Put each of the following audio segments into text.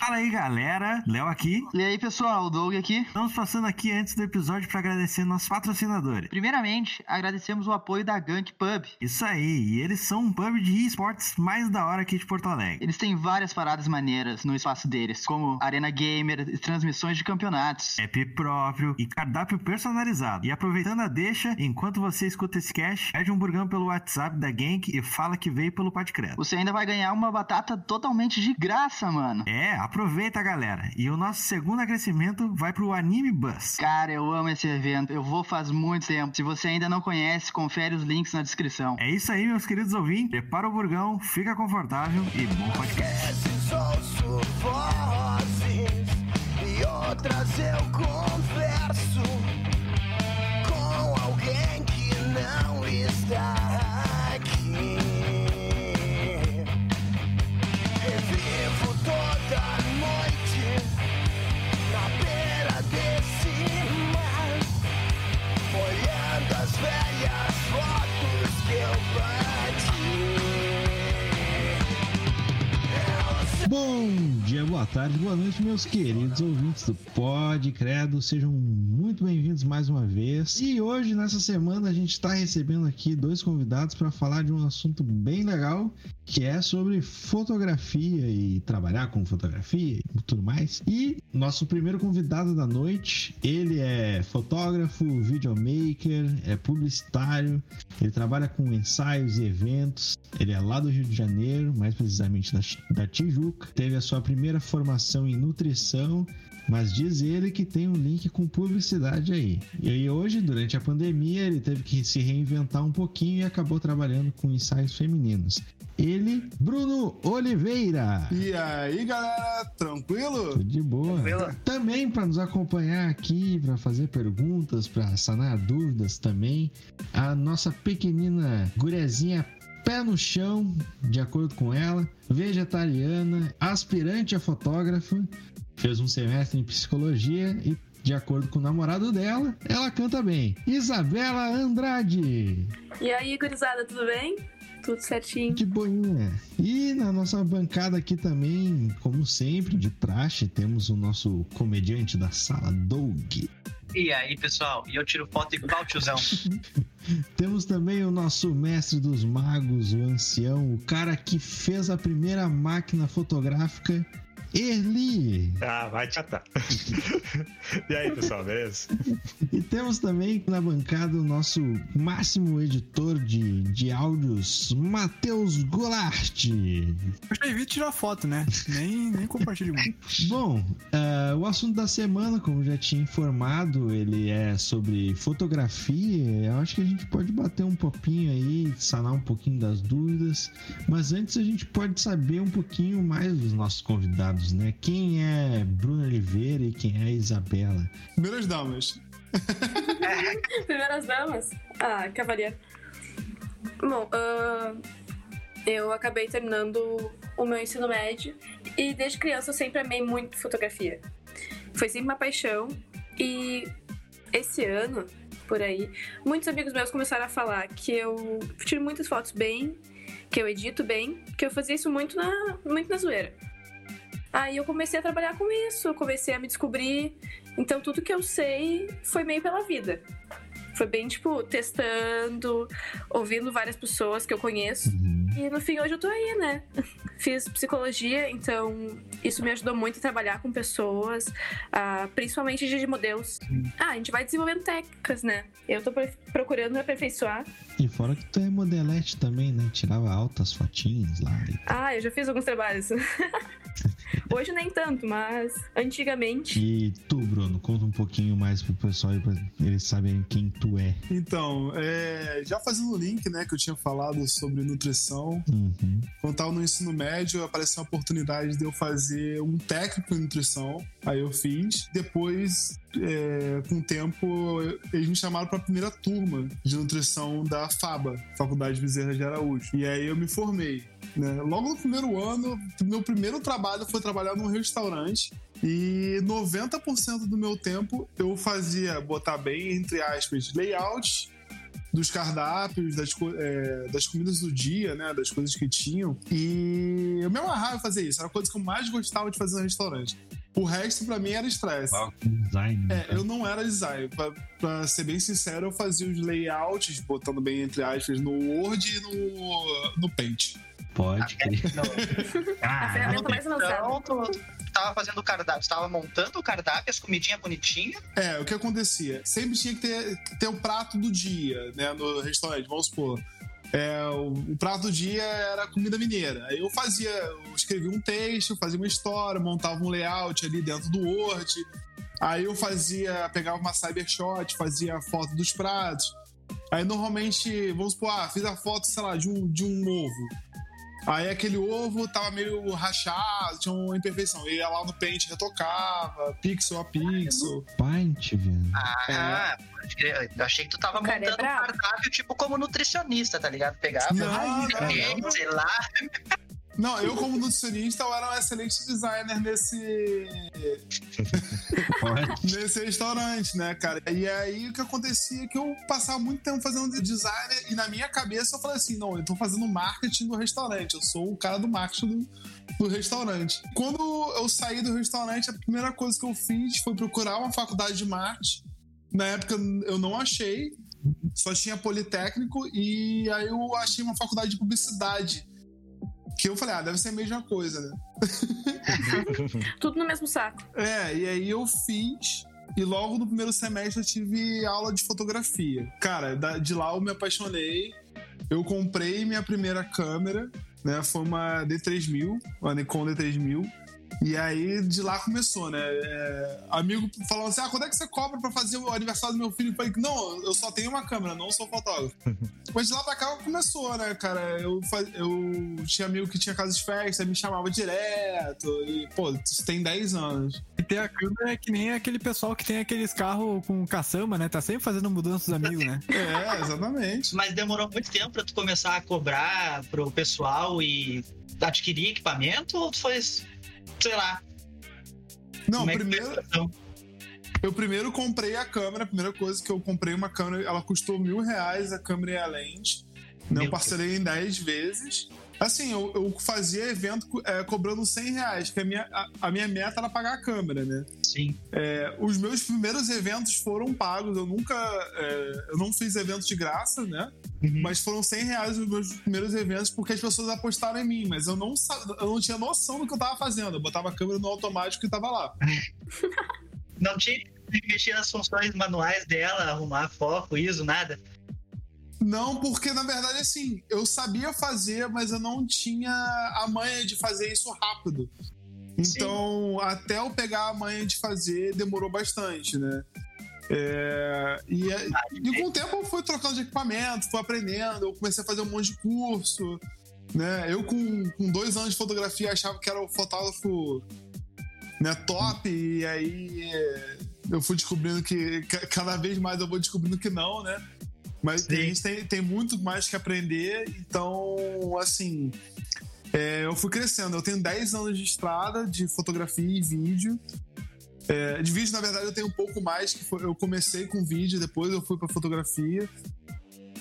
Fala aí, galera. Léo aqui. E aí, pessoal, o Doug aqui. Estamos passando aqui antes do episódio para agradecer nossos patrocinadores. Primeiramente, agradecemos o apoio da Gank Pub. Isso aí, e eles são um pub de esportes mais da hora aqui de Porto Alegre. Eles têm várias paradas maneiras no espaço deles, como arena gamer e transmissões de campeonatos. App próprio e cardápio personalizado. E aproveitando a deixa, enquanto você escuta esse cast, pede um burgão pelo WhatsApp da Gank e fala que veio pelo Podcredo. Você ainda vai ganhar uma batata totalmente de graça, mano. É, aproveita, galera. E o nosso segundo agradecimento vai pro Anime Bus. Cara, eu amo esse evento. Eu vou faz muito tempo. Se você ainda não conhece, confere os links na descrição. É isso aí, meus queridos ouvintes. Prepara o burgão, fica confortável e bom podcast. Esses vozes e outras eu converso Bom dia, boa tarde, boa noite, meus queridos ouvintes do Pod Credo. Sejam muito bem-vindos mais uma vez. E hoje, nessa semana, a gente está recebendo aqui dois convidados para falar de um assunto bem legal, que é sobre fotografia e trabalhar com fotografia e tudo mais. E nosso primeiro convidado da noite, ele é fotógrafo, videomaker, é publicitário, ele trabalha com ensaios e eventos, ele é lá do Rio de Janeiro, mais precisamente da, da Tijuca. Teve a sua primeira formação em nutrição, mas diz ele que tem um link com publicidade aí. E aí hoje, durante a pandemia, ele teve que se reinventar um pouquinho e acabou trabalhando com ensaios femininos. Ele, Bruno Oliveira. E aí, galera, tranquilo? Tudo de boa. Também para nos acompanhar aqui, para fazer perguntas, para sanar dúvidas também, a nossa pequenina gurezinha pé no chão, de acordo com ela, vegetariana, aspirante a fotógrafa, fez um semestre em psicologia e de acordo com o namorado dela, ela canta bem. Isabela Andrade. E aí, gurizada, tudo bem? Tudo certinho. De boinha. E na nossa bancada aqui também, como sempre, de praxe, temos o nosso comediante da sala, Doug. E aí, pessoal? E eu tiro foto igual tiozão. Temos também o nosso mestre dos magos, o ancião, o cara que fez a primeira máquina fotográfica, Erli. Ah, vai te catar. e aí, pessoal, beleza? E temos também na bancada o nosso máximo editor de, de áudios, Matheus Goulart. Acho que evite tirar foto, né? Nem, nem compartilhe muito. Bom, eh, o assunto da semana, como já tinha informado, ele é sobre fotografia. Eu acho que a gente pode bater um popinho aí, sanar um pouquinho das dúvidas. Mas antes a gente pode saber um pouquinho mais dos nossos convidados, né? Quem é Bruno Oliveira e quem é Isabela? Primeiras damas. Primeiras damas? Ah, cavaleiro. Bom, ahn, eu acabei terminando o meu ensino médio e desde criança eu sempre amei muito fotografia. Foi sempre uma paixão e esse ano, por aí, muitos amigos meus começaram a falar que eu tiro muitas fotos bem, que eu edito bem, que eu fazia isso muito na, muito na zoeira. Aí eu comecei a trabalhar com isso, eu comecei a me descobrir. Então tudo que eu sei foi meio pela vida. Foi bem, tipo, testando, ouvindo várias pessoas que eu conheço. E no fim, hoje eu tô aí, né? Fiz psicologia, então isso me ajudou muito a trabalhar com pessoas, ah, principalmente de modelos. Ah, a gente vai desenvolvendo técnicas, né? Eu tô procurando me aperfeiçoar. E fora que tu é modelete também, né? Tirava altas fotinhas lá. Ah, eu já fiz alguns trabalhos. Hoje nem tanto, mas antigamente. E tu, Bruno, conta um pouquinho mais pro pessoal aí pra eles saberem quem tu é. Então, é, já fazendo o link, né, que eu tinha falado sobre nutrição, Uhum. quando tava no ensino médio, apareceu a oportunidade de eu fazer um técnico em nutrição. Aí eu fiz. Depois, é, com o tempo, eles me chamaram para a primeira turma de nutrição da FABA, Faculdade Bezerra de Araújo. E aí eu me formei. Né? Logo no primeiro ano, meu primeiro trabalho foi trabalhar num restaurante. E 90% do meu tempo eu fazia, botar bem entre aspas, layout dos cardápios, das, é, das comidas do dia, né? Das coisas que tinham. E eu me amarrava em fazer isso. Era a coisa que eu mais gostava de fazer no restaurante. O resto, pra mim, era estresse. Design. É, eu não era designer. Pra, pra ser bem sincero, eu fazia os layouts, botando bem entre aspas, no Word e no, no Paint. Pode crer. A Ah, ferramenta mais avançada. Então, tava fazendo o cardápio, tu tava montando o cardápio, as comidinhas bonitinhas. É, o que acontecia? Sempre tinha que ter, ter o prato do dia, né, no restaurante, vamos supor. É, o, o prato do dia era comida mineira. Aí eu fazia, eu escrevia um texto, fazia uma história, montava um layout ali dentro do Word. Aí eu fazia, pegava uma cybershot, fazia a foto dos pratos. Aí normalmente, vamos supor, ah, fiz a foto, sei lá, de um, de um ovo. Aí aquele ovo tava meio rachado, tinha uma imperfeição. Eu ia lá no Paint, retocava, pixel a pixel. Paint, velho. Ah, crer. eu achei que tu tava é montando o brabo. cardápio, tipo, como nutricionista, tá ligado? Pegava, Não, não. sei lá. Não, eu como nutricionista eu era um excelente designer nesse, nesse restaurante, né, cara? E aí o que acontecia é que eu passava muito tempo fazendo design e na minha cabeça eu falei assim, não, eu tô fazendo marketing do restaurante, eu sou o cara do marketing do, do restaurante. Quando eu saí do restaurante, a primeira coisa que eu fiz foi procurar uma faculdade de marketing. Na época eu não achei, só tinha Politécnico e aí eu achei uma faculdade de publicidade. Que eu falei, ah, deve ser a mesma coisa, né? Tudo no mesmo saco. É, e aí eu fiz. E logo no primeiro semestre eu tive aula de fotografia. Cara, de lá eu me apaixonei. Eu comprei minha primeira câmera, né? Foi uma D3000, uma Nikon D3000. E aí de lá começou, né? É, amigo falando assim: ah, quando é que você cobra pra fazer o aniversário do meu filho? Eu falei: não, eu só tenho uma câmera, não sou fotógrafo. Mas de lá pra cá começou, né, cara? Eu, eu tinha amigo que tinha casa de festa, me chamava direto. E, pô, isso tem 10 anos. E ter a câmera é que nem aquele pessoal que tem aqueles carros com caçamba, né? Tá sempre fazendo mudança dos amigos, né? É, exatamente. Mas demorou muito tempo pra tu começar a cobrar pro pessoal e adquirir equipamento? Ou tu foi, sei lá, Não, como é que primeiro, eu primeiro comprei a câmera. A primeira coisa que eu comprei uma câmera, ela custou mil reais a câmera e a lente. Né, Meu eu parcelei em 10 vezes. Assim, eu, eu fazia evento é, cobrando 100 reais, que a minha, a, a minha meta era pagar a câmera, né? Sim. É, os meus primeiros eventos foram pagos. Eu nunca. é, eu não fiz eventos de graça, né? Uhum. Mas foram 100 reais os meus primeiros eventos porque as pessoas apostaram em mim. Mas eu não, eu não tinha noção do que eu tava fazendo. Eu botava a câmera no automático e tava lá. Não tinha que mexer nas funções manuais dela, arrumar foco, ISO, nada. Não, porque na verdade, assim, eu sabia fazer, mas eu não tinha a manha de fazer isso rápido. Então, até eu pegar a manha de fazer, demorou bastante, né? É, e, é- e com o tempo eu fui trocando de equipamento, fui aprendendo, eu comecei a fazer um monte de curso, né? Eu com, com dois anos de fotografia achava que era o fotógrafo né, top, e aí é, eu fui descobrindo que ca- cada vez mais eu vou descobrindo que não, né? Mas a Sim. gente tem, tem muito mais que aprender, então, assim, é, eu fui crescendo. Eu tenho 10 anos de estrada de fotografia e vídeo. É, de vídeo, na verdade, eu tenho um pouco mais, que foi- eu comecei com vídeo, depois eu fui pra fotografia,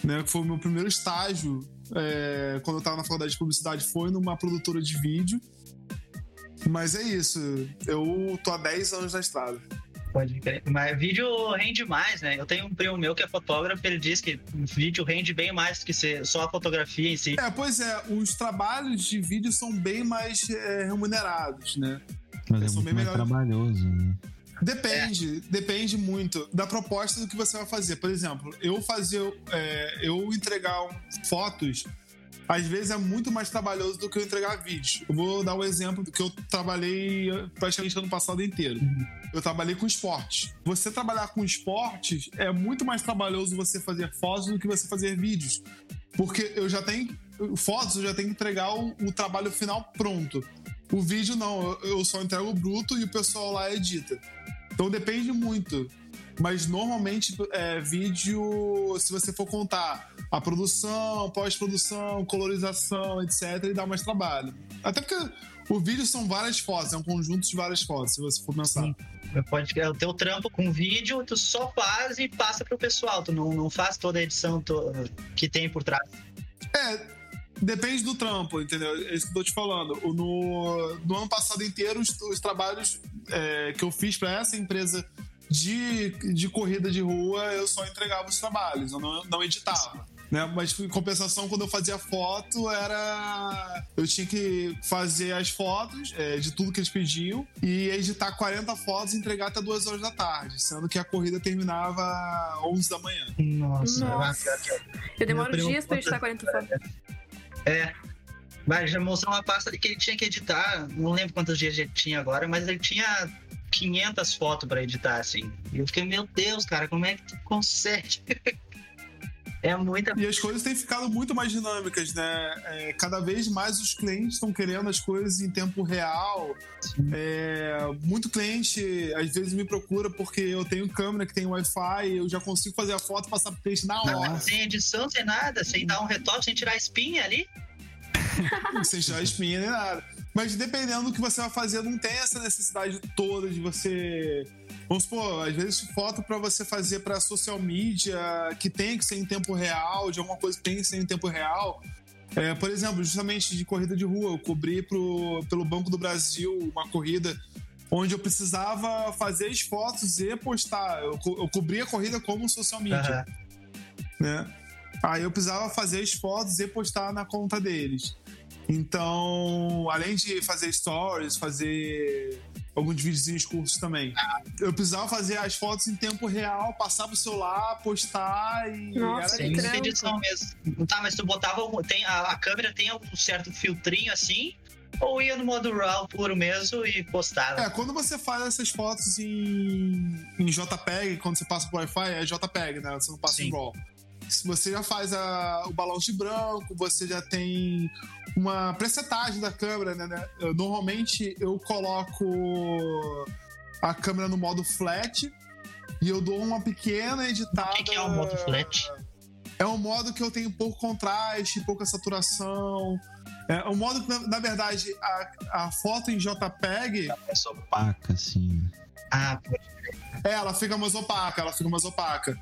né? Que foi o meu primeiro estágio é, quando eu tava na faculdade de publicidade, foi numa produtora de vídeo. Mas é isso, eu tô há 10 anos na estrada. Pode crer. Mas vídeo rende mais, né? Eu tenho um primo meu que é fotógrafo, ele diz que vídeo rende bem mais do que ser só a fotografia em si. É, pois é, os trabalhos de vídeo são bem mais é, remunerados, né? Mas é São muito bem mais melhores. trabalhoso, né? Depende, depende muito da proposta do que você vai fazer. Por exemplo, eu fazer, é, eu entregar fotos, às vezes é muito mais trabalhoso do que eu entregar vídeos. Eu vou dar um exemplo do que eu trabalhei eh, praticamente ano passado inteiro. Eu trabalhei com esportes. Você trabalhar com esportes é muito mais trabalhoso você fazer fotos do que você fazer vídeos. Porque eu já tenho. Fotos, eu já tenho que entregar o, o trabalho final pronto. O vídeo não, eu- eu só entrego o bruto e o pessoal lá edita. Então depende muito. Mas normalmente é, vídeo, se você for contar a produção, pós-produção, colorização, etc., ele dá mais trabalho. Até porque O vídeo são várias fotos, é um conjunto de várias fotos, se você for pensar. Sim. Pode, é o teu trampo com vídeo, tu só faz e passa pro pessoal. Tu não, não faz toda a edição to- que tem por trás. É, depende do trampo, entendeu? É isso que eu tô te falando. No, no ano passado inteiro, os, os trabalhos é, que eu fiz pra essa empresa de, de corrida de rua, eu só entregava os trabalhos, eu não, não editava. Né? Mas em compensação, quando eu fazia foto, era. Eu tinha que fazer as fotos é, de tudo que eles pediam e editar 40 fotos e entregar até 2 horas da tarde, sendo que a corrida terminava 11 da manhã. Nossa, Nossa. Eu demoro Meu dias pra editar 40 fotos. É. Vai, já mostrou uma pasta que ele tinha que editar. Não lembro quantos dias ele tinha agora, mas ele tinha 500 fotos pra editar, assim. E eu fiquei, meu Deus, cara, como é que tu consegue? é muita. E as coisas têm ficado muito mais dinâmicas, né? É, cada vez mais os clientes estão querendo as coisas em tempo real. É, muito cliente às vezes me procura porque eu tenho câmera que tem Wi-Fi, eu já consigo fazer a foto e passar pro cliente na hora. Sem edição, sem nada, sem dar um retoque, sem tirar a espinha ali. sem tirar espinha nem nada. Mas dependendo do que você vai fazer, não tem essa necessidade toda de você. Vamos supor, às vezes foto pra você fazer pra social media que tem que ser em tempo real, de alguma coisa que tem que ser em tempo real. É, por exemplo, justamente de corrida de rua, eu cobri pro, pelo Banco do Brasil uma corrida onde eu precisava fazer as fotos e postar. Eu, co- eu cobri a corrida como social media Aham. né? Aí eu precisava fazer as fotos e postar na conta deles. Então, além de fazer stories, fazer alguns videozinhos curtos também, eu precisava fazer as fotos em tempo real, passar pro celular, postar e Nossa, era trampo. edição mesmo. Tá, mas tu botava. algum- Tem, a, a câmera tem algum certo filtrinho assim? Ou ia no modo RAW puro mesmo e postava? É, quando você faz essas fotos em, em JPEG, quando você passa pro Wi-Fi, é JPEG, né? Você não passa em Sim. RAW. Se você já faz a- o balão de branco, você já tem uma presetagem da câmera, né? né? Eu, normalmente eu coloco a câmera no modo flat e eu dou uma pequena editada. O que que é o modo flat? É um modo que eu tenho pouco contraste, pouca saturação. É um modo que, na, na verdade, a, a foto em JPEG Essa opaca, assim. Ah, pô, é, ela fica mais opaca, ela fica mais opaca.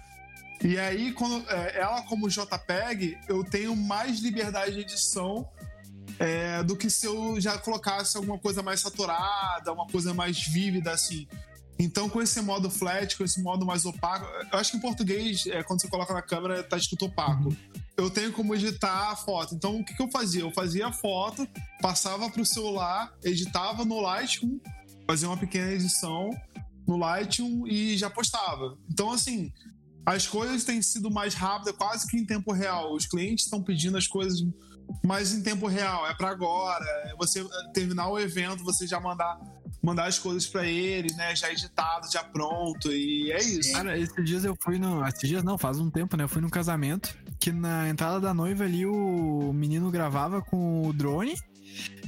E aí, quando, é, ela como JPEG, eu tenho mais liberdade de edição é, do que se eu já colocasse alguma coisa mais saturada, uma coisa mais vívida, assim. Então, com esse modo flat, com esse modo mais opaco, eu acho que em português, é, quando você coloca na câmera, tá escrito opaco. Eu tenho como editar a foto. Então, o que, que eu fazia? Eu fazia a foto, passava pro celular, editava no Lightroom, fazia uma pequena edição no Lightroom e já postava. Então, assim, as coisas têm sido mais rápidas, quase que em tempo real. Os clientes estão pedindo as coisas mais em tempo real. É para agora. É você terminar o evento, você já mandar mandar as coisas para ele, né? Já editado, já pronto. E é isso. Cara, esses dias eu fui no. Esses dias não, faz um tempo, né? Eu fui num casamento que na entrada da noiva ali o menino gravava com o drone.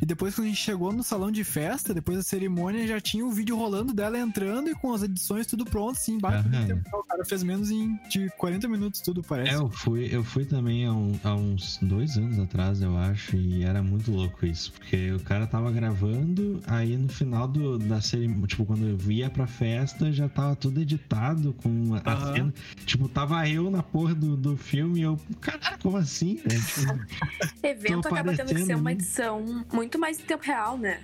E depois, quando a gente chegou no salão de festa, depois da cerimônia, já tinha o vídeo rolando dela entrando e com as edições tudo pronto, assim, embaixo do Aham. tempo. O cara fez menos em, de 40 minutos tudo, parece. É, eu fui, eu fui também há, um- há uns dois anos atrás, eu acho, e era muito louco isso, porque o cara tava gravando, aí no final do, da cerimônia, tipo, quando eu ia pra festa, já tava tudo editado com a, a Aham. cena. Tipo, tava eu na porra do, do filme e eu, caralho, como assim? velho? Tipo, Evento acaba tendo que ser uma né? edição muito mais em tempo real, né?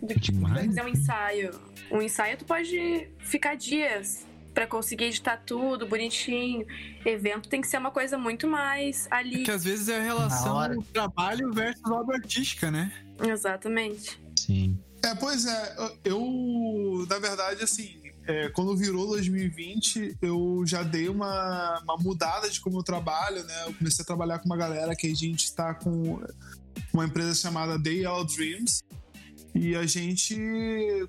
Do que tipo, Demais. fazer um ensaio. Um ensaio tu pode ficar dias pra conseguir editar tudo bonitinho. Evento tem que ser uma coisa muito mais ali. Que às vezes é a relação trabalho versus obra artística, né? Exatamente. Sim. É, pois é, eu, na verdade, assim, é, quando virou 2020, eu já dei uma, uma mudada de como eu trabalho, né? Eu comecei a trabalhar com uma galera que a gente está com uma empresa chamada Day Out Dreams. E a gente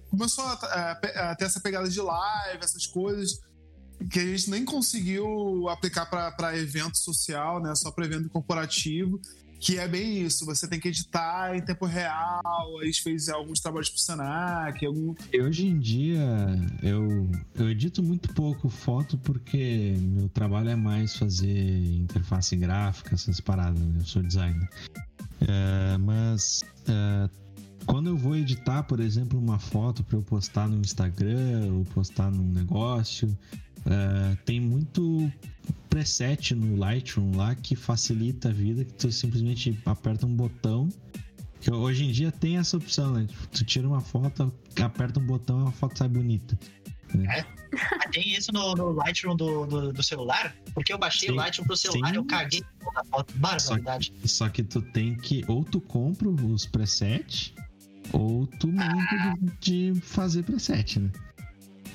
começou a, a a ter essa pegada de live, essas coisas que a gente nem conseguiu aplicar para evento social, né? Só para evento corporativo. Que é bem isso, você tem que editar em tempo real. A gente fez alguns trabalhos pro Senac, algum... Hoje em dia eu, eu edito muito pouco foto porque meu trabalho é mais fazer interface gráfica, essas paradas, né? Eu sou designer. É, mas é, quando eu vou editar, por exemplo, uma foto para eu postar no Instagram ou postar num negócio, é, tem muito preset no Lightroom lá que facilita a vida, que tu simplesmente aperta um botão. Que hoje em dia tem essa opção, né? Tipo, Tu tira uma foto, aperta um botão, a foto sai bonita. Ah, Tem isso no, no Lightroom do, do, do celular? Porque eu baixei Sim, o Lightroom pro celular e eu caguei na foto. Barbaridade. Só que tu tem que ou tu compra os presets ou tu lembra de, de fazer preset, né?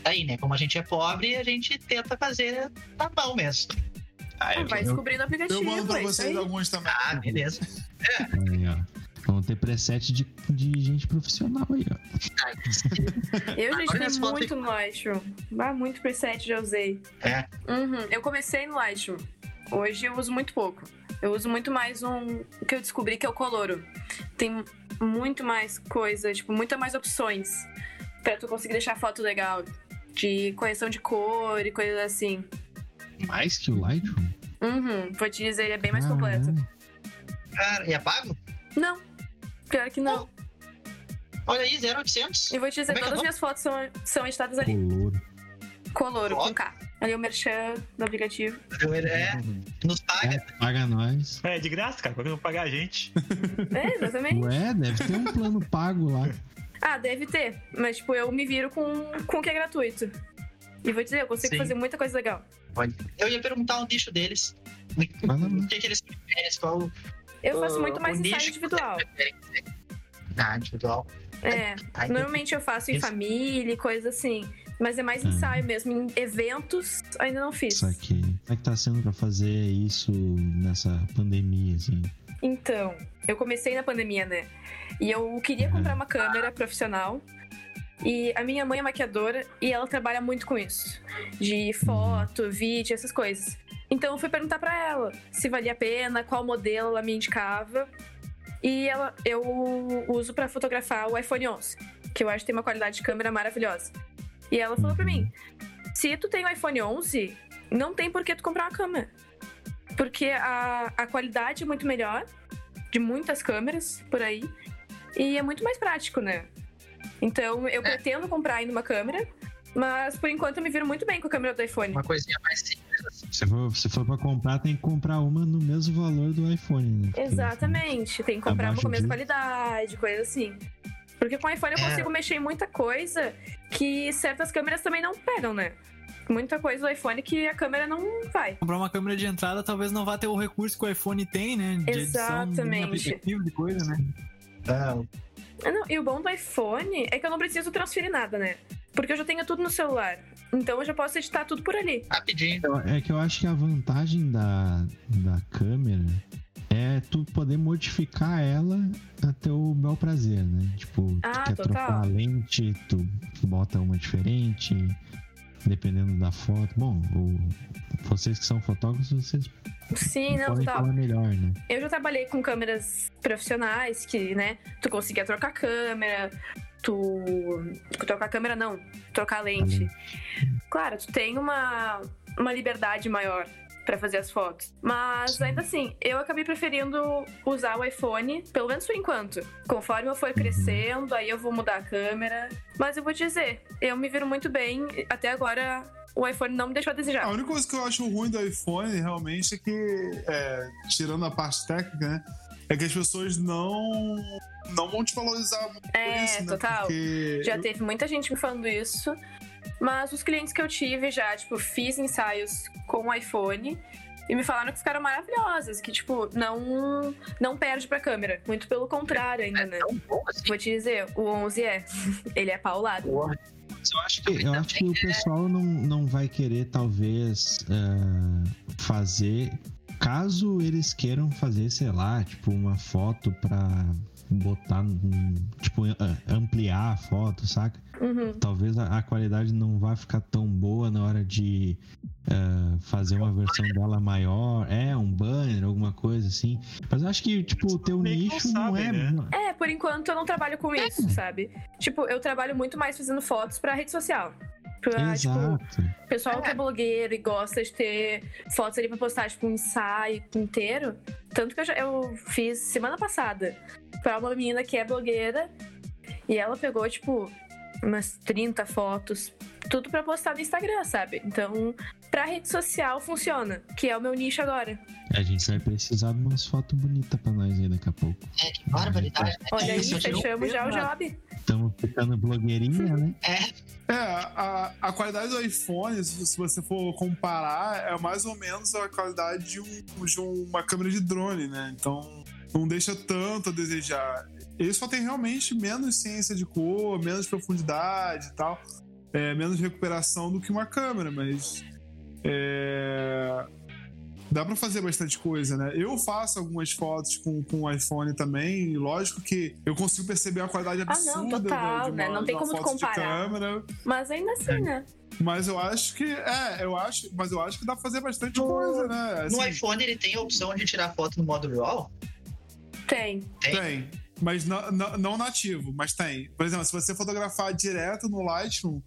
Aí, né? Como a gente é pobre, a gente tenta fazer na mão mesmo. Ah, vai descobrindo o aplicativo. Eu mando pra é vocês alguns também. Ah, beleza. Aí, ó. Vamos ter preset de, de gente profissional aí, ó. Eu já podem- muito no Lightroom. Ah, muito preset já usei. É. Uhum. Eu comecei no Lightroom. Hoje eu uso muito pouco. Eu uso muito mais um o que eu descobri que é o Coloro. Tem muito mais coisa, tipo, muita mais opções pra tu conseguir deixar a foto legal. De correção de cor e coisas assim. Mais que o Lightroom? Uhum. Vou te dizer, ele é bem mais completo. Cara, e é pago? Não. Pior que não. Olha aí, 0,800. E vou te dizer, Como é que é todas as minhas fotos são, são editadas ali. Coloro. Coloro, Ó. com K. Ali é o merchan do aplicativo. É, nos paga. É, paga nós. É de graça, cara. Por que não pagar a gente? É, exatamente. Ué, deve ter um plano pago lá. Ah, deve ter. Mas, tipo, eu me viro com, com o que é gratuito. E vou te dizer, eu consigo Sim. fazer muita coisa legal. Eu ia perguntar o nicho deles. O lá, o que, que eles preferem? Qual Eu faço muito mais ensaio que individual. Ah, individual. É. Ai, Normalmente eu faço em Isso. família e coisa assim. Mas é mais Hum. ensaio mesmo. Em eventos, ainda não fiz. Isso aqui. Como é que tá sendo pra fazer isso nessa pandemia, assim? Então, eu comecei na pandemia, né? E eu queria Uhum. comprar uma câmera profissional. E a minha mãe é maquiadora e ela trabalha muito com isso. De foto, vídeo, essas coisas. Então eu fui perguntar pra ela se valia a pena, qual modelo ela me indicava. E ela, eu uso pra fotografar o iPhone 11, que eu acho que tem uma qualidade de câmera maravilhosa. E ela falou pra mim: se tu tem o iPhone 11, não tem por que tu comprar uma câmera. Porque a, a qualidade é muito melhor de muitas câmeras por aí. E é muito mais prático, né? Então eu pretendo comprar ainda uma câmera, mas por enquanto eu me viro muito bem com a câmera do iPhone. Uma coisinha mais simples. assim. Se for, se for pra comprar, tem que comprar uma no mesmo valor do iPhone, né? Exatamente. Tem que comprar uma com a mesma disso. qualidade, coisa assim. Porque com o iPhone eu É. consigo mexer em muita coisa que certas câmeras também não pegam, né? Muita coisa do iPhone que a câmera não vai. Comprar uma câmera de entrada talvez não vá ter o recurso que o iPhone tem, né? De edição de Exatamente. aplicativo, de coisa, né? Ah, Ah, não, e o bom do iPhone é que eu não preciso transferir nada, né? Porque eu já tenho tudo no celular. Então eu já posso editar tudo por ali. rapidinho. Eu- É que eu acho que a vantagem da, da câmera é tu poder modificar ela a teu bel prazer, né? Tipo, tu Ah, quer total. trocar a lente, tu bota uma diferente, dependendo da foto. Bom, o- vocês que são fotógrafos, vocês Sim, não, podem total. falar melhor, né? Eu já trabalhei com câmeras profissionais que, né, tu conseguia trocar a câmera, tu. Trocar a câmera não, trocar a lente. Claro, tu tem uma, uma liberdade maior pra fazer as fotos. Mas ainda assim, eu acabei preferindo usar o iPhone, pelo menos por enquanto. Conforme eu for crescendo, aí eu vou mudar a câmera. Mas eu vou te dizer, eu me viro muito bem. Até agora, o iPhone não me deixou a desejar. A única coisa que eu acho ruim do iPhone realmente é que, é, tirando a parte técnica, né? É que as pessoas não, não vão te valorizar muito por É, isso, né? total. Porque Já teve muita gente me falando isso. Mas os clientes que eu tive já, tipo, fiz ensaios com o iPhone e me falaram que ficaram maravilhosas, que, tipo, não, não perde pra câmera. Muito pelo contrário ainda, né? Tão bom assim. Vou te dizer, o 11 é. Ele é paulado. Eu acho que, eu acho que o pessoal não, não vai querer, talvez, eh, fazer. Caso eles queiram fazer, sei lá, tipo, uma foto pra botar. Tipo, ampliar a foto, saca? Uhum. Talvez a, a qualidade não vá ficar tão boa na hora de eh, fazer uma versão dela maior. É, um banner, alguma coisa assim. Mas eu acho que, tipo, o teu não nicho não sabem, é. né? É, por enquanto eu não trabalho com isso, sabe? Tipo, eu trabalho muito mais fazendo fotos pra rede social. Pra, tipo, Exato. pessoal que é blogueiro e gosta de ter fotos ali pra postar, tipo, um ensaio inteiro. Tanto que eu, já, eu fiz semana passada pra uma menina que é blogueira E ela pegou, tipo, umas 30 fotos, tudo pra postar no Instagram, sabe? Então, pra rede social funciona, que é o meu nicho agora. A gente vai precisar de umas fotos bonitas pra nós aí daqui a pouco. É, que barbaridade, né? Olha aí, fechamos já o job. Estamos ficando blogueirinha, né? É, a, a qualidade do iPhone, se se você for comparar, é mais ou menos a qualidade de, um- de uma câmera de drone, né? Então não deixa tanto a desejar. Ele só tem realmente menos ciência de cor, menos profundidade e tal, é, menos recuperação do que uma câmera, mas é, dá pra fazer bastante coisa, né? Eu faço algumas fotos com, com o iPhone também, e lógico que eu consigo perceber a qualidade Ah, não, absurda total, de uma, né? Não tem como tu foto de comparar. câmera. Mas ainda assim, né? Mas eu acho que. É, eu acho. Mas eu acho que dá pra fazer bastante coisa, né? No Assim, iPhone ele tem a opção de tirar foto no modo RAW? Tem. tem. Mas não, não, não nativo, mas tem. Por exemplo, se você fotografar direto no Lightroom,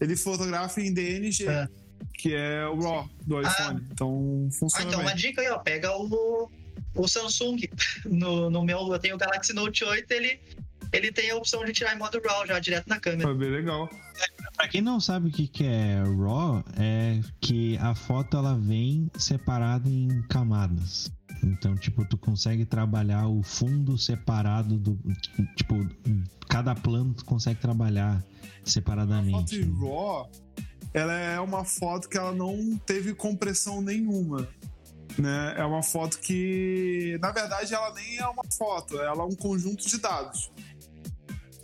ele fotografa em DNG, É. que é o RAW do iPhone. Então Ah, funciona então bem. uma dica aí, ó. Pega o, o Samsung. No, no meu, eu tenho o Galaxy Note 8, ele, ele tem a opção de tirar em modo RAW já direto na câmera. Foi bem legal. Pra quem não sabe o que, que é RAW, é que a foto ela vem separada em camadas. Então, tipo, tu consegue trabalhar o fundo separado do. Tipo, cada plano tu consegue trabalhar A foto separadamente. em RAW, ela é uma foto que ela não teve compressão nenhuma. Né? É uma foto que, na verdade, ela nem é uma foto, ela é um conjunto de dados.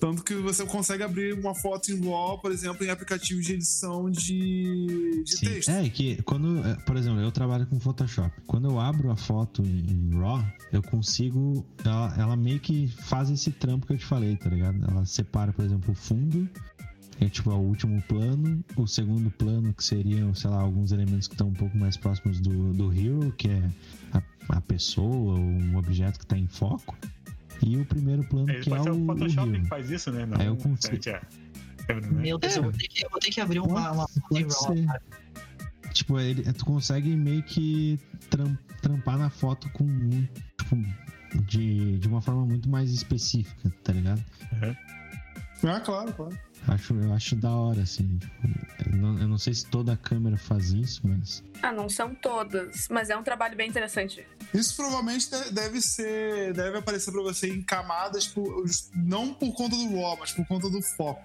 Tanto que você consegue abrir uma foto em RAW, por exemplo, em aplicativos de edição de, de Sim. texto. É que quando, é, por exemplo, eu trabalho com Photoshop. Quando eu abro a foto em, RAW, eu consigo. Ela, ela meio que faz esse trampo que eu te falei, tá ligado? Ela separa, por exemplo, o fundo, é tipo é o último plano, o segundo plano, que seriam, sei lá, alguns elementos que estão um pouco mais próximos do, do hero, que é a, a pessoa, ou um objeto que tá em foco. E o primeiro plano, É, que é pode o, o o Photoshop hero. que faz isso, né? Não, É, eu consigo. é- câmera, né? Meu Deus, eu, vou ter que, eu vou ter que abrir uma, uma foto em Pode ser. Tipo, ele, tu consegue meio que tram- trampar na foto com. Tipo, de, de uma forma muito mais específica, tá ligado? Ah, claro, claro. Acho, eu acho da hora, assim. tipo, eu, não, eu não sei se toda câmera faz isso, mas. Ah, não são todas, mas é um trabalho bem interessante. Isso provavelmente de- deve ser. Deve aparecer pra você em camadas, por- não por conta do RAW, mas por conta do foco.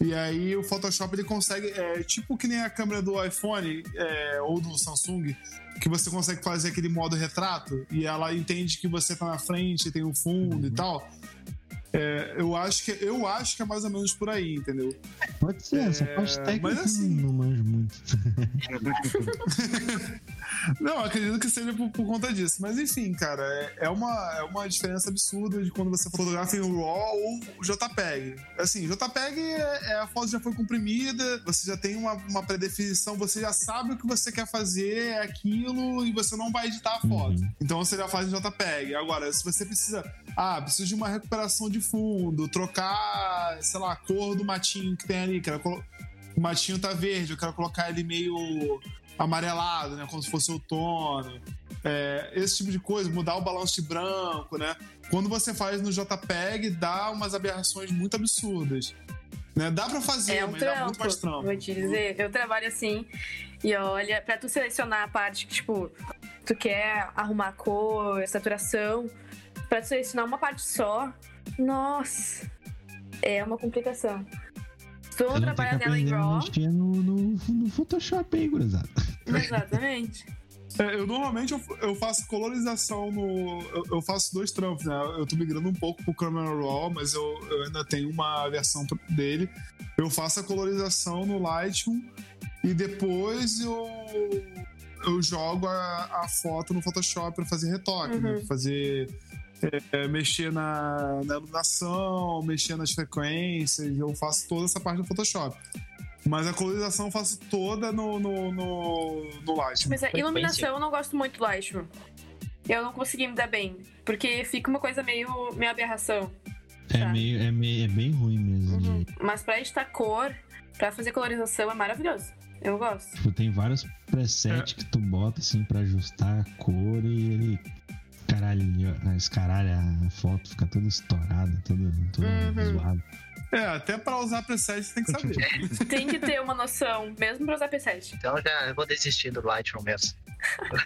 E aí o Photoshop ele consegue. É, tipo que nem a câmera do iPhone é, ou do Samsung, que você consegue fazer aquele modo retrato e ela entende que você tá na frente, tem o fundo e tal. É, eu, acho que, eu acho que é mais ou menos por aí, entendeu? Pode ser, essa parte técnica mas assim- não, manjo muito. Não, acredito que seja por, por conta disso. Mas enfim, cara, é, é uma, é uma diferença absurda de quando você fotografa em RAW ou JPEG. Assim, JPEG é, é a foto já foi comprimida, você já tem uma, uma pré-definição, você já sabe o que você quer fazer, é aquilo, e você não vai editar a foto. Uhum. Então você já faz em JPEG. Agora, se você precisa. Ah, preciso de uma recuperação de fundo, trocar, sei lá, a cor do matinho que tem ali. Quero colo- O matinho tá verde, eu quero colocar ele meio amarelado, né? Como se fosse outono. É, esse tipo de coisa, mudar o balanço de branco, né? Quando você faz no JPEG, dá umas aberrações muito absurdas. Né? Dá pra fazer, É um mas dá muito mais trampo, trampo. vou te dizer. Eu trabalho assim, e olha, pra tu selecionar a parte que, tipo, tu quer arrumar a cor, saturação, pra tu selecionar uma parte só, nossa, é uma complicação. Se tu não Eu não tenho trabalha que nela em RAW, mexer no, no, no Photoshop aí, gurizada. exatamente. É, eu normalmente eu, eu faço colorização no. Eu, eu faço dois trampos, né? Eu tô migrando um pouco pro Camera Raw, mas eu, eu ainda tenho uma versão dele. Eu faço a colorização no Lightroom e depois eu, eu jogo a, a foto no Photoshop pra fazer retoque, né? Uhum. Pra fazer. É, mexer na, na iluminação, mexer nas frequências, eu faço toda essa parte do Photoshop. Mas a colorização eu faço toda no, no, no, no Lightroom. Mas a iluminação eu não gosto muito do Lightroom. Eu não consegui me dar bem, porque fica uma coisa meio, meio aberração. É, Tá. meio, é, meio, é bem ruim mesmo. Uhum. Mas pra editar cor, pra fazer colorização é maravilhoso. Eu gosto. Tipo, tem vários presets que tu bota assim pra ajustar a cor e ele escaralha, escaralha a foto, fica toda estourada, toda, toda Uhum. zoada. É, até pra usar preset você tem que saber. Tem que ter uma noção, mesmo pra usar P7. Então já vou desistir do Lightroom mesmo.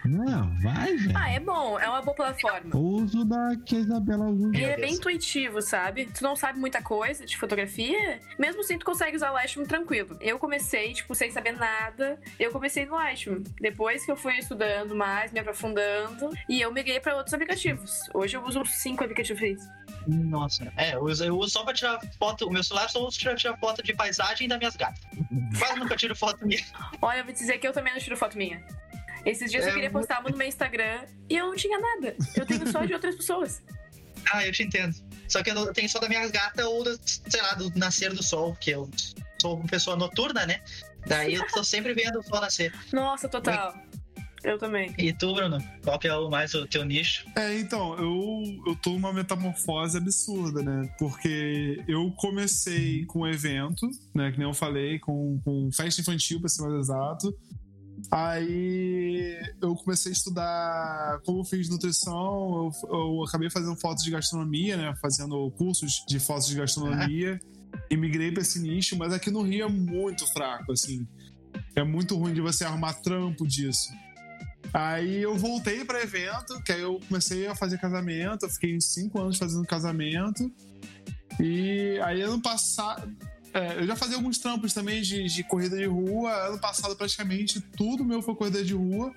Não, vai, velho. Ah, é bom, é uma boa plataforma. O uso da que a Isabela usa. Ele é bem intuitivo, sabe? Tu não sabe muita coisa de fotografia, mesmo assim tu consegue usar o Lightroom tranquilo. Eu comecei, tipo, sem saber nada, eu comecei no Lightroom. Depois que eu fui estudando mais, me aprofundando, e eu migrei pra outros aplicativos. Hoje eu uso uns cinco aplicativos. Nossa. É, eu uso, eu uso só pra tirar foto. O meu celular só uso pra tirar foto de paisagem das minhas gatas. Quase nunca tiro foto minha. Olha, eu vou te dizer que eu também não tiro foto minha. Esses dias É eu queria muito- postar uma no meu Instagram e eu não tinha nada. Eu tenho só de outras pessoas. Ah, eu te entendo. Só que eu tenho só da minha gata ou, do, sei lá, do nascer do sol, que eu sou uma pessoa noturna, né? Daí eu tô sempre vendo o sol nascer. Nossa, total. Eu também. E tu, Bruno? Qual que é o mais o teu nicho? É, então, eu, eu tô numa metamorfose absurda, né? Porque eu comecei com um evento, né? Que nem eu falei, com, com festa infantil, pra ser mais exato. Aí eu comecei a estudar como eu fiz nutrição, eu, eu acabei fazendo fotos de gastronomia, né? Fazendo cursos de fotos de gastronomia. E migrei pra esse nicho, mas aqui no Rio é muito fraco, assim. É muito ruim de você arrumar trampo disso. Aí eu voltei para evento, que aí eu comecei a fazer casamento, eu fiquei cinco anos fazendo casamento. E aí ano passado. É, eu já fazia alguns trampos também de, de corrida de rua. Ano passado, praticamente, tudo meu foi corrida de rua.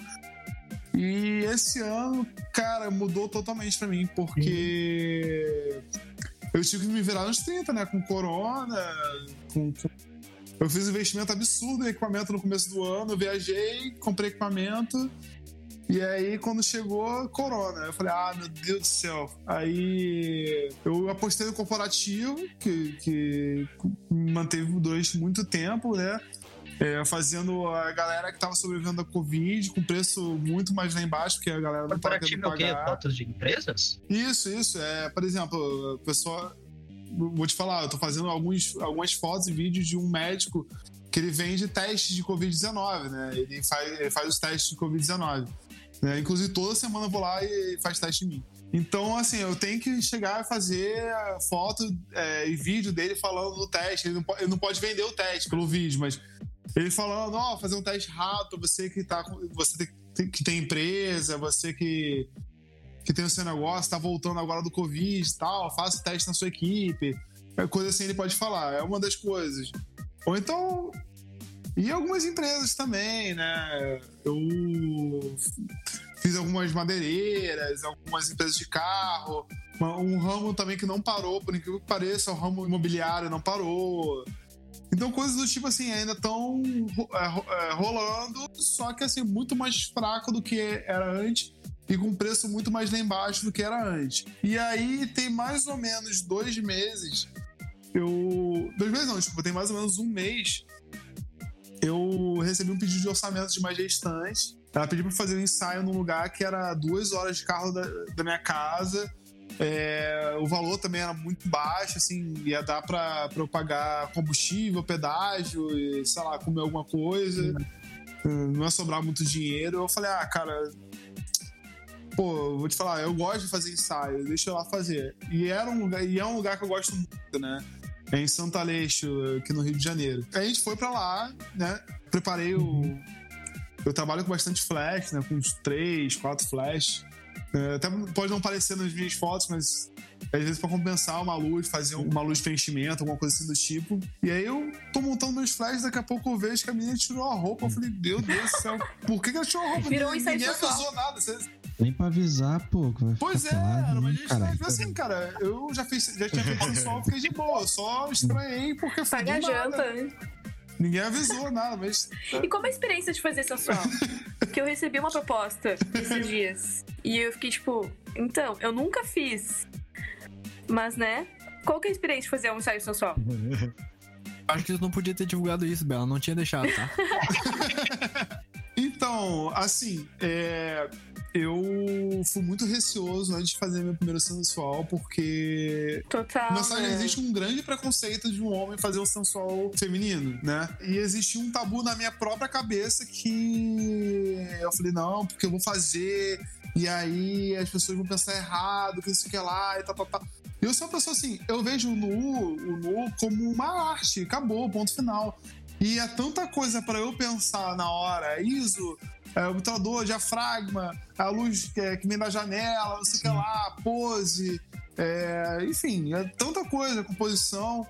E esse ano, cara, mudou totalmente pra mim, porque eu tive que me virar nos 30, né? Com corona, com eu fiz um investimento absurdo em equipamento no começo do ano, eu viajei, comprei equipamento. E aí, quando chegou, corona. Eu falei, ah, meu Deus do céu. Aí eu apostei no corporativo, que, que manteve durante muito tempo, né? É, fazendo a galera que tava sobrevivendo da Covid com preço muito mais lá embaixo, porque a galera não tava querendo Corporativo é o quê? pagar. De empresas? Isso, isso. É, por exemplo, a pessoa. Vou te falar, eu tô fazendo alguns, algumas fotos e vídeos de um médico que ele vende testes de Covid-19, né? Ele faz, ele faz os testes de Covid-19. Né? Inclusive, toda semana eu vou lá e faz teste em mim. Então, assim, eu tenho que chegar a fazer foto é, e vídeo dele falando do teste. Ele não, po- ele não pode vender o teste pelo vídeo, mas ele falando, ó, fazer um teste rápido, você que tá você que tem empresa, você que que tem o seu negócio, tá voltando agora do Covid e tal, faça teste na sua equipe. É coisa assim ele pode falar, é uma das coisas. Ou então. E algumas empresas também, né? Eu fiz algumas madeireiras, algumas empresas de carro, um ramo também que não parou, por incrível que pareça, o ramo imobiliário não parou. Então, coisas do tipo assim, ainda estão rolando, só que assim, muito mais fraco do que era antes e com preço muito mais lá embaixo do que era antes. E aí tem mais ou menos dois meses. Eu. Dois meses não, desculpa, tem mais ou menos um mês. Eu recebi um pedido de orçamento de uma gestante. Ela pediu pra fazer um ensaio num lugar que era duas horas de carro da, da minha casa. É, o valor também era muito baixo, assim, ia dar pra eu pagar combustível, pedágio e, sei lá, comer alguma coisa. Não ia sobrar muito dinheiro. Eu falei, ah, cara, pô, vou te falar, eu gosto de fazer ensaio, deixa eu lá fazer. E, era um lugar, e é um lugar que eu gosto muito, né? É em Santo Aleixo, aqui no Rio de Janeiro. Aí a gente foi pra lá, né? Preparei o. Eu trabalho com bastante flash, né? Com uns três, quatro flash. É, até pode não parecer nas minhas fotos, mas às vezes pra compensar uma luz, fazer uma luz de preenchimento, alguma coisa assim do tipo. E aí eu tô montando meus flashes, daqui a pouco eu vejo que a menina tirou a roupa. Eu falei, meu Deus do céu, por que, que ela tirou a roupa? Virou um Ninguém insight social. avisou nada. Você- Nem pra avisar, pô. que vai Pois é, era uma né, gente tipo assim, cara, eu já, fiz, já tinha feito sensual, eu fiquei de boa, eu só estranhei porque foi do nada. janta, né? Ninguém avisou nada, mas E como é a experiência de fazer sensual? Porque eu recebi uma proposta esses dias. E eu fiquei tipo, então, eu nunca fiz. Mas, né? Qual que é a experiência de fazer um ensaio sensual? Acho que tu não podia ter divulgado isso, Bela. Não tinha deixado, tá? Então, assim, é, eu fui muito receoso antes de fazer meu primeiro sensual, porque Total. Mas sabe, né? existe um grande preconceito de um homem fazer um sensual feminino, né? E existe um tabu na minha própria cabeça que eu falei, não, porque eu vou fazer E aí as pessoas vão pensar errado, que isso que lá, e tal, tal, tal. Eu sou uma pessoa assim, eu vejo o nu, o nu como uma arte, acabou, ponto final. E é tanta coisa para eu pensar na hora, ISO, é, obturador, diafragma, a luz que, é, que vem da janela, não sei o que lá, pose, é, enfim, é tanta coisa, composição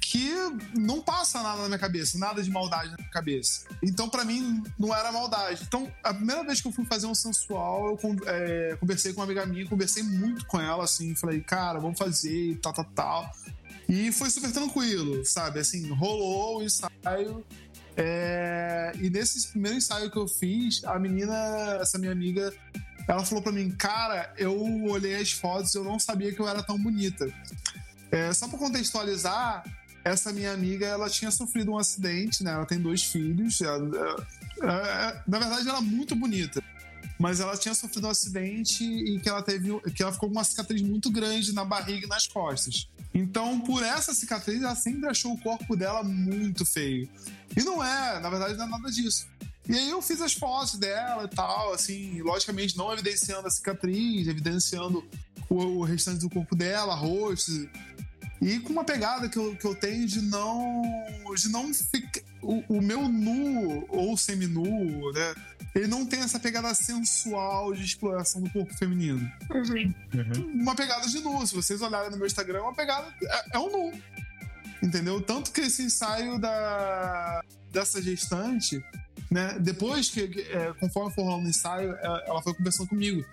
que não passa nada na minha cabeça, nada de maldade na minha cabeça. Então, para mim, não era maldade. Então, a primeira vez que eu fui fazer um sensual, eu é, conversei com uma amiga minha, conversei muito com ela, assim, falei, cara, vamos fazer, tal, tal, tal. E foi super tranquilo, sabe? Assim, rolou o ensaio. É... E nesse primeiro ensaio que eu fiz, a menina, essa minha amiga, ela falou para mim, cara, eu olhei as fotos eu não sabia que eu era tão bonita. É, só para contextualizar, essa minha amiga, ela tinha sofrido um acidente, né? Ela tem dois filhos. Ela, ela, na verdade, ela é muito bonita. Mas ela tinha sofrido um acidente e que ela teve. que ela ficou com uma cicatriz muito grande na barriga e nas costas. Então, por essa cicatriz, ela sempre achou o corpo dela muito feio. E não é, na verdade, não é nada disso. E aí eu fiz as fotos dela e tal, assim, logicamente não evidenciando a cicatriz, evidenciando o, o restante do corpo dela, rosto, e com uma pegada que eu, que eu tenho de não. de não ficar. O, o meu nu ou semi-nu, né? Ele não tem essa pegada sensual de exploração do corpo feminino. Uhum. Uhum. Uma pegada de nu. Se vocês olharem no meu Instagram, é uma pegada. É, é um nu. Entendeu? Tanto que esse ensaio da, dessa gestante, né? Depois que, é, conforme for rolando o ensaio, ela, ela foi conversando comigo.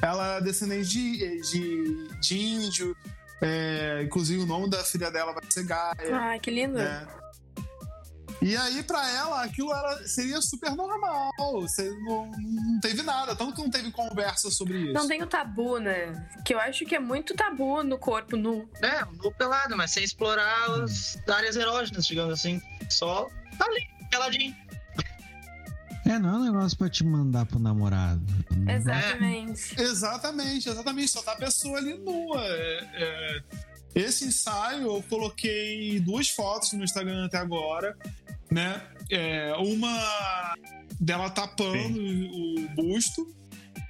Ela é descendente de, de, de índio, é, inclusive o nome da filha dela vai ser Gaia. Ah, que lindo. né? E aí, pra ela, aquilo era, seria super normal. Você não, não teve nada, tanto que não teve conversa sobre isso. Não tem o tabu, né? Que eu acho que é muito tabu no corpo nu. É, um nu pelado, mas sem explorar as áreas erógenas, digamos assim. Só tá ali, peladinho. É, não é um negócio pra te mandar pro namorado. Exatamente. Exatamente, exatamente. Só tá a pessoa ali nua. É, é, Esse ensaio eu coloquei duas fotos no Instagram até agora, né? É, uma dela tapando o, o busto,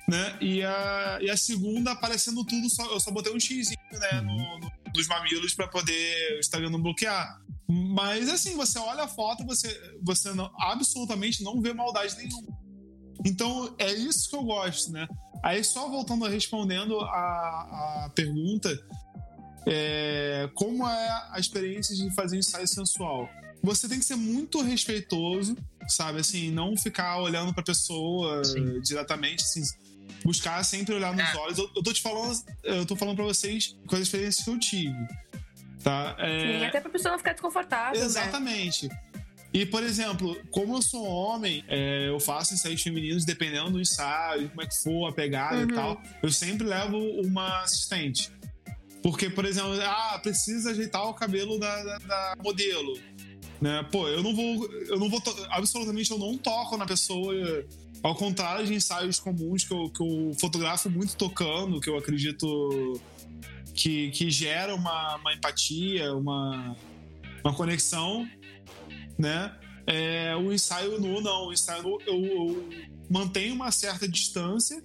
né? E a, e a segunda aparecendo tudo, só, eu só botei um xizinho, né? No, no- nos mamilos pra poder o Instagram não bloquear. Mas assim, você olha a foto, você, você não- absolutamente não vê maldade nenhuma. Então, é isso que eu gosto, né? Aí, só voltando a respondendo a, a pergunta, é, como é a experiência de fazer um ensaio sensual? Você tem que ser muito respeitoso, sabe? Assim, não ficar olhando pra pessoa Sim. diretamente, assim, buscar sempre olhar nos É. olhos. Eu, eu tô te falando, eu tô falando pra vocês com as experiências que eu tive, tá? É, Sim, até pra pessoa não ficar desconfortável, né? Exatamente. E, por exemplo, como eu sou homem, é, eu faço ensaios femininos dependendo do ensaio, como é que for, a pegada Uhum. e tal. Eu sempre levo uma assistente. Porque, por exemplo, ah, precisa ajeitar o cabelo da, da- da modelo. Né? Pô, eu não vou. Eu não vou. Absolutamente eu não toco na pessoa. Ao contrário de ensaios comuns que eu, que eu fotografo muito tocando, que eu acredito que, que gera uma, uma empatia, uma, uma conexão, né? É, o ensaio nu, não. O ensaio nu, eu, eu mantenho uma certa distância,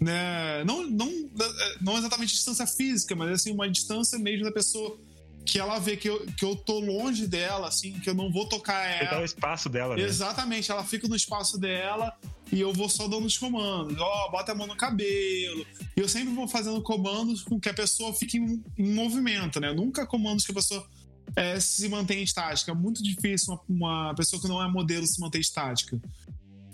né? Não, não, não exatamente distância física, mas assim, uma distância mesmo da pessoa que ela vê que eu, que eu tô longe dela, assim, que eu não vou tocar Você dá o ela. espaço dela, né? Exatamente, ela fica no espaço dela e eu vou só dando os comandos. Ó, bota a mão no cabelo. E eu sempre vou fazendo comandos com que a pessoa fique em, em movimento, né? Nunca comandos que a pessoa é, se mantém estática. É muito difícil uma, uma pessoa que não é modelo se manter estática.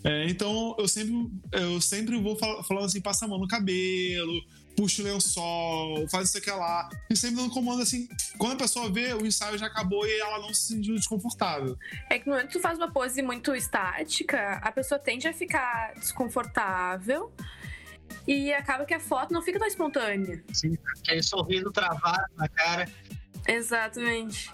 É, então eu sempre, eu sempre vou fal- falando assim, passa a mão no cabelo, puxa o lençol, faz isso aqui lá. E sempre dando comando assim, quando a pessoa vê, o ensaio já acabou e ela não se sentiu desconfortável. É que no momento que tu faz uma pose muito estática, a pessoa tende a ficar desconfortável e acaba que a foto não fica tão espontânea. Assim, aquele sorriso travado na cara. Exatamente.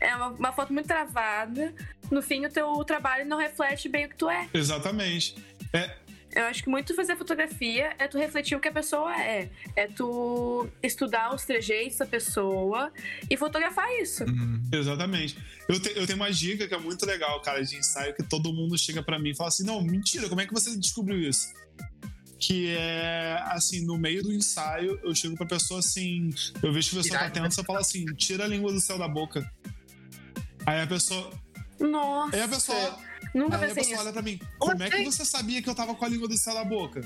É uma, uma foto muito travada. No fim, o teu trabalho não reflete bem o que tu é. Exatamente. Eu acho que muito fazer fotografia é tu refletir o que a pessoa é. É tu estudar os trejeitos da pessoa e fotografar isso. Hum. Exatamente. Eu, te- eu tenho uma dica que é muito legal, cara, de ensaio, que todo mundo chega pra mim e fala assim: não, mentira, como é que você descobriu isso? que é assim, no meio do ensaio, eu chego pra pessoa assim, eu vejo que a pessoa tá tensa, eu falo assim, tira a língua do céu da boca. Aí a pessoa. Nossa. Aí a pessoa. Nunca Aí a pensei pessoa olha pra mim, como é que você sabia que eu tava com a língua do céu da boca?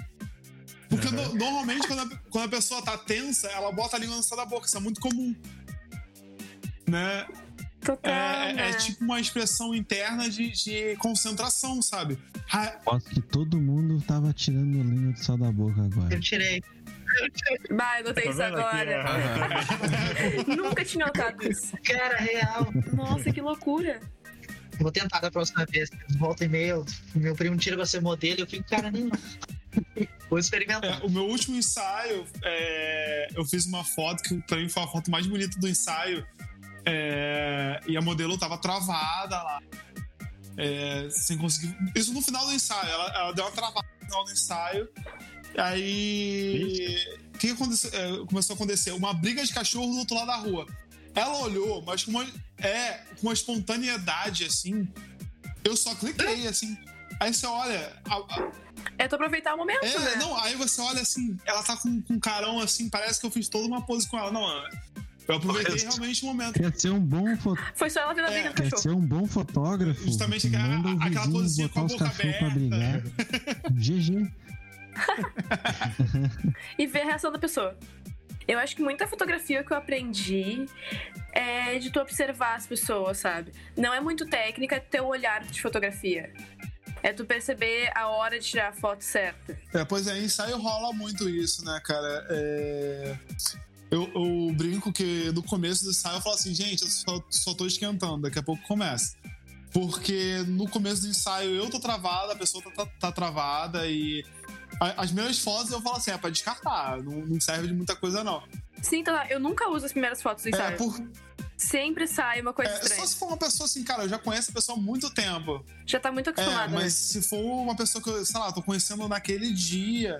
Porque no- normalmente quando a, quando a pessoa tá tensa, ela bota a língua no céu da boca, isso é muito comum. Né? Total, É, é- né? é tipo uma expressão interna de, de concentração, sabe? Ah, Aposto que todo mundo tava tirando a língua do céu da boca agora. Eu tirei. Bah, eu notei Tá isso aqui, agora. ó? Nunca tinha notado isso. Cara, real. Nossa, que loucura. Vou tentar da próxima vez. Volta e meia, meu primo tira você modelo e eu fico, cara, nem. Vou experimentar. É, o meu último ensaio, é, eu fiz uma foto que pra mim foi a foto mais bonita do ensaio. é, e a modelo tava travada lá. é, sem conseguir. Isso no final do ensaio. Ela, ela deu uma travada no final do ensaio. Aí. O que aconteceu, é, começou a acontecer? Uma briga de cachorro do outro lado da rua. Ela olhou, mas com uma, é, com uma espontaneidade assim. Eu só cliquei assim. Aí você olha, a- a- É tu aproveitar o momento, é, né? não, aí você olha assim, ela tá com, com um carão assim, parece que eu fiz toda uma pose com ela. Não, eu aproveitei Mas- realmente o momento. Quer ser um bom, fo... Foi só ela vendo a briga É, Quer ser um bom fotógrafo? Justamente aquela- Manda o aquela posezinha com botar a os boca pra brigar. GG. E ver a reação da pessoa. Eu acho que muita fotografia que eu aprendi é de tu observar as pessoas, sabe? Não é muito técnica é teu olhar de fotografia. É tu perceber a hora de tirar a foto certa. É, pois é, ensaio rola muito isso, né, cara? É, Eu, eu brinco que no começo do ensaio eu falo assim, gente, eu só, só tô esquentando, daqui a pouco começa. Porque no começo do ensaio eu tô travada, a pessoa tá, tá- tá travada e. As primeiras fotos eu falo assim, é pra descartar, não, não serve de muita coisa não. Sim, então eu nunca uso as primeiras fotos do É, por, Sempre sai uma coisa é, estranha. só se for uma pessoa assim, cara, eu já conheço a pessoa há muito tempo. Já tá muito É, acostumada, mas né? se for uma pessoa que eu, sei lá, tô conhecendo naquele dia,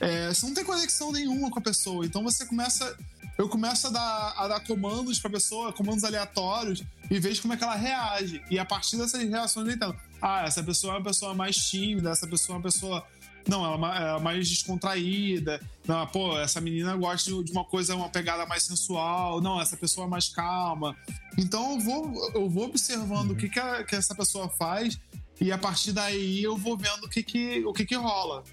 é, você não tem conexão nenhuma com a pessoa. Então você começa. Eu começo a dar, a dar comandos pra pessoa, comandos aleatórios, e vejo como é que ela reage. E a partir dessas reações eu entendo. Ah, essa pessoa é uma pessoa mais tímida, essa pessoa é uma pessoa. Não, ela é ela é mais descontraída. Não, pô, essa menina gosta de- uma coisa, uma pegada mais sensual. Não, essa pessoa é mais calma. Então eu vou, eu vou observando o que, que, a- que essa pessoa faz e a partir daí eu vou vendo o que que, o que, que rola.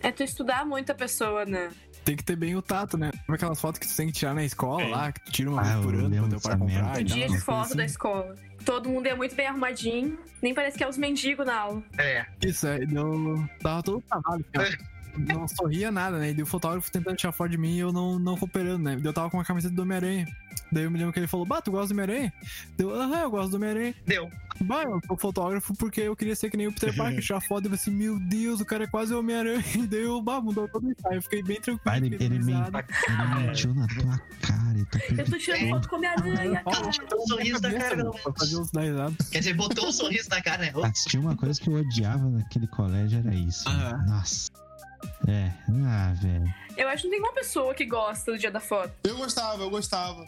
É tu estudar muito a pessoa, né? Tem que ter bem o tato, né? Como aquelas fotos que tu tem que tirar na escola Sim. lá, que tu tira uma Ah, vez por ano pra teu pai comprar. O dia de foto da assim. escola. Todo mundo é muito bem arrumadinho. Nem parece que é os mendigos na aula. É. Isso, aí deu. Tava todo travado, ó. Não sorria nada, né? E daí o fotógrafo tentando tirar foto de mim e eu não, não cooperando, né? Daí eu tava com uma camiseta do Homem-Aranha. Daí eu me lembro que ele falou, bah, tu gosta do Homem-Aranha? Deu, aham, eu gosto do Homem-Aranha. Deu. Bah, eu sou fotógrafo porque eu queria ser que nem o Peter Parker, tirar foto e eu falei assim, meu Deus, o cara é quase o Homem-Aranha. E daí eu, bah, mudou todo o ensaio. Eu fiquei bem tranquilo. Vai, ele, ele, ele mentiu na tua cara. Eu tô Eu tô tirando foto com a minha aranha, cara. Botou um sorriso na cara, fazer uns. Quer dizer, botou um sorriso na cara, né? Tinha uma coisa que eu odiava naquele colégio, era isso. Aham. Nossa. É, ah, velho. Eu acho que não tem uma pessoa que gosta do dia da foto. Eu gostava, eu gostava.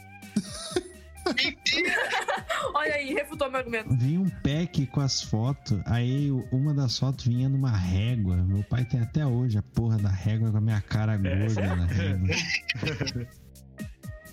Olha aí, refutou meu argumento. Vinha um pack com as fotos, aí uma das fotos vinha numa régua. Meu pai tem até hoje a porra da régua com a minha cara gorda na régua.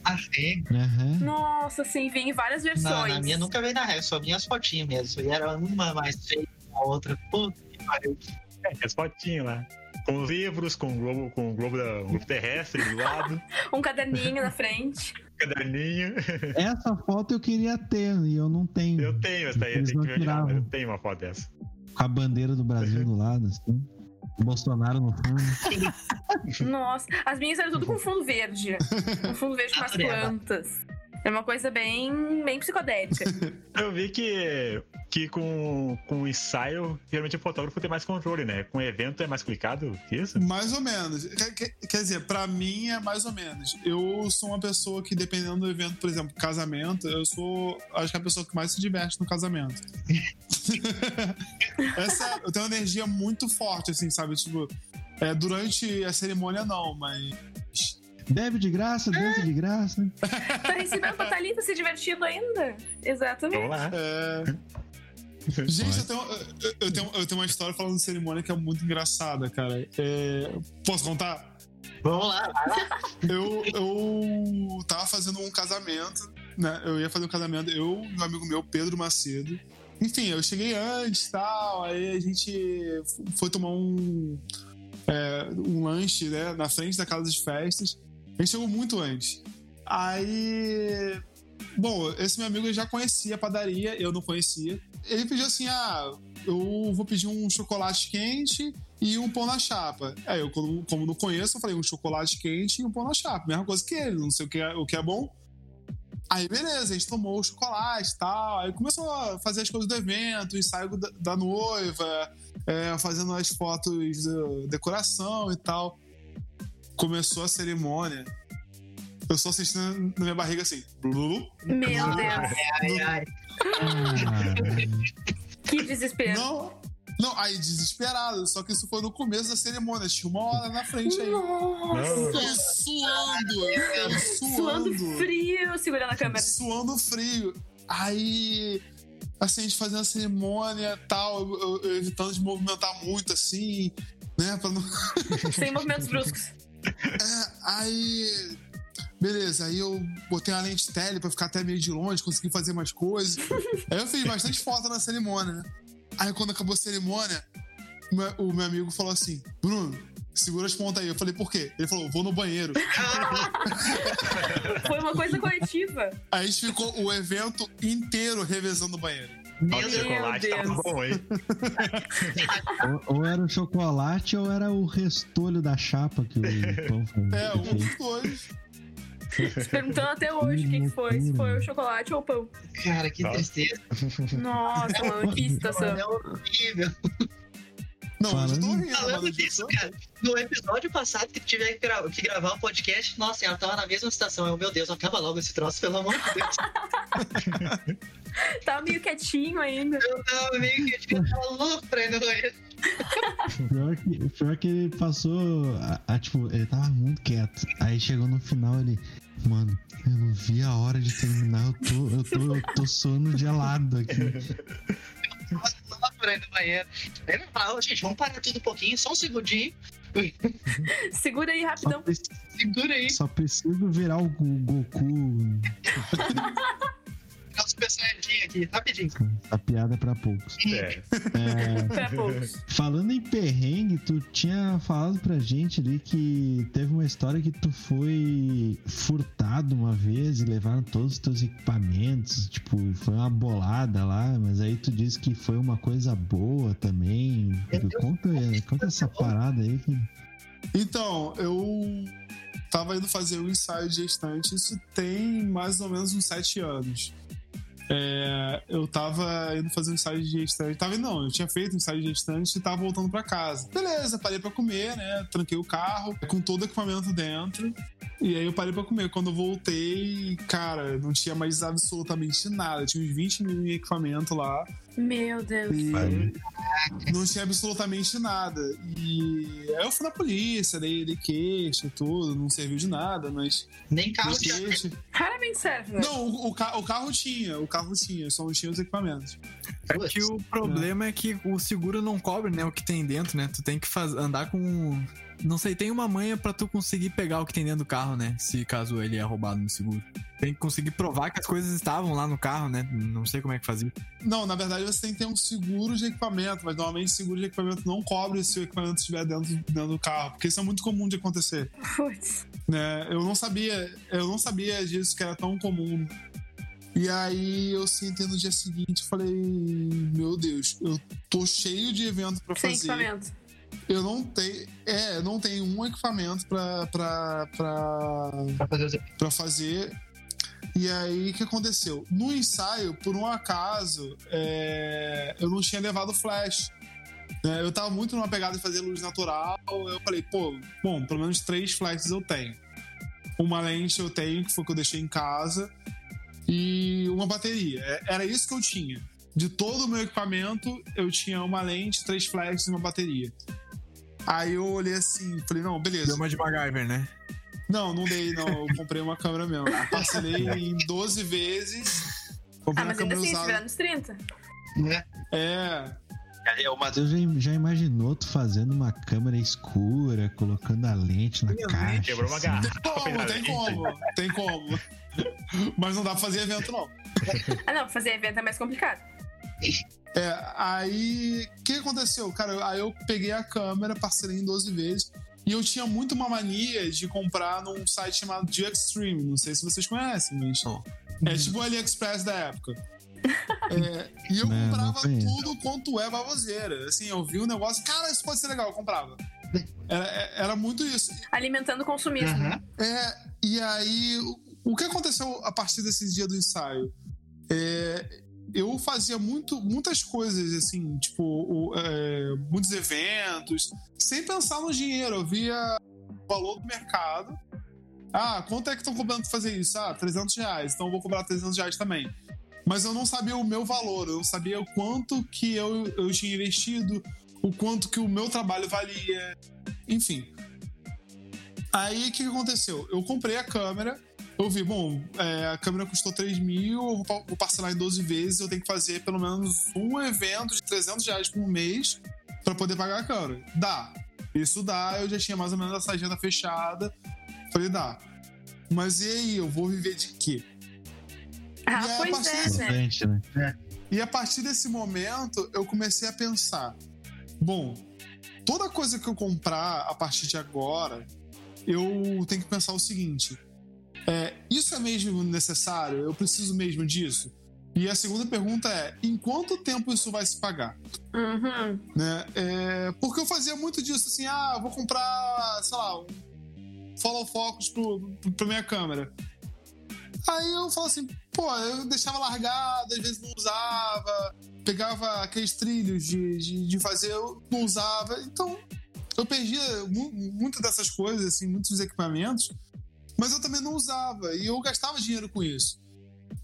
a fé. Aham. Nossa, sim, vem em várias versões. Não, na minha nunca veio na régua, só vinha as fotinhas mesmo. E era uma mais feia que a outra. Puta que pariu. É, as fotinhas lá. Com livros, com o globo, com o globo, da, o globo terrestre do lado, Um caderninho na frente. caderninho. Essa foto eu queria ter e eu não tenho. Eu tenho essa aí, eu tenho não que ver já, tiravam. mas eu tenho uma foto dessa. Com a bandeira do Brasil do lado, assim. Bolsonaro no fundo. Nossa, as minhas eram tudo com fundo verde. Um fundo verde com as plantas. É uma coisa bem, bem psicodélica. Eu vi que, que com, com ensaio, realmente o fotógrafo tem mais controle, né? Com evento é mais complicado que isso? Mais ou menos. Quer, dizer, pra mim é mais ou menos. Eu sou uma pessoa que, dependendo do evento, por exemplo, casamento, eu sou, acho que a pessoa que mais se diverte no casamento. Essa, eu tenho uma energia muito forte, assim, sabe? Tipo, é, durante a cerimônia, não, mas. Bebe de graça, dança de graça. tá recebendo a Thalita se divertindo ainda? Exatamente. Vamos lá. É, Gente, eu tenho, eu, eu tenho, eu tenho uma história falando de cerimônia que é muito engraçada, cara. É, posso contar? Vamos lá. Eu, eu tava fazendo um casamento, né? Eu ia fazer um casamento, eu e um amigo meu, Pedro Macedo. Enfim, eu cheguei antes e tal, aí a gente foi tomar um, é, um lanche, né? Na frente da casa de festas. Gente chegou muito antes. Aí. Bom, esse meu amigo ele já conhecia a padaria, eu não conhecia. Ele pediu assim: ah, eu vou pedir um chocolate quente e um pão na chapa. Aí eu, como, não conheço, eu falei um chocolate quente e um pão na chapa. Mesma coisa que ele, não sei o que é, o que é bom. Aí, beleza, a gente tomou o chocolate e tal. Aí começou a fazer as coisas do evento, ensaio da, da noiva, é, fazendo as fotos da decoração e tal. Começou a cerimônia. Eu só assistindo na minha barriga assim. Blulu. Meu Deus. Ai, ai. Que desespero. Não, não, aí desesperado. Só que isso foi no começo da cerimônia. Tinha uma hora na frente aí. Nossa. Eu suando, eu Suando suando. frio, segurando a câmera. Suando frio. Aí, assim, a gente fazendo a cerimônia e tal, eu, eu- eu evitando de movimentar muito, assim, né? Pra não... Sem movimentos bruscos. É, aí. Beleza, aí eu botei uma lente tele pra ficar até meio de longe, consegui fazer mais coisas. aí eu fiz bastante foto na cerimônia, né? Aí quando acabou a cerimônia, o meu, o meu amigo falou assim: Bruno, segura as pontas aí. Eu falei, por quê? Ele falou, vou no banheiro. Foi uma coisa coletiva. Aí a gente ficou o evento inteiro revezando o banheiro. Meu chocolate, tá Deus. bom, hein? Ou, ou era o chocolate ou era o restolho da chapa que o pão foi É, um dos dois. Se perguntando até hoje o que, que foi. Se foi o chocolate ou o pão. Cara, que Nossa. tristeza. Nossa, mano, que situação. É horrível. Não, eu já tô Falando- rindo, Falando disso, eu- cara, no episódio passado que tiver que, gra- que gravar um podcast, nossa, ela tava na mesma situação. Eu, meu Deus, acaba logo esse troço, pelo amor de Deus. Tava meio quietinho ainda. Eu tava meio que eu tava louco pra ir no banheiro. Pior que, pior que ele passou. A, a, tipo, ele tava muito quieto. Aí chegou no final ele. Mano, eu não vi a hora de terminar. Eu tô, eu tô, eu tô sono gelado aqui. No banheiro. Aí ele falou, gente, vamos parar tudo um pouquinho, só um segundinho. Segura aí Só, rapidão. pre- Segura aí. só preciso virar o Gu- Goku. Nosso personagem aqui, rapidinho. Essa piada é pra poucos. É. É, Pra poucos. falando em perrengue, tu tinha falado pra gente ali que teve uma história que tu foi furtado uma vez e levaram todos os teus equipamentos. Tipo, foi uma bolada lá, mas aí tu disse que foi uma coisa boa também. Conta, conta essa parada aí. Que... Então, eu tava indo fazer o ensaio de gestante, isso tem mais ou menos uns sete anos. É, eu tava indo fazer um ensaio de gestante. Tava não, eu tinha feito um ensaio de gestante e tava voltando pra casa. Beleza, parei pra comer, né? Tranquei o carro com todo o equipamento dentro. E aí eu parei pra comer. Quando eu voltei, cara, não tinha mais absolutamente nada. Tinha uns 20 mil em equipamento lá. Meu Deus. E não tinha absolutamente nada. E aí eu fui na polícia, dei, dei queixa e tudo, não serviu de nada, mas. Nem carro tinha. Raramente serve, né? Não, o, o ca- o carro tinha, o carro tinha, só não tinha os equipamentos. É que o problema é que o seguro não cobre, né, o que tem dentro, né? Tu tem que faz... andar com. Não sei, tem uma manha pra tu conseguir pegar o que tem dentro do carro, né? Se caso ele é roubado no seguro. Tem que conseguir provar que as coisas estavam lá no carro, né? Não sei como é que fazia. Não, na verdade você tem que ter um seguro de equipamento, mas normalmente seguro de equipamento não cobre se o equipamento estiver dentro, dentro do carro, porque isso é muito comum de acontecer. Putz. né? Eu não sabia, eu não sabia disso que era tão comum. E aí eu sentei no dia seguinte e falei, meu Deus, eu tô cheio de evento pra Sem fazer. equipamento. Eu não tenho, é, não tenho um equipamento pra, pra, pra, Pra fazer pra fazer. E aí, o que aconteceu? No ensaio, por um acaso, é, eu não tinha levado flash. né? eu tava muito numa pegada de fazer luz natural. Eu falei, pô, bom, pelo menos três flashes eu tenho. Uma lente eu tenho, que foi que eu deixei em casa, e uma bateria. É- Era isso que eu tinha. De todo o meu equipamento, eu tinha uma lente, três flashes e uma bateria. Aí eu olhei assim, falei, não, beleza. Deu uma de MacGyver, né? Não, não dei, não. Eu comprei uma câmera mesmo. Eu Parcelei em 12 vezes. Comprei Ah, mas ainda assim, usada. nos 30. Né? É. É, o Matheus já, já imaginou tu fazendo uma câmera escura, colocando a lente na caixa. Quebrou uma assim. garrafa. Como, na tem como, tem como. Mas não dá pra fazer evento, não. Ah, não, fazer evento é mais complicado. É, aí. O que aconteceu? Cara, aí eu peguei a câmera, parcelei em 12 vezes. E eu tinha muito uma mania de comprar num site chamado The Extreme. Não sei se vocês conhecem, mas. É tipo o AliExpress da época. É, e eu Não, comprava tudo quanto é baboseira. Assim, eu vi um negócio, cara, isso pode ser legal, eu comprava. Era, era muito isso. Alimentando o consumismo. Aham. É, e aí, o, o que aconteceu a partir desse dia do ensaio? É, eu fazia muito, muitas coisas, assim, tipo, o- é, muitos eventos, sem pensar no dinheiro. Eu via o valor do mercado. Ah, quanto é que estão cobrando pra fazer isso? Ah, 300 reais. Então eu vou cobrar 300 reais também. Mas eu não sabia o meu valor, eu não sabia o quanto que eu, eu tinha investido, o quanto que o meu trabalho valia, enfim. Aí o que aconteceu? Eu comprei a câmera, eu vi, bom, é, a câmera custou 3 mil, eu vou pa- vou parcelar em 12 vezes, eu tenho que fazer pelo menos um evento de 300 reais por mês pra poder pagar a câmera. Dá. Isso dá, eu já tinha mais ou menos essa agenda fechada. Falei, dá. Mas e aí, eu vou viver de quê? Ah, E pois partir é, desse- né? Bastante, né? E a partir desse momento, eu comecei a pensar: bom, toda coisa que eu comprar a partir de agora, eu tenho que pensar o seguinte: é, isso é mesmo necessário? Eu preciso mesmo disso? E a segunda pergunta é: em quanto tempo isso vai se pagar? Uhum. né? É, porque eu fazia muito disso, assim, ah, eu vou comprar, sei lá, um follow focus pro, pro, pra minha câmera. Aí eu falo assim, pô, eu deixava largado, às vezes não usava, pegava aqueles trilhos de, de, de fazer, eu não usava. Então, eu perdia mu muito dessas coisas, assim, muitos dos equipamentos, mas eu também não usava, e eu gastava dinheiro com isso.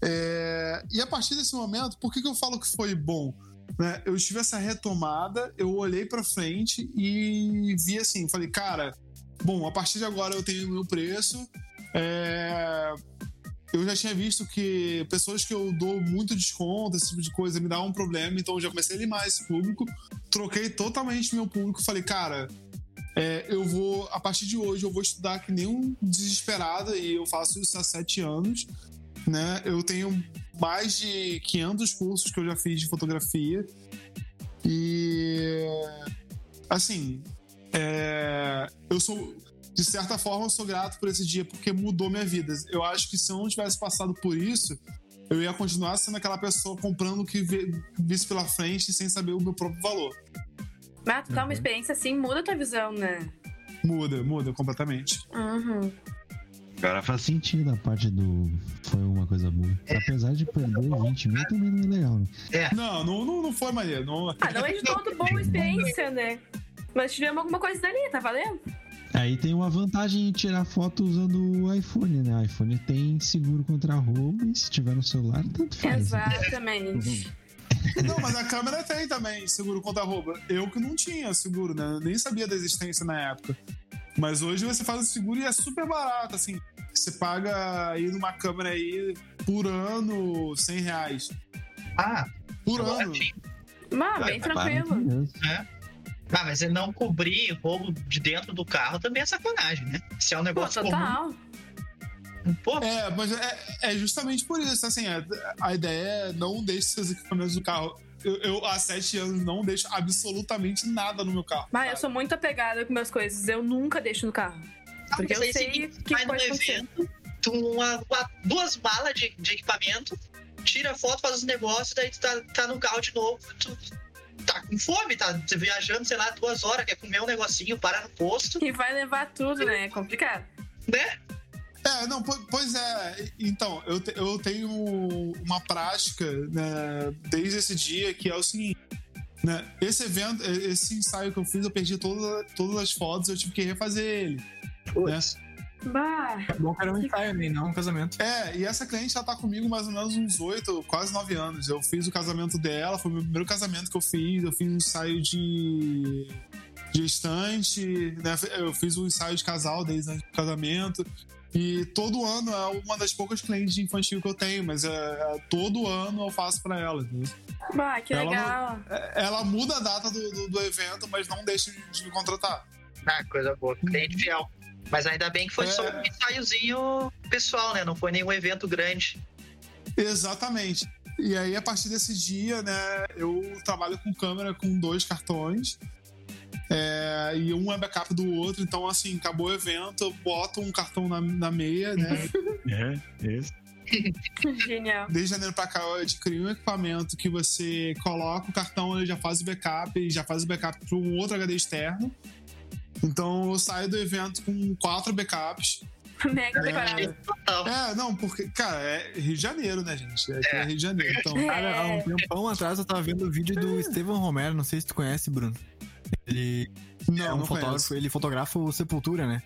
É, e a partir desse momento, por que, que eu falo que foi bom? né, eu tive essa retomada, eu olhei pra frente e vi assim, falei, cara, bom, a partir de agora eu tenho o meu preço. é, Eu já tinha visto que pessoas que eu dou muito desconto, esse tipo de coisa, me dá um problema, então eu já comecei a limar esse público. Troquei totalmente meu público, falei, cara, é, eu vou, a partir de hoje, eu vou estudar que nem um desesperado, e eu faço isso há sete anos. Né? Eu tenho mais de 500 cursos que eu já fiz de fotografia. E. Assim. é, eu sou. De certa forma, eu sou grato por esse dia porque mudou minha vida. Eu acho que se eu não tivesse passado por isso, eu ia continuar sendo aquela pessoa comprando o que visse pela frente sem saber o meu próprio valor. Mas tu tá uma experiência assim, muda a tua visão, né? Muda, muda completamente. Uhum. Agora faz sentido a parte do. Foi uma coisa boa. Apesar de perder 20 mil, também não é legal, né? Não, não, não, não foi maneiro. Não... Ah, não é de todo bom a experiência, né? Mas tivemos alguma coisa dali, tá valendo? Aí tem uma vantagem em tirar foto usando o iPhone, né? O iPhone tem seguro contra roubo e se tiver no celular, tanto faz. né? Não, mas a câmera tem também seguro contra roubo. Eu que não tinha seguro, né? Eu nem sabia da existência na época. Mas hoje você faz o seguro e é super barato, assim. Você paga aí numa câmera aí por ano 100 reais. Ah, Por tá ano. baratinho. Mas, bem tranquilo. Maravilhoso. Ah, mas é não cobrir roubo de dentro do carro também é sacanagem, né? Se é um Pô, negócio comum. Pô, É, mas é, é justamente por isso. Assim, é- a ideia é não deixe seus equipamentos no carro. Eu, eu, há sete anos, não deixo absolutamente nada no meu carro. Mas eu sou muito apegada com minhas coisas. Eu nunca deixo no carro. Porque eu sei se o que vai num pode acontecer. evento, tu uma, uma- duas malas de, de equipamento, tira foto, faz os negócios, daí tu tá, tá no carro de novo, tu tá com fome, tá viajando, sei lá, duas horas, quer comer um negocinho, para no posto, E vai levar tudo, né? É complicado. né? É, não, po- pois é. Então, eu, te- eu tenho uma prática né, desde esse dia que é o seguinte. Né, esse evento, esse ensaio que eu fiz, eu perdi toda, todas as fotos, eu tive que refazer ele. Né? Bah. É bom que era um ensaio, né? Não um casamento. É, e essa cliente já tá comigo mais ou menos uns oito, quase nove anos. Eu fiz o casamento dela, foi o meu primeiro casamento que eu fiz. Eu fiz um ensaio de gestante, né? Eu fiz um ensaio de casal desde antes do casamento. E todo ano é uma das poucas clientes de infantil que eu tenho, mas é, é- todo ano eu faço pra ela. entendeu? Bah, que Ela legal. É- Ela muda a data do, do, do evento, mas não deixa de me contratar. Ah, coisa boa. Cliente fiel. Mas ainda bem que foi É. só um ensaiozinho pessoal, né? Não foi nenhum evento grande. Exatamente. E aí, a partir desse dia, né, eu trabalho com câmera com dois cartões. É, e um é backup do outro, então assim, acabou o evento, eu boto um cartão na, na meia, né? É, isso. Genial. Desde janeiro pra cá eu adquiri um equipamento que você coloca o cartão, ele já faz o backup, e já faz o backup para um outro HD externo. Então eu saio do evento com quatro backups. Mega preparado. Total. É, não, porque, cara, é Rio de Janeiro, né, gente? Aqui é, Rio de Janeiro. Então, Cara, há um É. tempão atrás eu tava vendo o vídeo do Estevão Romero, não sei se tu conhece, Bruno. Ele é não, um não fotógrafo, conheço. ele fotografa o Sepultura, né?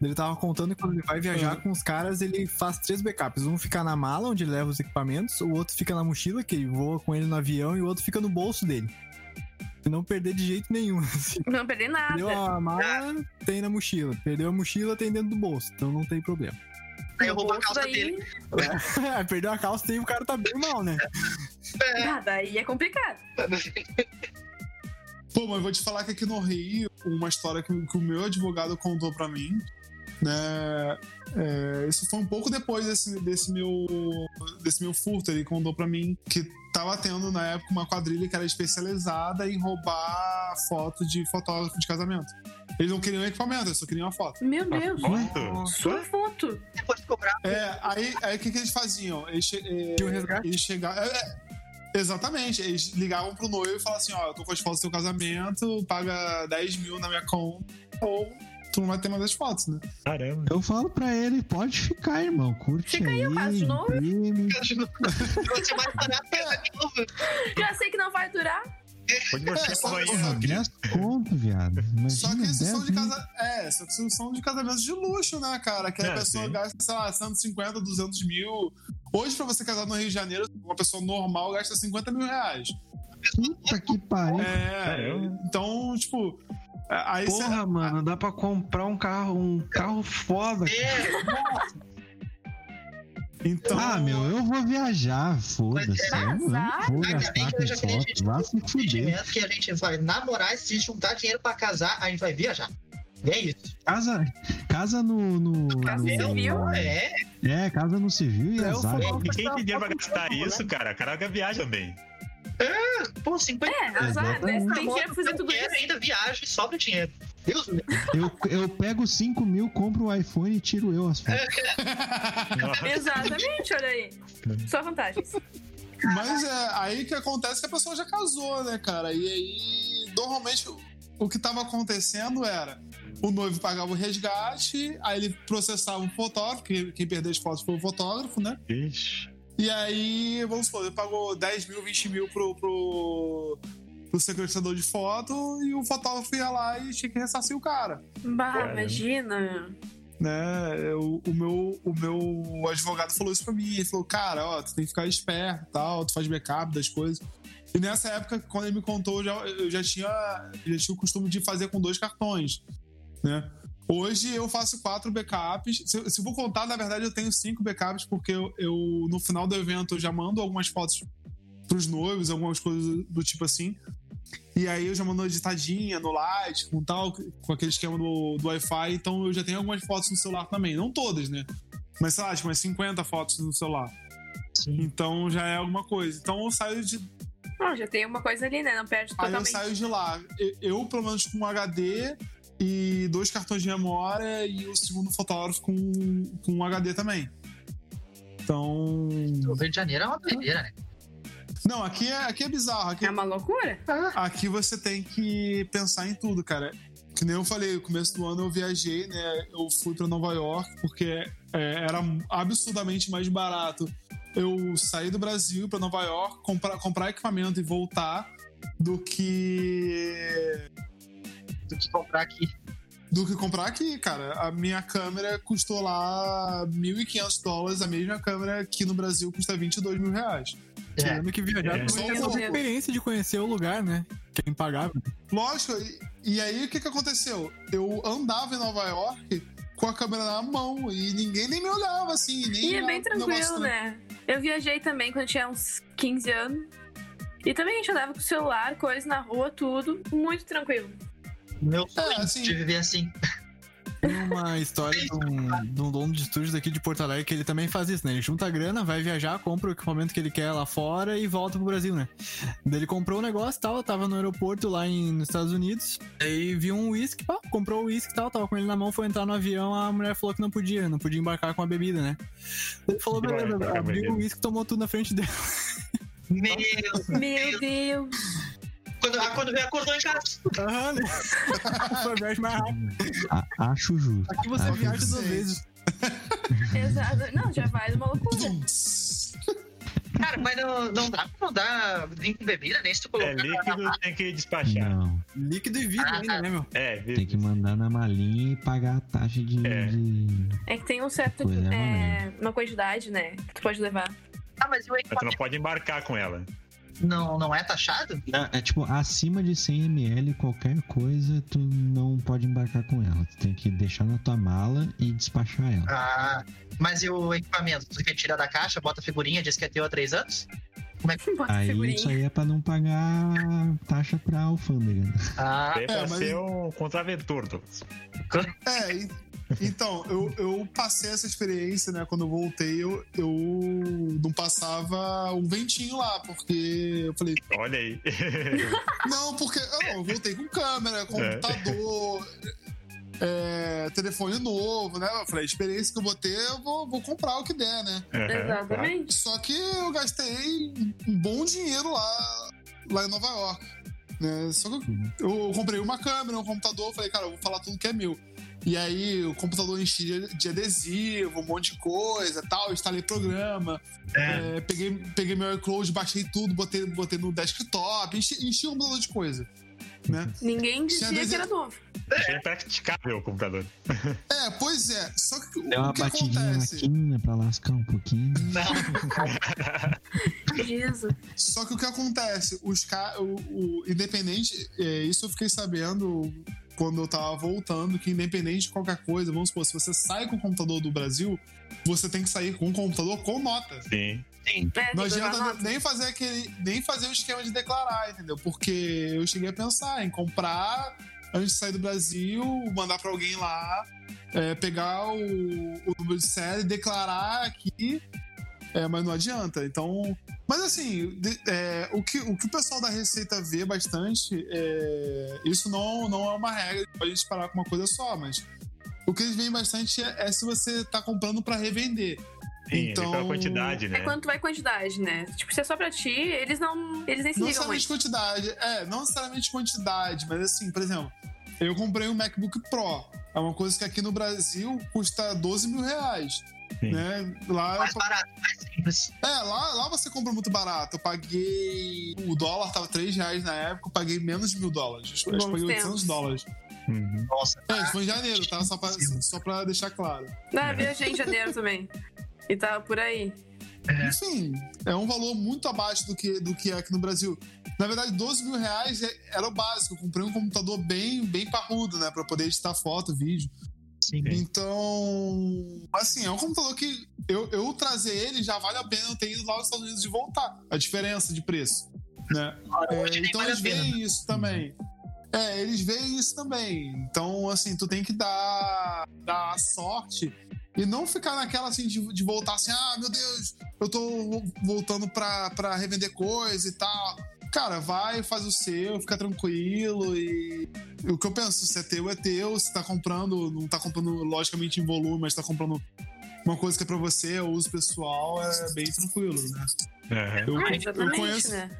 Ele tava contando que quando ele vai viajar Uhum. com os caras, ele faz três backups. Um fica na mala, onde ele leva os equipamentos, o outro fica na mochila, que ele voa com ele no avião, e o outro fica no bolso dele. E não perder de jeito nenhum. assim. Não perdi nada. Perdeu a mala, tem na mochila. Perdeu a mochila, tem dentro do bolso. Então não tem problema. Aí eu roubo a calça daí- dele. Perdeu a calça, tem o cara tá bem mal, né? Ah, daí é complicado. Pô, mas eu vou te falar que aqui no Rio, uma história que, que o meu advogado contou pra mim, né? é, isso foi um pouco depois desse, desse, meu, desse meu furto. Ele contou pra mim que tava tendo na época uma quadrilha que era especializada em roubar foto de fotógrafo de casamento. Eles não queriam equipamento, eles só queriam a foto. Meu Deus. Foto? Sua foto. Depois de cobrar. É, aí aí o que, que eles faziam? Eles, che- é, E o resgate? eles chegavam. é, é, exatamente, eles ligavam pro noivo e falavam assim: ó, eu tô com as fotos do seu casamento, paga 10 mil na minha conta, ou tu não vai ter mais as fotos, né? Caramba. Eu falo pra ele, pode ficar, irmão. Curte Fica aí aí, o caso de novo. imprime. Vai ser mais barato de novo. Já sei que não vai durar. Onde você É, só- foi? Porra, 10 conto, viado. Imagina, Só que esses são 10 de casa. É, só que são de casamentos de luxo, né, cara? Que a É, pessoa sim. gasta, sei lá, 150, 200 mil. Hoje, pra você casar no Rio de Janeiro, uma pessoa normal gasta 50 mil reais. Puta que pariu. É. Então, tipo. Aí você. Porra, mano, dá pra comprar um carro, um carro foda. É, Então, Ah, meu, eu vou viajar, foda-se. Eu não vou bem gastar com foto. Vá se fuder. que a gente vai namorar, se juntar dinheiro pra casar, a gente vai viajar. E é isso. Casa, casa no. no, Casa no- civil? É, É, casa no civil e É, eu azar. E quem tem dinheiro pra gastar isso, cara? O cara viaja também. pô, 50 É, azar, né? Tem dinheiro pra fazer tudo dinheiro, isso. ainda viaja e sobra dinheiro. Deus me. Eu, eu pego 5 mil, compro o iPhone e tiro eu as fotos. Exatamente, olha aí. Só vantagens. Mas é aí que acontece que a pessoa já casou, né, cara? E aí, normalmente, o- o que tava acontecendo era o noivo pagava o resgate, aí ele processava o fotógrafo, que quem perdeu as fotos foi o fotógrafo, né? Ixi. E aí, vamos supor, ele pagou 10 mil, 20 mil pro, pro, pro sequestrador de foto e o fotógrafo ia lá e tinha que ressarcir o cara. Bah, Caramba. imagina. né? O, o meu, o meu advogado falou isso pra mim. Ele falou, cara, ó, tu tem que ficar esperto e tal, tu faz backup das coisas. E nessa época, quando ele me contou, eu já, eu já tinha, já tinha o costume de fazer com dois cartões, né? Hoje eu faço quatro backups. Se, se eu vou contar, na verdade, eu tenho cinco backups, porque eu, eu, no final do evento eu já mando algumas fotos pros noivos, algumas coisas do tipo assim. E aí eu já mando editadinha no Light, com tal, com aquele esquema do, do Wi-Fi. Então eu já tenho algumas fotos no celular também. Não todas, né? Mas sei lá, tipo, umas 50 fotos no celular. Então já é alguma coisa. Então eu saio de. Não, já tem uma coisa ali, né? Não perde Aí eu totalmente. saio de lá. Eu, eu, pelo menos, com um HD e dois cartões de memória e o segundo fotógrafo com, com um HD também. Então. O Rio de Janeiro é uma doideira, né? Não, aqui é, aqui é bizarro. Aqui, É uma loucura? aqui você tem que pensar em tudo, cara. Que nem eu falei, no começo do ano eu viajei, né? Eu fui pra Nova York porque é, era absurdamente mais barato eu sair do Brasil pra Nova York, comprar, comprar equipamento e voltar do que Do que comprar aqui. do que comprar aqui, cara. A minha câmera custou lá 1.500 dólares, a mesma câmera aqui no Brasil custa 22 mil reais. É. Tirando que viajar É. também é Só a experiência de conhecer o lugar, né? Que é impagável. Lógico, e, e aí o que, que aconteceu? Eu andava em Nova York com a câmera na mão e ninguém nem me olhava assim. Nem E é bem tranquilo, né? Eu viajei também quando eu tinha uns 15 anos. E também a gente andava com o celular, coisa na rua, tudo. Muito tranquilo. Meu sonho É, assim- de viver assim. Tem uma história de um, de um dono de estúdios aqui de Porto Alegre que ele também faz isso, né? Ele junta a grana, vai viajar, compra o equipamento que ele quer lá fora e volta pro Brasil, né? Daí ele comprou o negócio e tal, tava no aeroporto lá em, nos Estados Unidos, aí viu um uísque, pá, comprou o uísque e tal, tava com ele na mão, foi entrar no avião, a mulher falou que não podia, não podia embarcar com a bebida, né? Ele falou, beleza, abriu o uísque, tomou tudo na frente dele. Meu, Meu Deus. Quando, ah, quando veio, acordou em casa. Aham, né? Foi a viagem mais rápida. Acho justo. Aqui você acho viaja duas vezes. Exato. Não, já vai uma loucura. Cara, mas não, não dá pra não dar vinho com bebida, nem se tu colocar. É líquido, tem que despachar. Não, Líquido e vidro ainda, né, meu? É, tem que mandar na malinha e pagar a taxa de. É. de- É que tem um certo. Coisa é, uma quantidade, né? Que tu pode levar. Ah, mas e o Mas tu não equipamento pode embarcar com ela. Não, não é taxado? Não, É tipo, acima de 100 ml, qualquer coisa, tu não pode embarcar com ela. Tu tem que deixar na tua mala e despachar ela. Ah, mas e o equipamento? Tu quer tirar da caixa, bota a figurinha, diz que é teu há três anos? Bota Aí figurinha. isso aí é pra não pagar taxa pra alfândega. Ah, É pra mas- ser um contraventor, Douglas. É, então, eu, eu passei essa experiência, né? Quando eu voltei, eu, eu não passava um ventinho lá, porque eu falei, Olha aí. não, porque eu, não, eu voltei com câmera, computador, é, telefone novo, né? Eu falei, a experiência que eu vou ter, eu vou, vou comprar o que der, né? Exatamente. Só que eu gastei um bom dinheiro lá, lá em Nova York. Né? Só que eu, eu comprei uma câmera, um computador, falei, cara, eu vou falar tudo que é meu. E aí o computador enchi de, de adesivo, um monte de coisa tal, instalei programa, é, peguei, peguei meu iCloud, baixei tudo, botei, botei no desktop, enchi, enchi um monte de coisa. Né? Ninguém dizia Tinha que era novo. É impraticável o computador. É, pois é. Só que Deu o uma que batidinha acontece? quina pra lascar um pouquinho. Jesus. Só que o que acontece? Os ca... o, o independente, é, isso eu fiquei sabendo quando eu tava voltando, que independente de qualquer coisa, vamos supor, se você sai com o computador do Brasil, você tem que sair com o computador com nota. Sim. É, Não adianta nem fazer aquele. nem fazer o esquema de declarar, entendeu? Porque eu cheguei a pensar em comprar antes de sair do Brasil, mandar pra alguém lá, é, pegar o, o número de série, declarar aqui, é, mas não adianta. Então. Mas assim, de- é, o, que, o que o pessoal da Receita vê bastante, é, isso não, não é uma regra, pode disparar com uma coisa só, mas o que eles veem bastante é, é se você tá comprando pra revender. Sim, Então- pela quantidade, né? É quanto vai quantidade, né? Tipo, se é só pra ti, eles não. Eles nem se Não necessariamente muito. quantidade, é, não necessariamente quantidade, mas assim, por exemplo, eu comprei um MacBook Pro. É uma coisa que aqui no Brasil custa 12 mil reais. Sim. Né? Lá, mais barato, mais simples. é, lá, lá você compra muito barato. Eu paguei. O dólar tava 3 reais na época, eu paguei menos de mil dólares. Acho que eu paguei 800 tempos. dólares. Uhum. Nossa, É, isso foi em janeiro, tá? Só pra, só pra deixar claro. Ah, viajei em janeiro também. E tava por aí. Enfim, é um valor muito abaixo do que, do que é aqui no Brasil. Na verdade, 12 mil reais é- era o básico. Eu comprei um computador bem, bem parrudo, né? Pra poder editar foto, vídeo. Sim. Então, assim, é um computador que eu, eu trazer ele já vale a pena eu ter ido lá aos Estados Unidos e voltar. A diferença de preço, né? É, Hoje nem então vale eles veem isso também. É, eles veem isso também. Então, assim, tu tem que dar, dar sorte e não ficar naquela assim de, de voltar assim, ah, meu Deus, eu tô voltando pra, pra revender coisa e tal. Cara, vai, faz o seu, fica tranquilo e. o que eu penso, se é teu, é teu. Se tá comprando, não tá comprando logicamente em volume, mas tá comprando uma coisa que é pra você, é uso pessoal, é bem tranquilo, né? Aham. Eu, Ah, eu exatamente, conheço, né?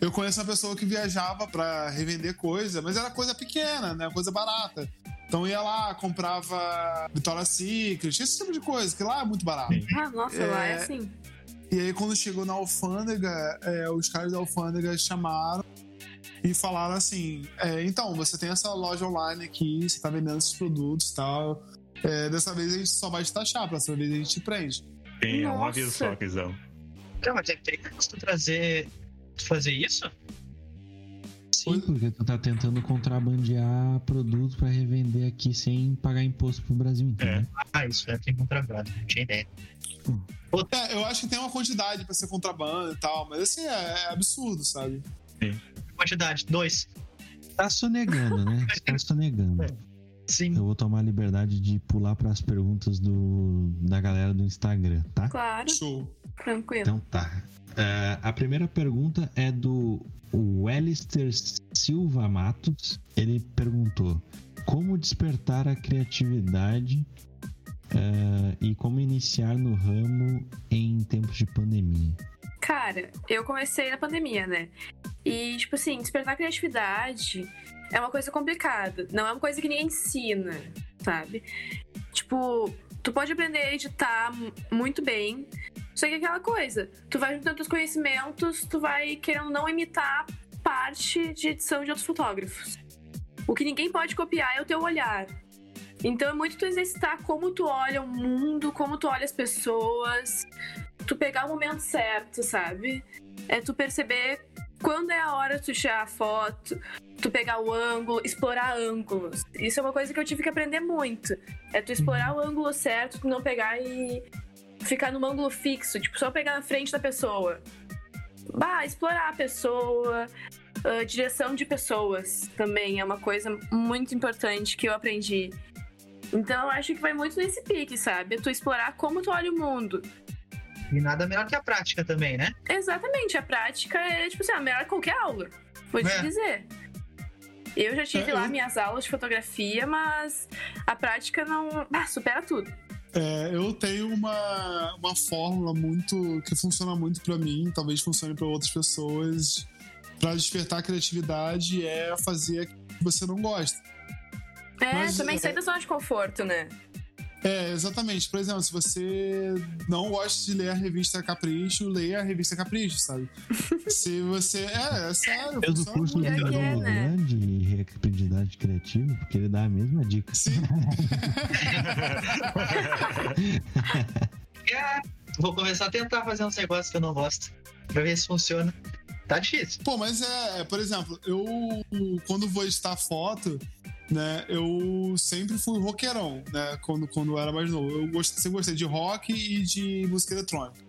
eu conheço uma pessoa que viajava pra revender coisa, mas era coisa pequena, né? Coisa barata. Então ia lá, comprava Victoria's Secret, esse tipo de coisa, que lá é muito barato. Ah, nossa, lá é assim. E aí, quando chegou na alfândega, é, os caras da alfândega chamaram e falaram assim: é, então, você tem essa loja online aqui, você tá vendendo esses produtos e tal. É, dessa vez a gente só vai te taxar, próxima vez a gente te prende. Tem um Nossa. aviso só dão. Cara, mas é tem que trazer. Fazer isso? Sim, porque tu tá tentando contrabandear produto pra revender aqui sem pagar imposto pro Brasil inteiro. Ah, isso é tem contrabando, não tinha ideia. É, eu acho que tem uma quantidade pra ser contrabando e tal, mas assim, é, é absurdo, sabe? Quantidade, dois. Tá sonegando, né? Tá sonegando. Sim. Eu vou tomar a liberdade de pular pras perguntas do, da galera do Instagram, tá? Claro, Show. Tranquilo. Então tá. É, a primeira pergunta é do Wellister Silva Matos. Ele perguntou: Como despertar a criatividade é, e como iniciar no ramo em tempos de pandemia? Cara, eu comecei na pandemia, né? E, tipo assim, despertar criatividade é uma coisa complicada. Não é uma coisa que ninguém ensina, sabe? Tipo, tu pode aprender a editar mu- muito bem. Só que é aquela coisa, tu vai juntando teus conhecimentos, tu vai querendo não imitar parte de edição de outros fotógrafos. O que ninguém pode copiar é o teu olhar. Então é muito tu exercitar como tu olha o mundo, como tu olha as pessoas, tu pegar o momento certo, sabe? É tu perceber quando é a hora de tu tirar a foto, tu pegar o ângulo, explorar ângulos. Isso é uma coisa que eu tive que aprender muito. É tu explorar o ângulo certo, tu não pegar e ficar num ângulo fixo, tipo, só pegar na frente da pessoa. Bah, explorar a pessoa, ah, direção de pessoas também é uma coisa muito importante que eu aprendi. Então eu acho que vai muito nesse pique, sabe? Tu explorar como tu olha o mundo. E nada melhor que a prática também, né? Exatamente, a prática é, tipo assim, a melhor que qualquer aula. Vou te É. dizer. Eu já tive É, lá minhas aulas de fotografia, mas a prática não. Ah, supera tudo. É, eu tenho uma, uma fórmula muito que funciona muito pra mim, talvez funcione pra outras pessoas. Pra despertar a criatividade é fazer aquilo que você não gosta. É, Mas, também é- sai da zona de conforto, né? É, exatamente. Por exemplo, se você não gosta de ler a revista Capricho, leia a revista Capricho, sabe? se você. É, é sério. Fez o curso do. Pior que é, né? Grande e reatividade criativa, porque ele dá a mesma dica. Sim. É, vou começar a tentar fazer uns negócios que eu não gosto. Pra ver se funciona. Tá difícil. Pô, mas é, por exemplo, eu quando vou editar foto, né, eu sempre fui roqueirão, né, quando, quando eu era mais novo. Eu gost, sempre gostei de rock e de música eletrônica.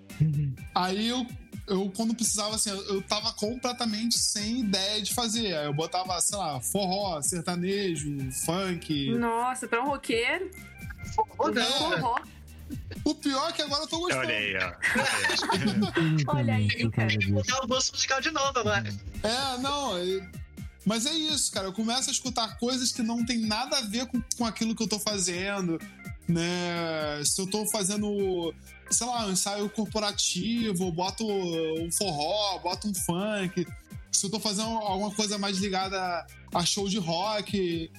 Aí eu, eu, quando precisava, assim, eu, tava completamente sem ideia de fazer. Aí eu botava, sei lá, forró, sertanejo, funk. Nossa, pra um roqueiro, Ô, não, forró. O pior é que agora eu tô gostando. Olha aí, ó. Olha aí, cara. disso. mudar o gosto musical de novo agora. É, não. Mas é isso, cara. Eu começo a escutar coisas que não tem nada a ver com, com aquilo que eu tô fazendo, né? Se eu tô fazendo, sei lá, um ensaio corporativo, boto um forró, boto um funk. Se eu tô fazendo alguma coisa mais ligada a show de rock,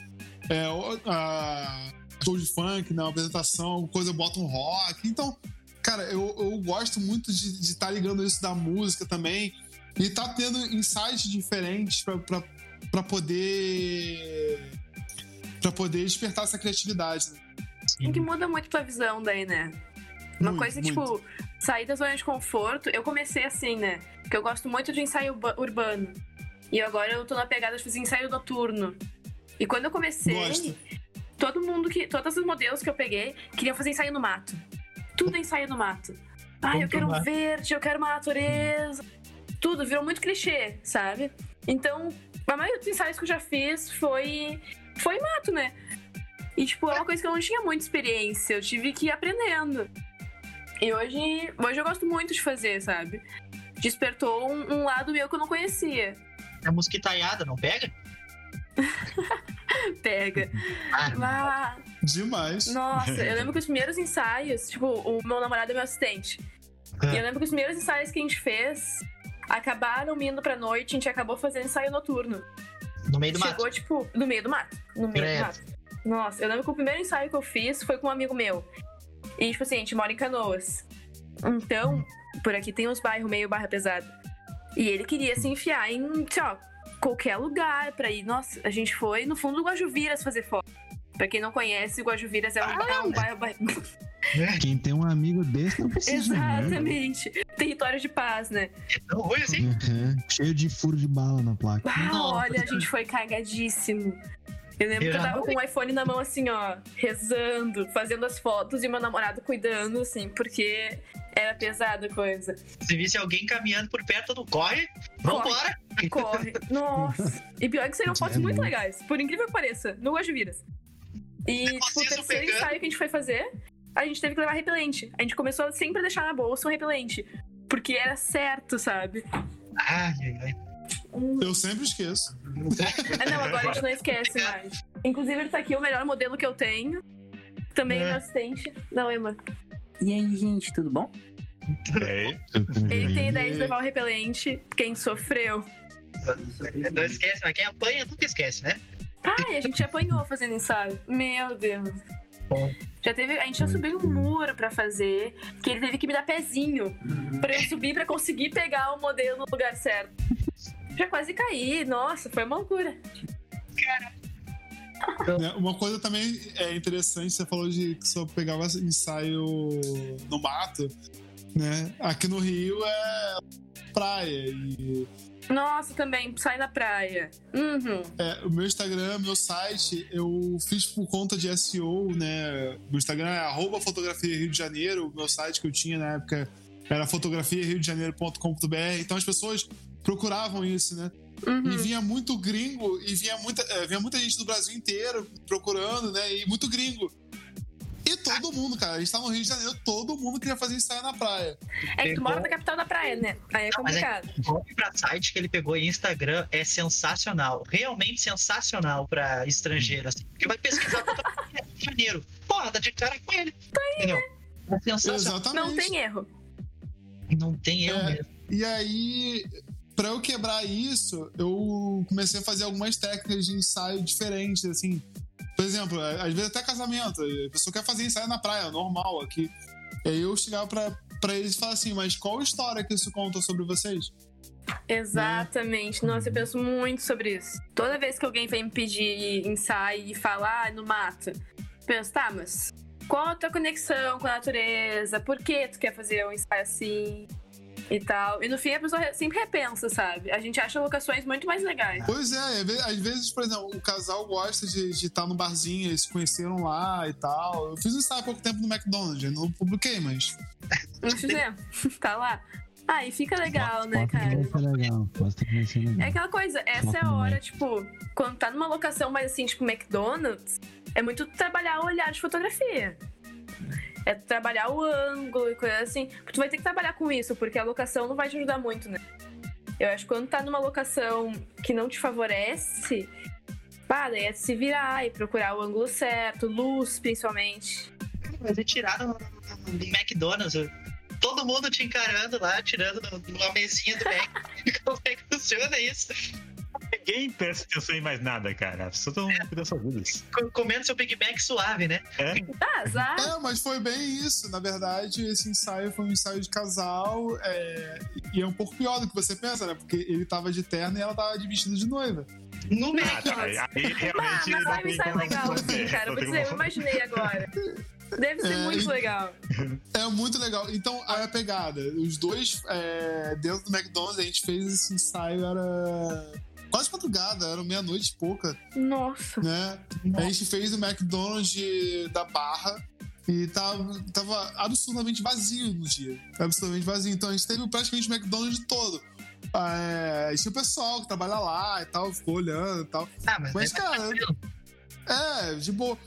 é, a show de funk, né? Uma apresentação, coisa, eu boto um rock. Então, cara, eu, eu gosto muito de estar ligando isso da música também. E tá tendo insights diferentes pra, pra, pra poder. pra poder despertar essa criatividade. né? Que muda muito tua visão daí, né? Uma Muito, coisa, muito. tipo, sair da zona de conforto. Eu comecei assim, né? Porque eu gosto muito de ensaio urba- urbano. E agora eu tô na pegada de fazer ensaio noturno. E quando eu comecei, Gosto. todo mundo que. Todos os modelos que eu peguei queriam fazer ensaio no mato. Tudo é ensaio no mato. Ah, eu quero um verde, eu quero uma natureza. Tudo, virou muito clichê, sabe? Então, a maioria dos ensaios que eu já fiz foi. Foi mato, né? E, tipo, é uma coisa que eu não tinha muita experiência. Eu tive que ir aprendendo. E hoje, hoje eu gosto muito de fazer, sabe? Despertou um, um lado meu que eu não conhecia. A mosquitaiada, não pega? Pega. Ah, Ah, Demais. nossa, eu lembro que os primeiros ensaios, tipo, o meu namorado é meu assistente. E eu lembro que os primeiros ensaios que a gente fez acabaram indo pra noite, a gente acabou fazendo ensaio noturno. no meio do Chegou, mato. tipo, no meio do mato. No meio Credo. do mato. Nossa, eu lembro que o primeiro ensaio que eu fiz foi com um amigo meu. E, tipo assim, a gente mora em Canoas. Então, por aqui tem uns bairros meio barra pesada. E ele queria se enfiar em, sei lá, qualquer lugar pra ir. Nossa, a gente foi no fundo do Guajuviras fazer foto. Pra quem não conhece, o Guajuviras é um, é um bairro. bairro- Quem tem um amigo desse não precisa. amigo. Exatamente. Território de paz, né? É tão ruim assim? Uhum. Cheio de furo de bala na placa. Ah, Nossa. olha, a gente foi cagadíssimo. Eu lembro Eu que eu tava com o iPhone na mão, assim, ó, rezando, fazendo as fotos e meu namorado cuidando, assim, porque era pesada a coisa. Se visse alguém caminhando por perto do corre, vambora! Corre. Nossa. E pior que seriam fotos É muito muito. legais, por incrível que pareça. Não gosto E, tipo, o terceiro pegando? ensaio que a gente foi fazer, a gente teve que levar repelente. A gente começou a sempre deixar na bolsa um repelente. Porque era certo, sabe? Ai, ai, ai. Eu sempre esqueço. Ah, não, agora a gente não esquece mais. Inclusive, ele tá aqui, o melhor modelo que eu tenho. Também é É. meu assistente. Não, Emma. E aí, gente, tudo bom? É, Ele tem ideia de levar o repelente. Quem sofreu. Não esquece, mas quem apanha nunca esquece, né? Ai, a gente apanhou fazendo ensaio. Meu Deus. Já teve, a gente já subiu um muro pra fazer, que ele teve que me dar pezinho pra eu subir pra conseguir pegar o modelo no lugar certo. Já quase caí, nossa, foi uma loucura. Né, Uma coisa também é interessante, você falou de que só pegava ensaio no mato, né? Aqui no Rio é praia e Nossa, também, sai na praia. Uhum. é, o meu Instagram, meu site, eu fiz por conta de SEO, né? Meu Instagram é arroba fotografia Rio de Janeiro, o meu site que eu tinha na época era fotografiariodejaneiro.com.br, então as pessoas procuravam isso, né? E Uhum. vinha muito gringo, e vinha muita, é, vinha muita gente do Brasil inteiro procurando, né? E muito gringo. E todo mundo, cara, a gente tá no Rio de Janeiro, todo mundo queria fazer ensaio na praia. É que tu mora na capital da praia, né? Aí é Não, mas é complicado. Volta pra site que ele pegou em Instagram é sensacional. Realmente sensacional pra estrangeiro. Assim, porque vai pesquisar fotografia Rio de Janeiro. Porra, dá de cara com ele. Entendeu? É sensacional. Exatamente. Não tem erro. Não tem erro É. mesmo. E aí, pra eu quebrar isso, eu comecei a fazer algumas técnicas de ensaio diferentes, assim. Por exemplo, às vezes até casamento, a pessoa quer fazer ensaio na praia, normal aqui. E aí eu chegava pra, pra eles e falava assim, mas qual história que isso conta sobre vocês? Exatamente. Nossa, eu penso muito sobre isso. Toda vez que alguém vem me pedir ensaio e falar ah, no mato, eu penso, tá, mas qual a tua conexão com a natureza? Por que tu quer fazer um ensaio assim? E tal. E no fim a pessoa re- sempre repensa, sabe? A gente acha locações muito mais legais. Pois é, às ve- às vezes, por exemplo, o casal gosta de estar no barzinho, eles se conheceram lá e tal. Eu fiz um ensaio há pouco tempo no McDonald's, eu não publiquei, mas. Nós fizemos. tá lá. Ah, e fica legal, né, cara? legal. É aquela coisa, essa é a hora, tipo, quando tá numa locação mais assim, tipo McDonald's, é muito trabalhar o olhar de fotografia. É trabalhar o ângulo e coisa assim. Tu vai ter que trabalhar com isso, porque a locação não vai te ajudar muito, né? Eu acho que quando tá numa locação que não te favorece, pá, daí é se virar e procurar o ângulo certo, luz principalmente. Mas no- no McDonald's. Todo mundo te encarando lá, tirando numa mesinha do Mac. Como é que funciona isso? Ninguém presta atenção em mais nada, cara. As pessoas estão cuidando das suas vidas. Co- Comendo seu Big Mac suave, né? É? Tá, azar. É, mas foi bem isso. Na verdade, esse ensaio foi um ensaio de casal. é, E é um pouco pior do que você pensa, né? Porque ele tava de terno e ela tava de vestido de noiva. No Ah, tá. Aí, aí Ah, realmente. mas não é um tem ensaio como legal, assim, cara. Vou dizer, eu imaginei agora. Deve ser É, muito legal. É muito legal. Então, aí a pegada. Os dois, é, dentro do McDonald's, a gente fez esse ensaio, era quase madrugada, era meia-noite e pouca, Nossa. né? A gente fez o McDonald's da Barra e tava, tava absurdamente vazio no dia. Absurdamente vazio. Então a gente teve praticamente o McDonald's todo. É, tinha o pessoal que trabalha lá e tal, ficou olhando e tal. Ah, mas, Mas, é cara. É, de boa.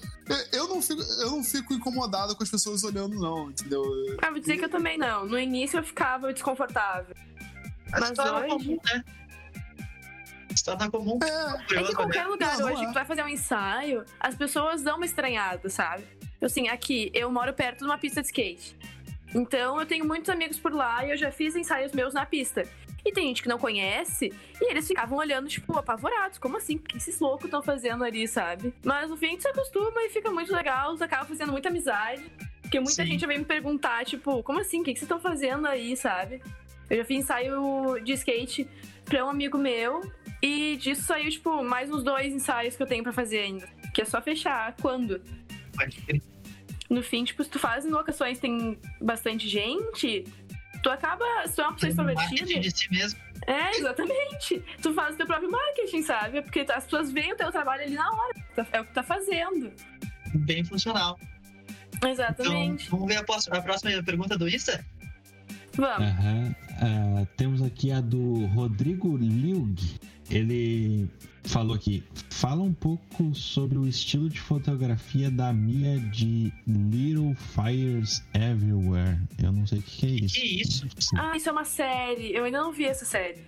Eu- não, fico, eu não fico incomodado com as pessoas olhando, não, entendeu? Ah, vou dizer que eu também não. No início eu ficava desconfortável. Mas Mas hoje- comum, né? Se torna comum. É, É que Curioso, qualquer lugar Não, não hoje é. que tu vai fazer um ensaio, as pessoas dão uma estranhada, sabe? Assim, aqui, eu moro perto de uma pista de skate. Então eu tenho muitos amigos por lá e eu já fiz ensaios meus na pista. E tem gente que não conhece e eles ficavam olhando, tipo, apavorados. Como assim? O que esses loucos estão fazendo ali, sabe? Mas no fim tu se acostuma e fica muito legal, tu acaba fazendo muita amizade. Porque muita Sim. gente vem me perguntar, tipo, como assim? O que que vocês estão fazendo aí, sabe? Eu já fiz ensaio de skate pra um amigo meu e disso saiu, tipo, mais uns dois ensaios que eu tenho pra fazer ainda. Que é só fechar. Quando? Pode crer. no fim, tipo, se tu faz em locações tem bastante gente, tu acaba, se tu é uma pessoa extrovertida. de si mesmo. É, exatamente. Tu faz o teu próprio marketing, sabe? Porque as pessoas veem o teu trabalho ali na hora. É o que tá fazendo. Bem funcional. Exatamente. Então, vamos ver a próxima pergunta do Insta? Vamos. Aham. Ah, temos aqui a do Rodrigo Liug. Ele falou aqui: fala um pouco sobre o estilo de fotografia da Mia de Little Fires Everywhere. Eu não sei o que, que é isso. Que isso? Ah, isso é uma série. Eu ainda não vi essa série.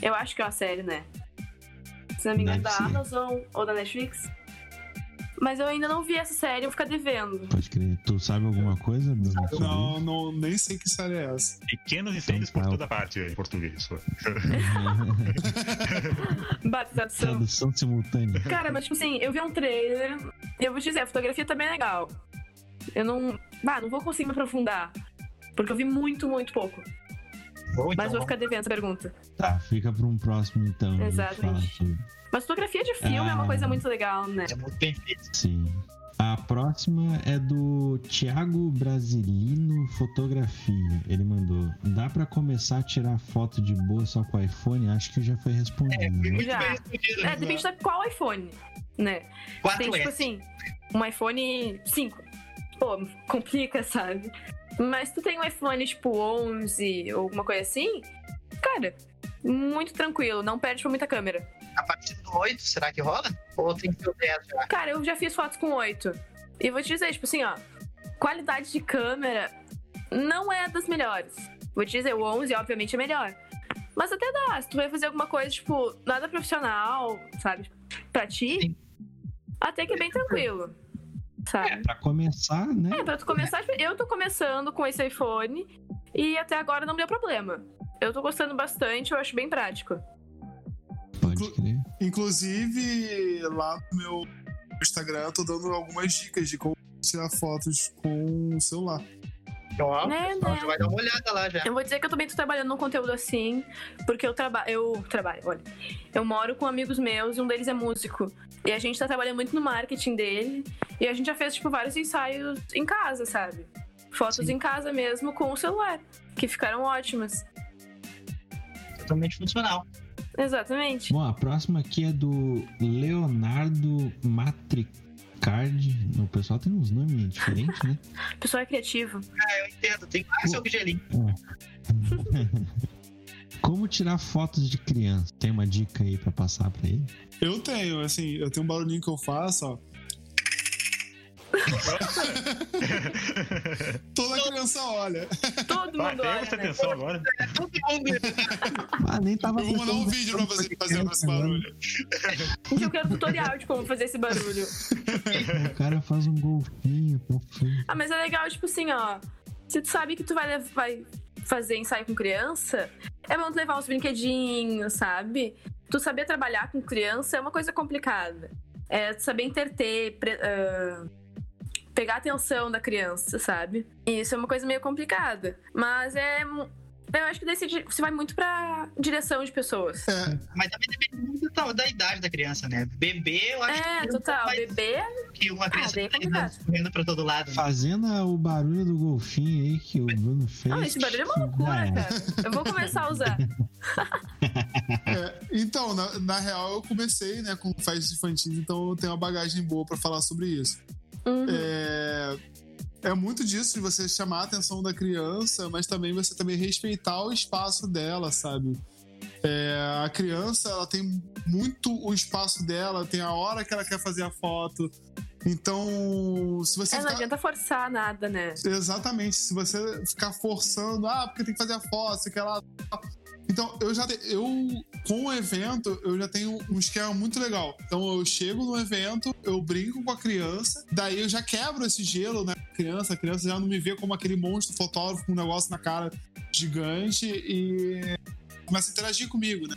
Eu acho que é uma série, né? Se não me engano, da ser. Amazon ou da Netflix. Mas eu ainda não vi essa série, eu vou ficar devendo. Pode crer. Tu sabe alguma coisa, Não, não, nem sei que série é essa. Pequenos incêndios por Então, toda parte em português. Bate tradução. Simultânea. Cara, mas tipo assim, eu vi um trailer e eu vou te dizer, a fotografia tá bem legal. Eu não. Ah, não vou conseguir me aprofundar. Porque eu vi muito, muito pouco. Bom, então, Mas vou ficar devendo essa pergunta. Tá, fica para um próximo então. Exatamente. Mas fotografia de filme é uma Ah. coisa muito legal, né? É muito bem feito. Sim. A próxima é do Thiago Brasilino Fotografia. Ele mandou: dá pra começar a tirar foto de boa só com iPhone? Acho que já foi respondido. É, né? muito Já. bem respondido. É, depende da qual iPhone, né? Tem, tipo 4S. assim, um iPhone 5. Pô, complica, sabe? Mas tu tem um iPhone tipo 11 ou alguma coisa assim, cara, muito tranquilo, não perde pra muita câmera. A partir do 8, será que rola? Ou tem que ser o 10 já? Cara, eu já fiz fotos com 8. E vou te dizer, tipo assim, ó, qualidade de câmera não é das melhores. Vou te dizer, o 11 obviamente é melhor. Mas até dá, se tu vai fazer alguma coisa, tipo, nada profissional, sabe? Pra ti, Sim. até que é bem tranquilo. Sabe? Pra começar, né? É, pra tu começar, tipo, eu tô começando com esse iPhone e até agora não deu problema. Eu tô gostando bastante, eu acho bem prático. Crer. Inclusive, lá no meu Instagram, eu tô dando algumas dicas de como tirar fotos com o celular. Ó, Né, então né? já vai dar uma olhada lá já. Eu vou dizer que eu também tô trabalhando num conteúdo assim, porque eu trabalho. Eu trabalho, olha. Eu moro com amigos meus e um deles é músico. E a gente tá trabalhando muito no marketing dele. E a gente já fez, tipo, vários ensaios em casa, sabe? Fotos Sim. em casa mesmo com o celular. Que ficaram ótimas. Totalmente funcional. Exatamente. Bom, a próxima aqui é do Leonardo Matricardi. O pessoal tem uns nomes diferentes, né? O pessoal é criativo. Ah, eu entendo. Tem mais seu gelinho. Como tirar fotos de criança? Tem uma dica aí pra passar pra ele? Eu tenho, assim, eu tenho um barulhinho que eu faço, ó. Toda criança olha. Todo mundo tem olha, essa né? atenção agora. Todo mundo. Ah, nem tava Eu vou mandar um vídeo pra você fazer esse barulho. Gente, eu quero tutorial de como fazer esse barulho. O cara faz um golfinho. Ah, mas é legal, tipo assim, ó. Se tu sabe que tu vai, vai fazer ensaio com criança, é bom tu levar uns brinquedinhos, sabe? Tu saber trabalhar com criança é uma coisa complicada. É tu saber interter, pre- ah, pegar a atenção da criança, sabe? E isso é uma coisa meio complicada. Mas é. Eu acho que decide, você vai muito pra direção de pessoas. É, Mas também depende muito da, da idade da criança, né? Bebê, eu acho É, que total. mais Bebê. que uma criança é que tá correndo pra todo lado. né? Fazendo o barulho do golfinho aí que o Bruno fez. Não, esse barulho é uma loucura, É. cara. Eu vou começar a usar. é. Então, na, na real, eu comecei, né, com festas infantis, então eu tenho uma bagagem boa pra falar sobre isso. Uhum. É, é muito disso de você chamar a atenção da criança, mas também você também respeitar o espaço dela, sabe? É, a criança, ela tem muito o espaço dela, tem a hora que ela quer fazer a foto. Então, se você É, não ficar... adianta forçar nada, né? Exatamente, se você ficar forçando, ah, porque tem que fazer a foto, sei que lá. Então, eu já te- eu com o evento, eu já tenho um esquema muito legal. Então, eu chego no evento, eu brinco com a criança, daí eu já quebro esse gelo, né? Criança, a criança já não me vê como aquele monstro fotógrafo com um negócio na cara gigante e começa a interagir comigo, né?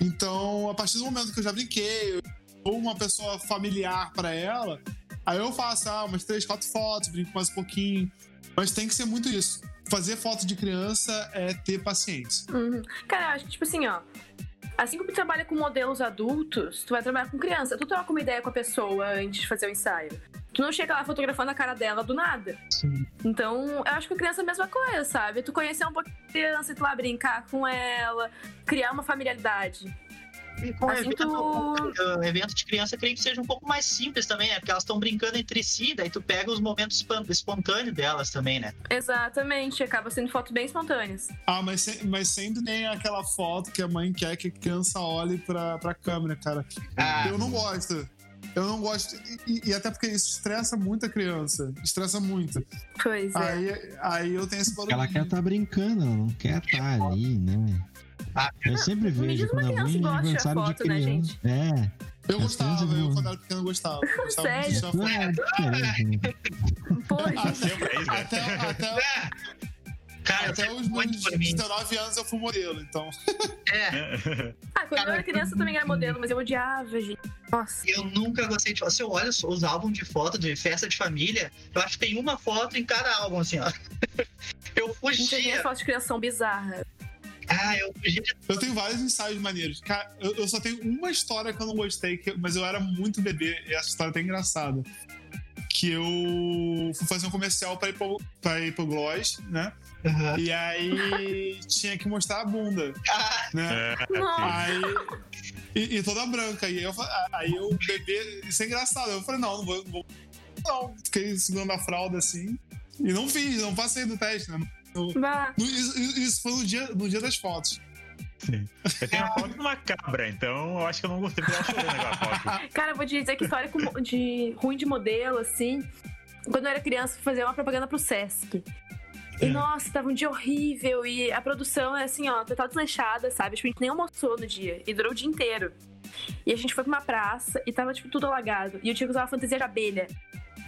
Então, a partir do momento que eu já brinquei, eu sou uma pessoa familiar pra ela, aí eu faço ah, umas três, quatro fotos, brinco mais um pouquinho. Mas tem que ser muito isso. Fazer foto de criança é ter paciência. Uhum. Cara, eu acho que, tipo assim, ó. Assim como tu trabalha com modelos adultos, tu vai trabalhar com criança. Tu troca uma ideia com a pessoa antes de fazer o ensaio. Tu não chega lá fotografando a cara dela do nada. Então, eu acho que a criança é a mesma coisa, sabe? Tu conhecer um pouco a criança e tu lá brincar com ela, criar uma familiaridade. E com Assim evento, tu- o evento de criança, eu creio que seja um pouco mais simples também, né? Porque elas estão brincando entre si, daí tu pega os momentos espontâneos delas também, né? Exatamente, acaba sendo fotos bem espontâneas. Ah, mas, se- mas sempre tem aquela foto que a mãe quer que a criança olhe pra, pra câmera, cara. Ah. Eu não gosto. Eu não gosto. E, e até porque isso estressa muito a criança. Estressa muito. Pois é. Aí, aí eu tenho esse Ela barulho. quer estar brincando, ela não quer estar ali, né? Ah, Eu sempre vejo quando criança alguém gosta de aniversário de foto, né, criança. É. Eu gostava, eu quando era pequeno eu gostava. Eu gostava muito de Sério? foto. Ah, é né? Poxa, Sempre é né? Até, até, Cara, até os meus muito por mim. 19 anos eu fui modelo, então. É, ah, quando eu era criança eu também era modelo, mas eu odiava, gente. Nossa. eu nunca gostei de foto. Se eu olho os- álbuns de foto de festa de família, eu acho que tem uma foto em cada álbum, assim, ó. Eu fugia. fotos de criação bizarras. Ah, eu fugia de Eu tenho vários ensaios maneiros. Cara, eu, eu só tenho uma história que eu não gostei, que- mas eu era muito bebê, e essa história é até engraçada. Que eu fui fazer um comercial pra ir pro, pra ir pro Gloss, né? Aham. E aí tinha que mostrar a bunda, Ah, né? É. Aí. E, e toda branca. E aí eu, aí eu bebê. Isso é engraçado. Eu falei, não, não vou. Não, vou, não. Fiquei segurando a fralda assim. E não fiz, não passei do teste, né? No- Isso, isso foi no dia, no dia das fotos. sim. Eu tenho uma foto de uma cabra, então eu acho que eu não gostei porque naquela foto. Cara, eu vou te dizer que história de ruim de modelo, assim. Quando eu era criança, fui fazer uma propaganda pro Sesc. E É. nossa, tava um dia horrível. E a produção é assim, ó, total desleixada, sabe? Tipo, a gente nem almoçou no dia. E durou o dia inteiro. E a gente foi pra uma praça e tava, tipo, tudo alagado. E eu tinha que usar uma fantasia de abelha.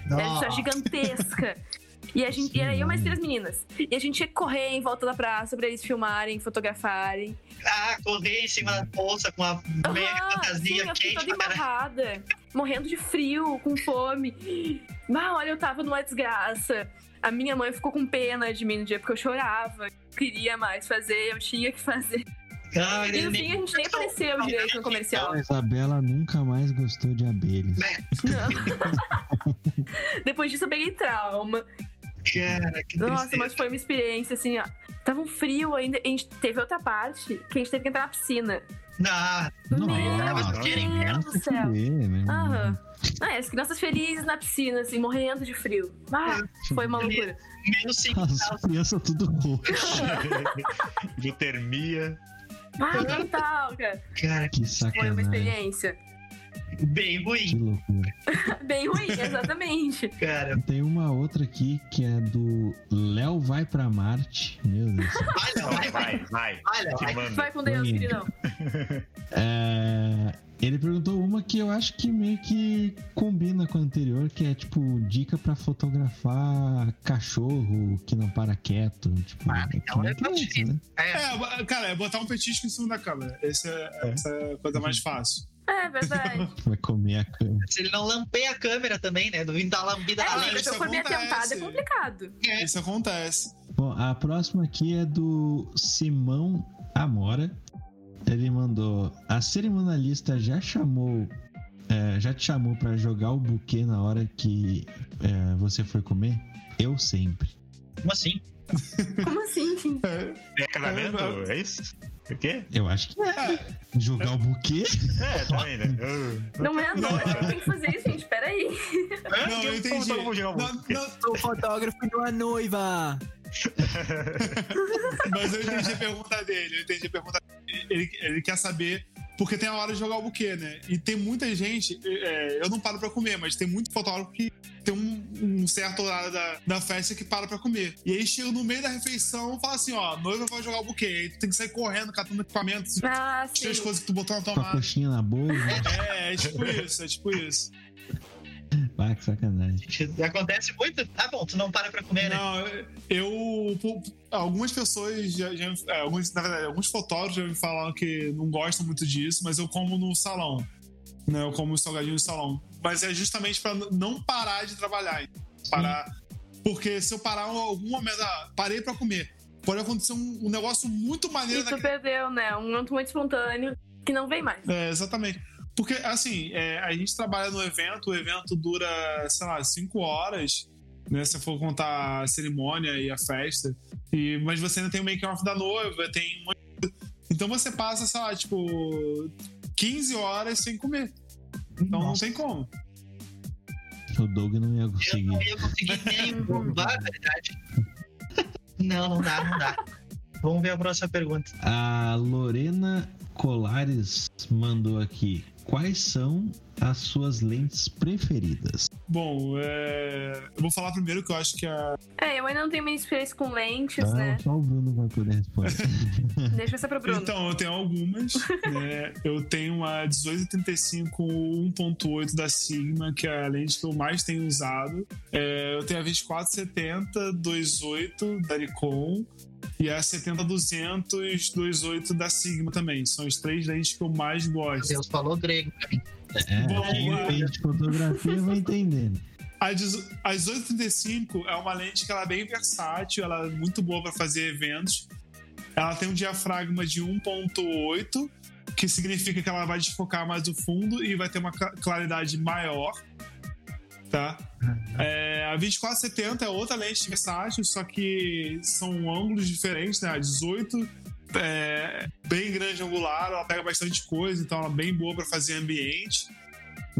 Era Nossa. gigantesca. E, a gente, e era eu mais três meninas. E a gente que correr em volta da praça pra eles filmarem, fotografarem. ah, correr em cima da bolsa com a meia Aham, sim, fantasia eu fiquei quente toda amarrada, morrendo de frio, com fome. Mas olha, eu tava numa desgraça. A minha mãe ficou com pena de mim no dia porque eu chorava. Eu queria mais fazer, eu tinha que fazer. Ah, E no fim a gente nem apareceu direito no comercial. A Isabela nunca mais gostou de abelhas. Depois disso eu peguei trauma. Cara, que Nossa, tristeza. mas foi uma experiência assim, ó. Tava um frio ainda. A gente teve outra parte que a gente teve que entrar na piscina. Não, Meu Nossa, Deus do céu. né? Aham. Ah, as crianças felizes na piscina, assim, morrendo de frio. Ah, foi uma loucura. menos 5 As crianças tudo roxo. Hipotermia. Ah, total, cara. Cara, Que Foi uma sacanagem. experiência. Bem Que ruim, loucura. Bem ruim, exatamente. cara. Tem uma outra aqui que é do Léo Vai Pra Marte. Meu Deus. Vai, não, vai, vai. Vai, Léo, vai. manda. Vai com Deus, queridão. É, Ele perguntou uma que eu acho que meio que combina com a anterior, que é tipo dica pra fotografar cachorro que não para quieto. Tipo, Ah, é que então nem é criança, fácil. né? É, É, cara, é botar um petisco em cima da câmera. Essa é, essa é a coisa mais fácil. É verdade. Vai comer a câmera. se ele não lampeia a câmera também, né? Do vindo dar lambida na É, Ah, lente. se eu isso for me acontece. atentada, é complicado. Isso acontece. Bom, a próxima aqui é do Simão Amora. Ele mandou: A cerimonialista já chamou. é, já te chamou pra jogar o buquê na hora que é, você foi comer? Eu sempre. Como assim? Como assim? É casamento? É isso? O quê? Eu acho que é. Jogar o buquê? É, também, né? Eu- Não é a noiva que tem que fazer isso, gente. Peraí. Não, eu entendi. Não, buquê. não, O fotógrafo e não a noiva. mas eu entendi a pergunta dele. Eu entendi a pergunta dele. Ele, ele quer saber. Porque tem a hora de jogar o buquê, né? E tem muita gente. é, eu não paro pra comer, mas tem muito fotógrafo que tem um, um certo horário da, da festa que para pra comer. E aí chega no meio da refeição e fala assim: ó, a noiva vai jogar o buquê. Aí tu tem que sair correndo, catando equipamentos, Ah, cheio as coisas que tu botou na Com a tomada. coxinha na boca? É, é tipo isso, é tipo isso. Vai, que sacanagem. Acontece muito? Ah, bom, tu não para pra comer, né? Não, eu. pu- Algumas pessoas já. já é, alguns, na verdade, alguns fotógrafos já me falaram que não gostam muito disso, mas eu como no salão. Né? Eu como salgadinho no salão. Mas é justamente pra não parar de trabalhar. Parar. Porque se eu parar em algum momento, ah, parei pra comer. Pode acontecer um, um negócio muito maneiro tu naquele. perdeu, né? Um momento muito espontâneo que não vem mais. É, exatamente. Porque, assim, é, a gente trabalha no evento, o evento dura, sei lá, cinco horas, né? Se for contar a cerimônia e a festa. E, mas você ainda tem o make-off da noiva, tem. Então você passa, sei lá, tipo, 15 horas sem comer. Então não tem como. O Doug não ia Eu conseguir. não ia conseguir nem bombar, a verdade. Não, não dá, não dá. Vamos ver a próxima pergunta. A Lorena Colares mandou aqui. Quais são as suas lentes preferidas? Bom, é, eu vou falar primeiro que eu acho que a. É, eu ainda não tenho minha experiência com lentes, Ah, né? Só o Bruno vai poder responder. Deixa essa pro Bruno. Então, eu tenho algumas. né? Eu tenho a 1835 1.8 da Sigma, que é a lente que eu mais tenho usado. É, eu tenho a 2470 2.8 da Nikon. E a 70-200 2.8 da Sigma também. São as três lentes que eu mais gosto. Deus falou grego pra mim. É, Bom, quem é. entende de fotografia vai entendendo. A 18- a 1835 é uma lente que ela é bem versátil, ela é muito boa para fazer eventos. Ela tem um diafragma de 1.8, que significa que ela vai desfocar mais o fundo e vai ter uma cla- claridade maior. Tá? É, a 2470 é outra lente versátil, só que são ângulos diferentes, né? A 18 é bem grande angular, ela pega bastante coisa, então ela é bem boa para fazer ambiente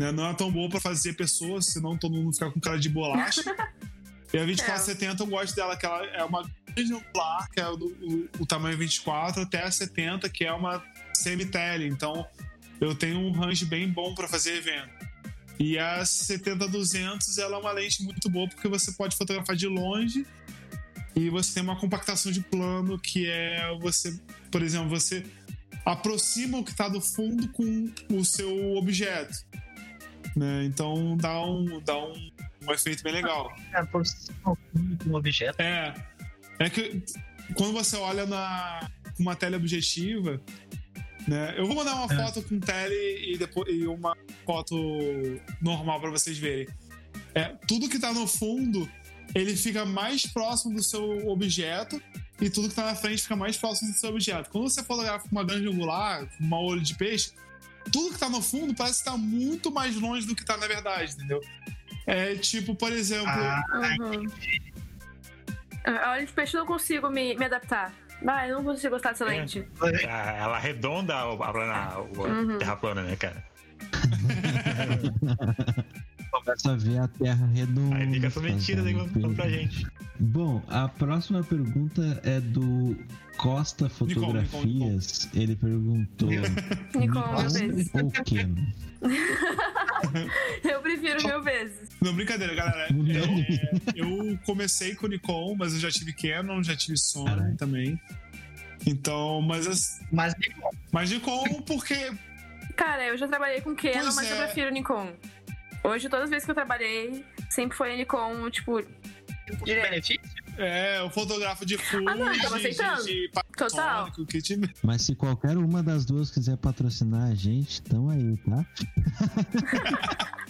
né? Não é tão boa pra fazer pessoas, senão todo mundo fica com cara de bolacha. e a 2470 eu gosto dela, que ela é uma grande angular, que é o, o, o tamanho 24, até a 70, que é uma semi-tele. Então eu tenho um range bem bom pra fazer evento. E a 70-200 ela é uma lente muito boa porque você pode fotografar de longe e você tem uma compactação de plano que é você, por exemplo, você aproxima o que está do fundo com o seu objeto. Né? Então dá um, dá um, um efeito bem legal. É, por cima com um objeto. É. É que quando você olha na com uma teleobjetiva, né? Eu vou mandar uma foto com tele e depois e uma foto normal para vocês verem. É, tudo que tá no fundo, ele fica mais próximo do seu objeto e tudo que tá na frente fica mais próximo do seu objeto. Quando você fotografa com uma grande angular, com uma olho de peixe, tudo que tá no fundo parece estar muito mais longe do que tá na verdade, entendeu? É tipo, por exemplo, Ah, Uhum. A olho de peixe eu não consigo me, me adaptar. Ah, eu não consigo gostar dessa É. lente. Ah, Ela arredonda a, plana, o- a Uhum. terra plana, né, cara? Começa a ver a terra redonda. Aí fica essa mentira aí fazendo contando pra gente. Bom, a próxima pergunta é do Costa Fotografias. Ele perguntou: Nikon, mil vezes. ou Canon? Eu prefiro mil vezes. Não, brincadeira, galera. É, eu comecei com Nikon, mas eu já tive Canon, já tive Sony também. Então, mas. as- Mas Nikon. Mas Nikon, porque. Cara, eu já trabalhei com Canon, Pois mas eu é. prefiro Nikon. Hoje, todas as vezes que eu trabalhei, sempre foi Nikon, tipo, direto. É, eu fotografo de Fuji, Ah, não, tamo de, aceitando. de, de Total. O. Mas se qualquer uma das duas quiser patrocinar a gente, tamo aí, tá?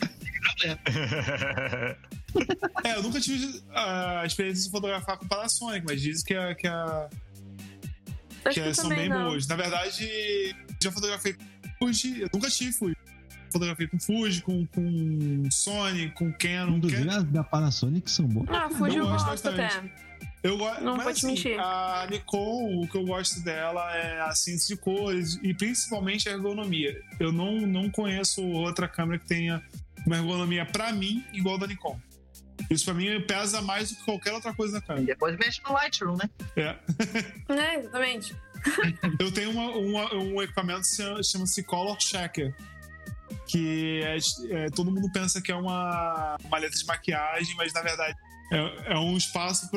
É, eu nunca tive a experiência de fotografar com Panasonic, mas dizem que, a, que, a, Acho que que são bem não. boas. Na verdade, já fotografei com Fuji, eu nunca tive Fuji. Fotografei com Fuji, com, com Sony, com Canon. Inclusive Canon- as da Panasonic são boas. Ah, Fuji eu Eu gosto bastante. até. Eu gosto, Não mas vou te assim, mentir. a Nikon, o que eu gosto dela é a síntese de cores e principalmente a ergonomia. Eu não, não conheço outra câmera que tenha uma ergonomia pra mim igual a da Nikon. Isso pra mim pesa mais do que qualquer outra coisa na câmera. Depois mexe no Lightroom, né? É. É, exatamente. Eu tenho uma- uma- um equipamento que se chama- chama-se Color Checker. Que é, é, todo mundo pensa que é uma maleta de maquiagem, mas na verdade é, é um espaço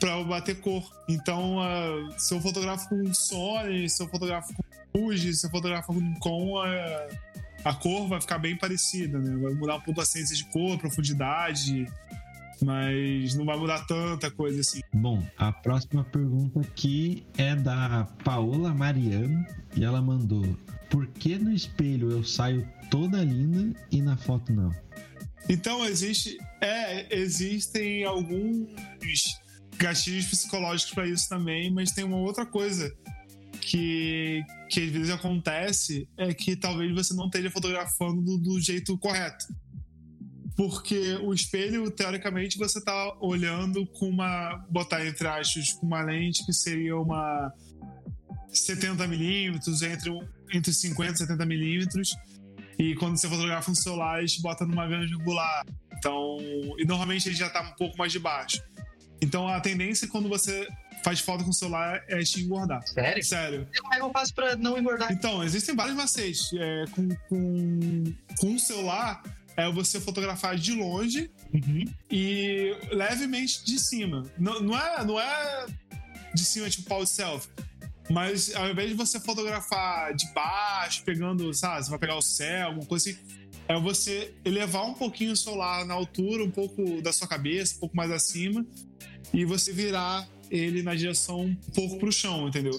para bater cor. Então, ah, se eu fotografo com Sony, se eu fotografo com Fuji, se eu fotografo com Nikon, ah, a cor vai ficar bem parecida, né? Vai mudar um pouco a ciência de cor, profundidade, mas não vai mudar tanta coisa assim. Bom, a próxima pergunta aqui é da Paola Mariano e ela mandou: Por que no espelho eu saio toda linda e na foto não? Então, existe, é, existem alguns gatilhos psicológicos para isso também, mas tem uma outra coisa que, que às vezes acontece é que talvez você não esteja fotografando do, do jeito correto. Porque o espelho, teoricamente, você tá olhando com uma. botar entre aspas, com uma lente que seria uma 70 milímetros, entre, entre 50 e 70 milímetros. E quando você fotografa um celular, a gente bota numa grande angular. Então. E normalmente ele já tá um pouco mais de baixo. Então a tendência quando você faz foto com o celular é te engordar. Sério? Sério. Como é que eu faço pra não engordar? Então, existem vários macetes. É, com, com, com o celular, é você fotografar de longe e levemente de cima. Não, não, é, não é de cima, tipo pau de selfie. Mas ao invés de você fotografar de baixo, pegando, sabe, você vai pegar o céu, alguma coisa assim, é você elevar um pouquinho o celular na altura, um pouco da sua cabeça, um pouco mais acima, e você virar ele na direção um pouco pro chão, entendeu?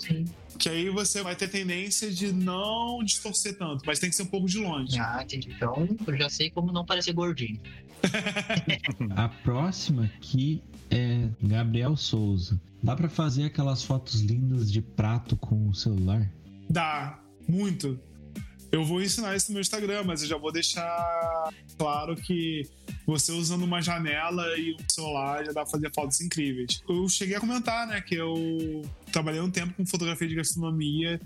Que aí você vai ter tendência de não distorcer tanto, mas tem que ser um pouco de longe. Ah, entendi. Então eu já sei como não parecer gordinho. A próxima aqui é Gabriel Souza. Dá pra fazer aquelas fotos lindas de prato com o celular? Dá, muito. Eu vou ensinar isso no meu Instagram, mas eu já vou deixar claro que você usando uma janela e um celular já dá pra fazer fotos incríveis. Eu cheguei a comentar, né, que eu trabalhei um tempo com fotografia de gastronomia.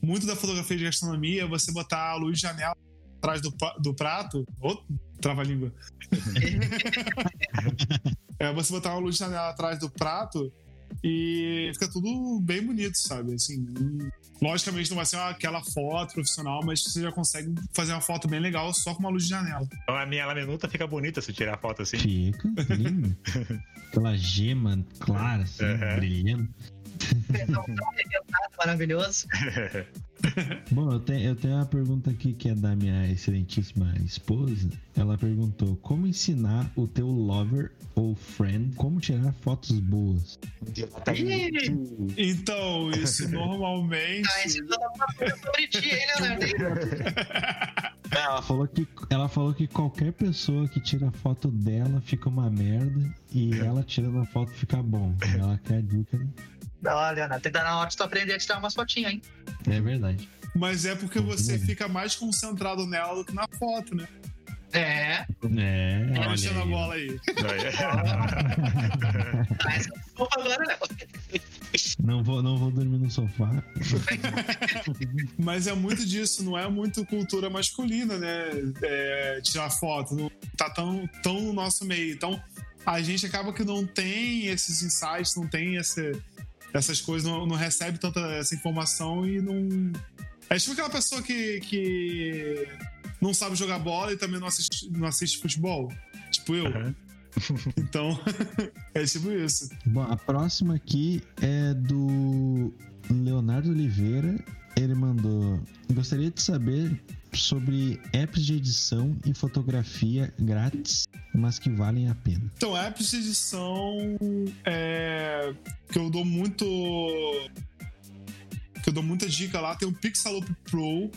Muito da fotografia de gastronomia é você botar a luz de janela atrás do, do prato. Trava-língua. é você botar uma luz de janela atrás do prato e fica tudo bem bonito, sabe? Assim, logicamente não vai ser aquela foto profissional, mas você já consegue fazer uma foto bem legal só com uma luz de janela. Então a minha laminuta fica bonita se tirar foto assim. Fica, lindo. Aquela gema clara, assim, Uhum. brilhando. Tão arrebentado, maravilhoso. Bom, eu, te- eu tenho uma pergunta aqui que é da minha excelentíssima esposa. Ela perguntou: como ensinar o teu lover ou friend como tirar fotos boas? Então, isso normalmente. Sobre ti, hein, Leonardo? Ela falou que ela falou que qualquer pessoa que tira foto dela fica uma merda e ela tirando a foto fica bom. Ela quer a dica. Né? Tem que dar na hora de tu aprender a tirar umas fotinhas, hein? É verdade. Mas é porque você fica mais concentrado nela do que na foto, né? É. É. Tá olha mexendo a bola aí. Mas agora, Léo. Não vou, não vou dormir no sofá. Mas é muito disso, não é muito cultura masculina, né? É, tirar foto, não tá tão, tão no nosso meio. Então, a gente acaba que não tem esses insights, não tem essa, essas coisas, não, não recebe tanta essa informação e não. É tipo aquela pessoa que, que não sabe jogar bola e também não assiste, não assiste futebol. Tipo eu. Então, é tipo isso. Bom, a próxima aqui é do Leonardo Oliveira. Ele mandou: Gostaria de saber sobre apps de edição e fotografia grátis, mas que valem a pena. Então, apps de edição é, que eu dou muito. Que eu dou muita dica lá. Tem o Pixaloop Pro,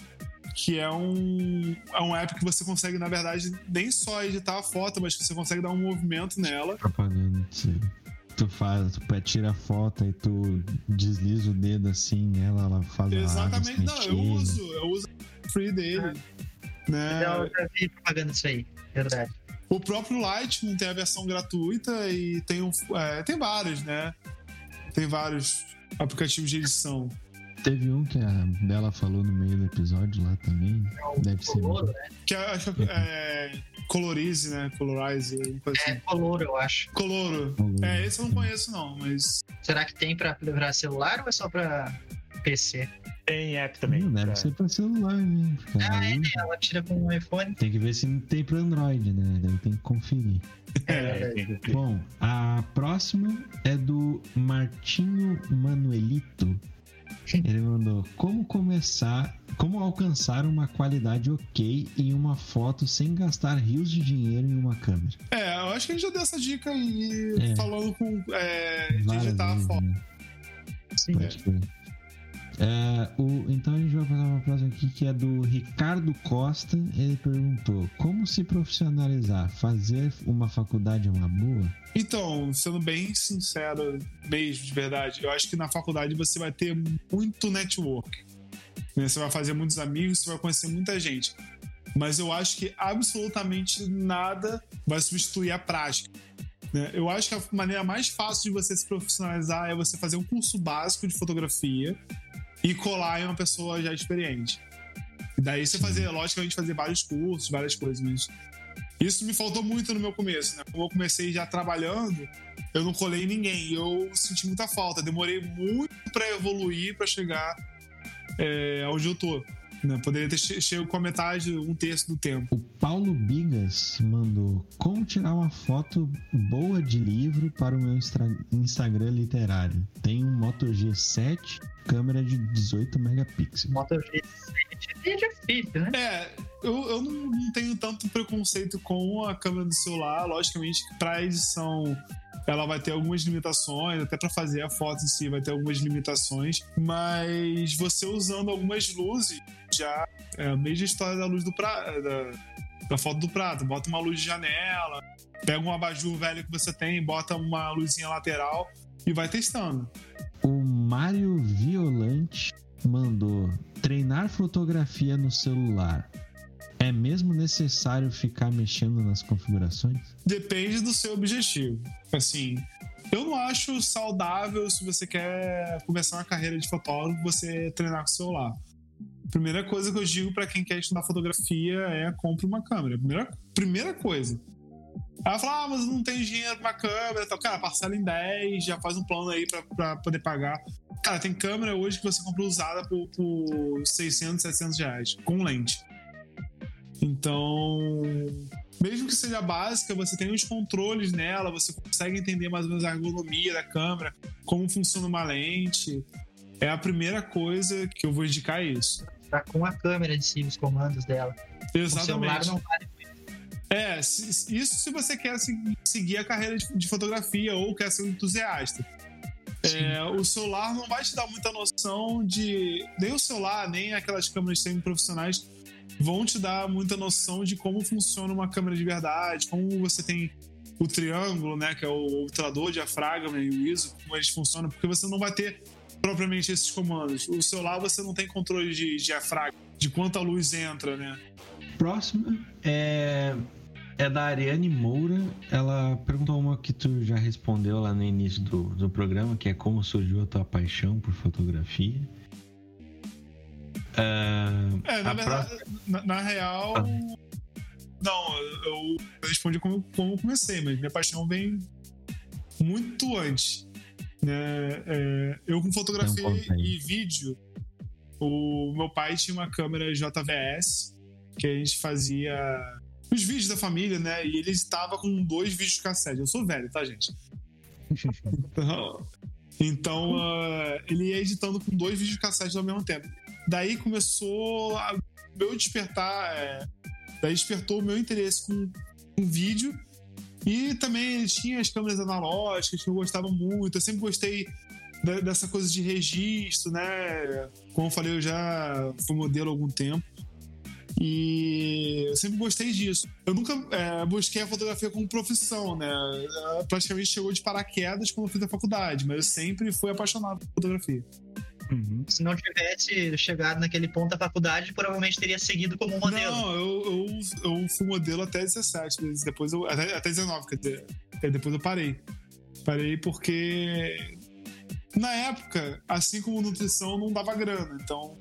que é um, é um app que você consegue, na verdade, nem só editar a foto, mas que você consegue dar um movimento nela. Propaganda aí. Tu faz, tu tira a foto e tu desliza o dedo assim nela, ela faz Exatamente, não, eu uso, eu uso o free dele. Né? Eu já vi propaganda disso aí, verdade. O próprio Lightroom tem a versão gratuita e tem, um, é, tem vários, né? Tem vários aplicativos de edição. Teve um que a Bela falou no meio do episódio lá também. Deve ser. Coloro, bom. né? Que é, acho que é Colorize, né? Colorize, É, assim. Coloro, eu acho. Coloro. É, esse eu não conheço, não, mas. Será que tem pra levar celular ou é só pra PC? Tem app também. Hum, deve pra- ser pra celular, né? Ah, é, né? Ela tira com o iPhone. Tem que ver se não tem pra Android, né? Daí tem que conferir. É, tem- Bom, a próxima é do Martinho Manuelito. Ele mandou como começar, como alcançar uma qualidade ok em uma foto sem gastar rios de dinheiro em uma câmera. É, eu acho que a gente já deu essa dica aí, É. falando com. É, digitar a foto. né? Sim. Pode crer. É, o, então a gente vai fazer uma próxima aqui que é do Ricardo Costa. Ele perguntou: Como se profissionalizar? Fazer uma faculdade é uma boa? Então, sendo bem sincero mesmo, de verdade, eu acho que na faculdade você vai ter muito network. né? Você vai fazer muitos amigos, você vai conhecer muita gente. Mas eu acho que absolutamente nada vai substituir a prática. né? Eu acho que a maneira mais fácil de você se profissionalizar é você fazer um curso básico de fotografia e colar em uma pessoa já experiente. E daí você fazer, logicamente, fazer vários cursos, várias coisas, mas isso me faltou muito no meu começo, né? Como eu comecei já trabalhando, eu não colei ninguém. Eu senti muita falta. Demorei muito pra evoluir, pra chegar é, onde eu tô. Né? Poderia ter che- chego com a metade, um terço do tempo. O Paulo Bigas mandou como tirar uma foto boa de livro para o meu Instagram literário. Tem um Moto G7, câmera de 18 megapixels. Moto G7 é difícil, né? É, eu, eu não, não tenho tanto preconceito com a câmera do celular. Logicamente pra edição ela vai ter algumas limitações, até pra fazer a foto em si vai ter algumas limitações, mas você usando algumas luzes já é a mesma história da luz do prato, da, da foto do prato. Bota uma luz de janela, pega um abajur velho que você tem, bota uma luzinha lateral e vai testando. O Mário Violante mandou treinar fotografia no celular. É mesmo necessário ficar mexendo nas configurações? Depende do seu objetivo. Assim, eu não acho saudável se você quer começar uma carreira de fotógrafo você treinar com o celular. Primeira coisa que eu digo pra quem quer estudar fotografia é compre uma câmera. Primeira, primeira coisa. Ela fala, ah, mas não tenho dinheiro pra câmera e tal. Cara, parcela em 10, já faz um plano aí pra, poder pagar. Cara, tem câmera hoje que você compra usada por, por 600, 700 reais, com lente. Então, mesmo que seja básica, você tem os controles nela, você consegue entender mais ou menos a ergonomia da câmera, como funciona uma lente. É a primeira coisa que eu vou indicar isso. Tá com a câmera em si, os comandos dela. O celular Exatamente. não vale. É, isso se você quer se- seguir a carreira de, de fotografia ou quer ser um entusiasta. É, o celular não vai te dar muita noção de. Nem o celular, nem aquelas câmeras semi-profissionais vão te dar muita noção de como funciona uma câmera de verdade, como você tem o triângulo, né, que é o obturador, diafragma e o ISO, como eles funcionam, porque você não vai ter propriamente esses comandos. O celular você não tem controle de diafragma, de quanta luz entra, né? Próxima é, é da Ariane Moura. Ela perguntou uma que tu já respondeu lá no início do, do programa, que é como surgiu a tua paixão por fotografia. Ah, É, na verdade, próxima- na, na real. Ah. Não, eu, respondi como, como eu comecei, mas minha paixão vem muito antes. Né? É, eu com fotografia e vídeo, o meu pai tinha uma câmera JVS que a gente fazia os vídeos da família, né? E ele estava com dois vídeos cassete. Eu sou velho, tá, gente? Então, então ah, ele ia editando com dois vídeos cassetes ao mesmo tempo. Daí começou a meu despertar, é, daí despertou o meu interesse com, com vídeo e também tinha as câmeras analógicas que eu gostava muito. Eu sempre gostei dessa coisa de registro, né? Como eu falei, eu já fui modelo há algum tempo. E eu sempre gostei disso. Eu nunca é, busquei a fotografia como profissão, né? Praticamente chegou de paraquedas quando eu fiz a faculdade, mas eu sempre fui apaixonado por fotografia. Se não tivesse chegado naquele ponto da faculdade, provavelmente teria seguido como modelo. Não, eu, eu, eu fui modelo até 17, mas depois eu, até, até 19, quer dizer, depois eu parei. Parei porque na época, assim como nutrição, não dava grana, então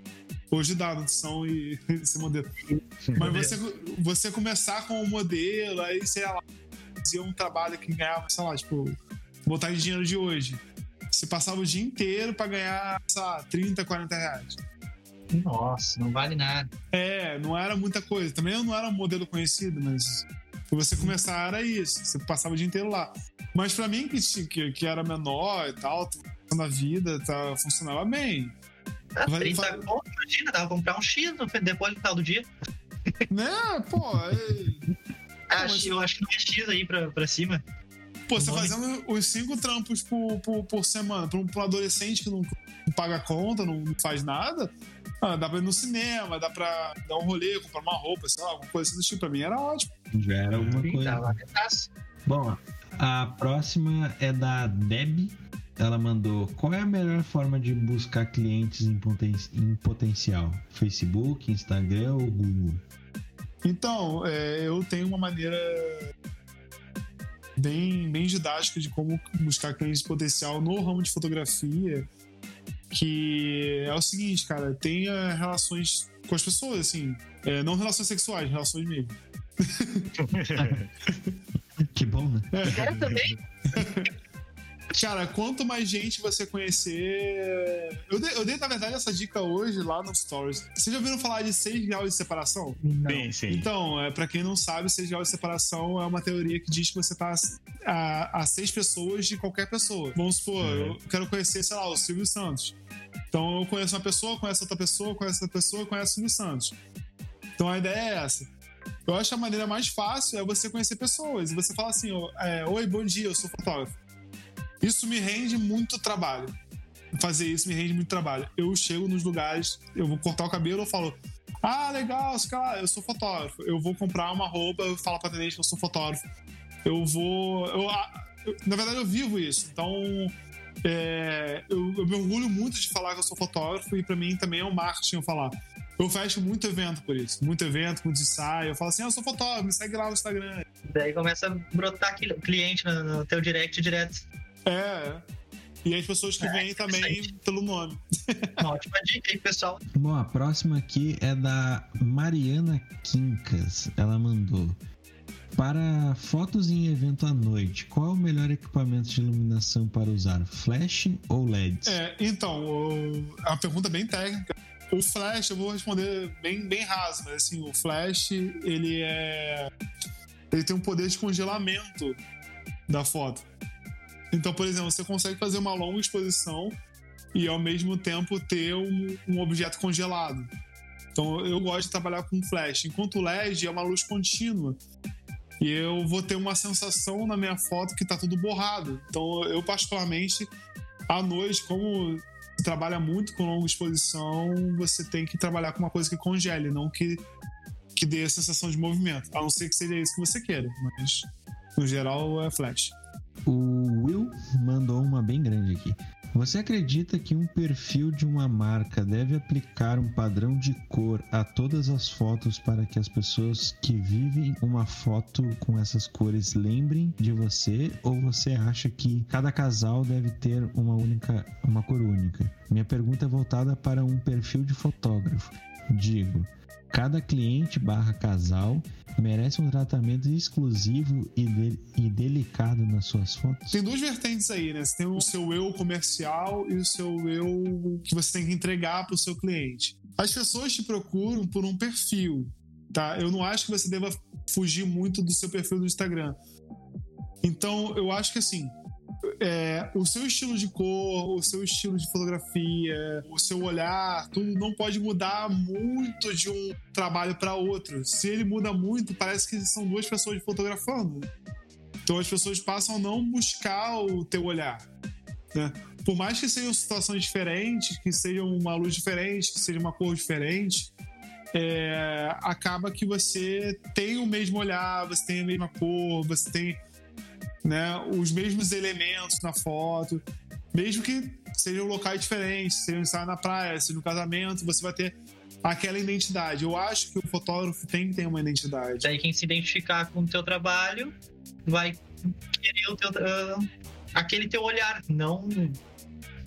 hoje dá nutrição e ser modelo. Mas você, você começar com um modelo, aí sei lá, fazia um trabalho que ganhava, sei lá, tipo, botar em dinheiro de hoje. Você passava o dia inteiro pra ganhar, sei lá, 30, 40 reais. Nossa, não vale nada. É, não era muita coisa. Também eu não era um modelo conhecido, mas pra você começar era isso. Você passava o dia inteiro lá. Mas pra mim, que, que, que era menor e tal, na vida, tá, funcionava bem. Ah, Vai- 30 vai- conto, imagina, dava pra comprar um X no- depois do final do dia. Né? Pô, é- Ah, mas- Eu acho que não é X aí pra, pra cima. Pô você fazendo os cinco trampos por, por, por semana pra um, pra um adolescente que não, não paga conta, não, não faz nada, ah, dá pra ir no cinema, dá pra dar um rolê, comprar uma roupa, sei lá, alguma coisa assim do tipo. Pra mim era ótimo. Já era alguma Sim, coisa. Bom, a próxima é da Deb. ela mandou: qual é a melhor forma de buscar clientes em, poten- em potencial? Facebook, Instagram ou Google? Então, é, eu tenho uma maneira bem, bem didática de como buscar clientes de potencial no ramo de fotografia, que é o seguinte, cara, tenha relações com as pessoas, assim, é, não relações sexuais, relações mesmo. Que bom, né? Quero também. Cara, quanto mais gente você conhecer. Eu dei, eu dei, na verdade, essa dica hoje lá no Stories. Vocês já ouviram falar de 6 graus de separação? Sim, sim. Então, é, para quem não sabe, 6 graus de separação é uma teoria que diz que você tá a, a seis pessoas de qualquer pessoa. Vamos supor, Uhum. eu quero conhecer, sei lá, o Silvio Santos. Então eu conheço uma pessoa, conheço outra pessoa, conheço outra pessoa, conheço o Silvio Santos. Então a ideia é essa. Eu acho que a maneira mais fácil é você conhecer pessoas. E você fala assim, é, oi, bom dia, eu sou fotógrafo. Isso me rende muito trabalho. Fazer isso me rende muito trabalho. Eu chego nos lugares, eu vou cortar o cabelo, eu falo, ah, legal, sei lá, eu sou fotógrafo. Eu vou comprar uma roupa, eu falo pra atendente que eu sou fotógrafo. Eu vou. eu- eu- na verdade, eu vivo isso. Então, é, eu, eu me orgulho muito de falar que eu sou fotógrafo e pra mim também é um marketing eu falar. Eu fecho muito evento por isso. Muito evento, muito ensaio. Eu falo assim, ah, eu sou fotógrafo, me segue lá no Instagram. Daí começa a brotar cliente no, no teu direct direto. É. E as pessoas que É, vêm também interessante. pelo nome. Uma ótima dica aí, pessoal. Bom, a próxima aqui é da Mariana Quincas. Ela mandou. Para fotos em evento à noite, qual é o melhor equipamento de iluminação para usar? Flash ou LEDs? É, então, o- é uma pergunta bem técnica. O Flash, eu vou responder bem, bem raso, mas assim, o Flash, ele é. Ele tem um poder de congelamento da foto. Então, por exemplo, você consegue fazer uma longa exposição e ao mesmo tempo ter um, um objeto congelado. Então, eu gosto de trabalhar com flash. Enquanto o LED é uma luz contínua. E eu vou ter uma sensação na minha foto que tá tudo borrado. Então, eu particularmente, à noite, como trabalha muito com longa exposição, você tem que trabalhar com uma coisa que congele, não que, que dê a sensação de movimento. A não ser que seja isso que você queira, mas no geral é flash. O Will mandou uma bem grande aqui. Você acredita que um perfil de uma marca deve aplicar um padrão de cor a todas as fotos para que as pessoas que vivem uma foto com essas cores lembrem de você? Ou você acha que cada casal deve ter uma única, uma cor única? Minha pergunta é voltada para um perfil de fotógrafo. Digo, cada cliente barra casal merece um tratamento exclusivo e, de- e delicado nas suas fotos? Tem duas vertentes aí, né? Você tem o seu eu comercial e o seu eu que você tem que entregar para o seu cliente. As pessoas te procuram por um perfil, tá? Eu não acho que você deva fugir muito do seu perfil do Instagram. Então, eu acho que assim, é, o seu estilo de cor, o seu estilo de fotografia, o seu olhar, tudo não pode mudar muito de um trabalho para outro. Se ele muda muito, parece que são duas pessoas fotografando. Então as pessoas passam a não buscar o teu olhar. né? Por mais que sejam situações diferentes, que seja uma luz diferente, que seja uma cor diferente, é, acaba que você tem o mesmo olhar, você tem a mesma cor, você tem né, os mesmos elementos na foto. Mesmo que sejam locais diferentes, seja um ensaio na praia, seja no casamento, você vai ter aquela identidade. Eu acho que o fotógrafo tem que ter uma identidade. Daí quem se identificar com o teu trabalho vai querer o teu, ah, aquele teu olhar, não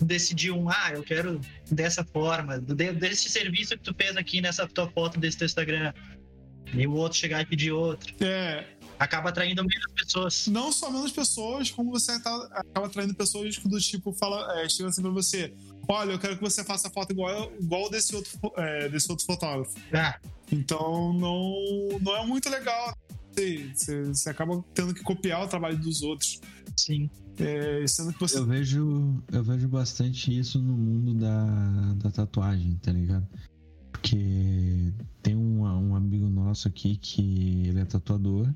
decidir um, ah, eu quero dessa forma, de- desse serviço que tu fez aqui nessa tua foto desse teu Instagram. E o outro chegar e pedir outro. É, Acaba atraindo menos pessoas. não só menos pessoas, como você tá- acaba atraindo pessoas do tipo fala, é, chega assim pra você: olha, eu quero que você faça foto igual, igual desse, outro, é, desse outro fotógrafo. Ah, Então não, não é muito legal. Você, você- você acaba tendo que copiar o trabalho dos outros. sim. É, sendo que você. Eu vejo, eu vejo bastante isso no mundo da, da tatuagem, tá ligado? Porque tem um, um amigo nosso aqui que ele é tatuador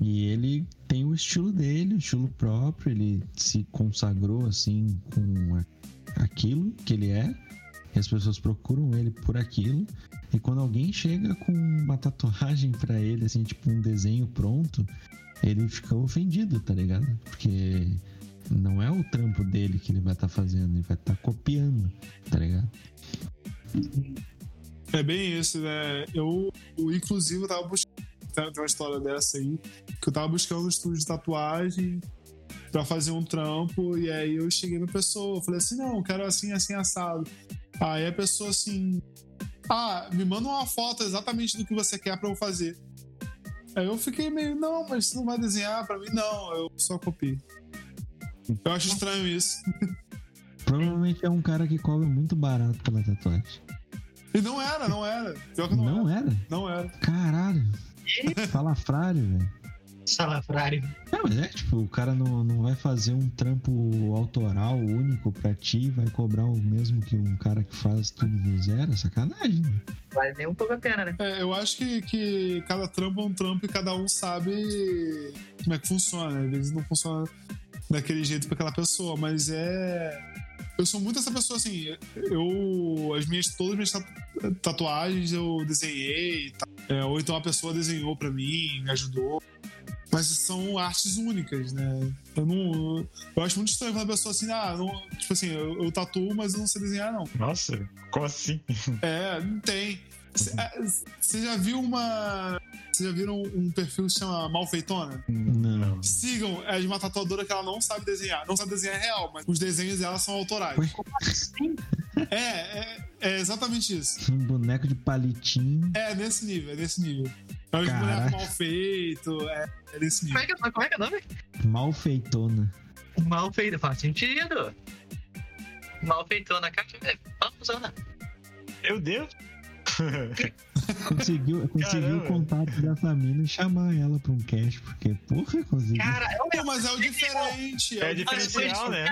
e ele tem o estilo dele, o estilo próprio, ele se consagrou assim com aquilo que ele é e as pessoas procuram ele por aquilo. E quando alguém chega com uma tatuagem pra ele, assim, tipo um desenho pronto, ele fica ofendido, tá ligado? Porque Não é o trampo dele que ele vai estar fazendo, ele vai estar copiando, tá ligado? É bem isso, né? Eu, eu, inclusive, eu tava buscando. Tem uma história dessa aí. Que eu tava buscando um estúdio de tatuagem pra fazer um trampo. E aí eu cheguei na pessoa, falei assim: não, quero assim, assim, assado. Aí a pessoa assim. Ah, me manda uma foto exatamente do que você quer pra eu fazer. Aí eu fiquei meio, não, mas você não vai desenhar pra mim? Não, eu só copio. Eu acho estranho isso. Provavelmente é um cara que cobra muito barato pela tatuagem. E não era, não era. Pior que não, Não era. era? Não era. Caralho. Salafrário, velho. Salafrário. Não, mas é tipo, o cara não, não vai fazer um trampo autoral único pra ti, vai cobrar o mesmo que um cara que faz tudo do zero, é sacanagem. né? Vale nem um pouco a pena, né? É, eu acho que, que cada trampo é um trampo e cada um sabe como é que funciona. né? Às vezes não funciona daquele jeito pra aquela pessoa, mas é. Eu sou muito essa pessoa assim. Eu. As minhas. Todas as minhas tatu- tatuagens eu desenhei e tal. É, ou então a pessoa desenhou pra mim, me ajudou. Mas são artes únicas, né? Eu não. Eu acho muito estranho quando a pessoa assim, ah, não, tipo assim, eu, eu tatuo, mas eu não sei desenhar, não. Nossa, como assim? É, não tem. Você já viu uma. Vocês já viram um perfil que se chama Malfeitona? Não. Sigam, é de uma tatuadora que ela não sabe desenhar. Não sabe desenhar real, mas os desenhos dela são autorais. É, é, é exatamente isso. Um boneco de palitinho. É nesse nível, é nesse nível. É um boneco mal feito, é, é nesse Como nível. é que, como é, que é o nome? Mal-feitona. Mal feito, faz sentido. Mal feitona, cara. é, Vamos, Ana. Meu Deus! Conseguiu, conseguiu o contato dessa mina e chamar ela pra um cast, porque, porra, conseguiu. Cara, é o Pô, mas é o diferente. É o diferencial, né?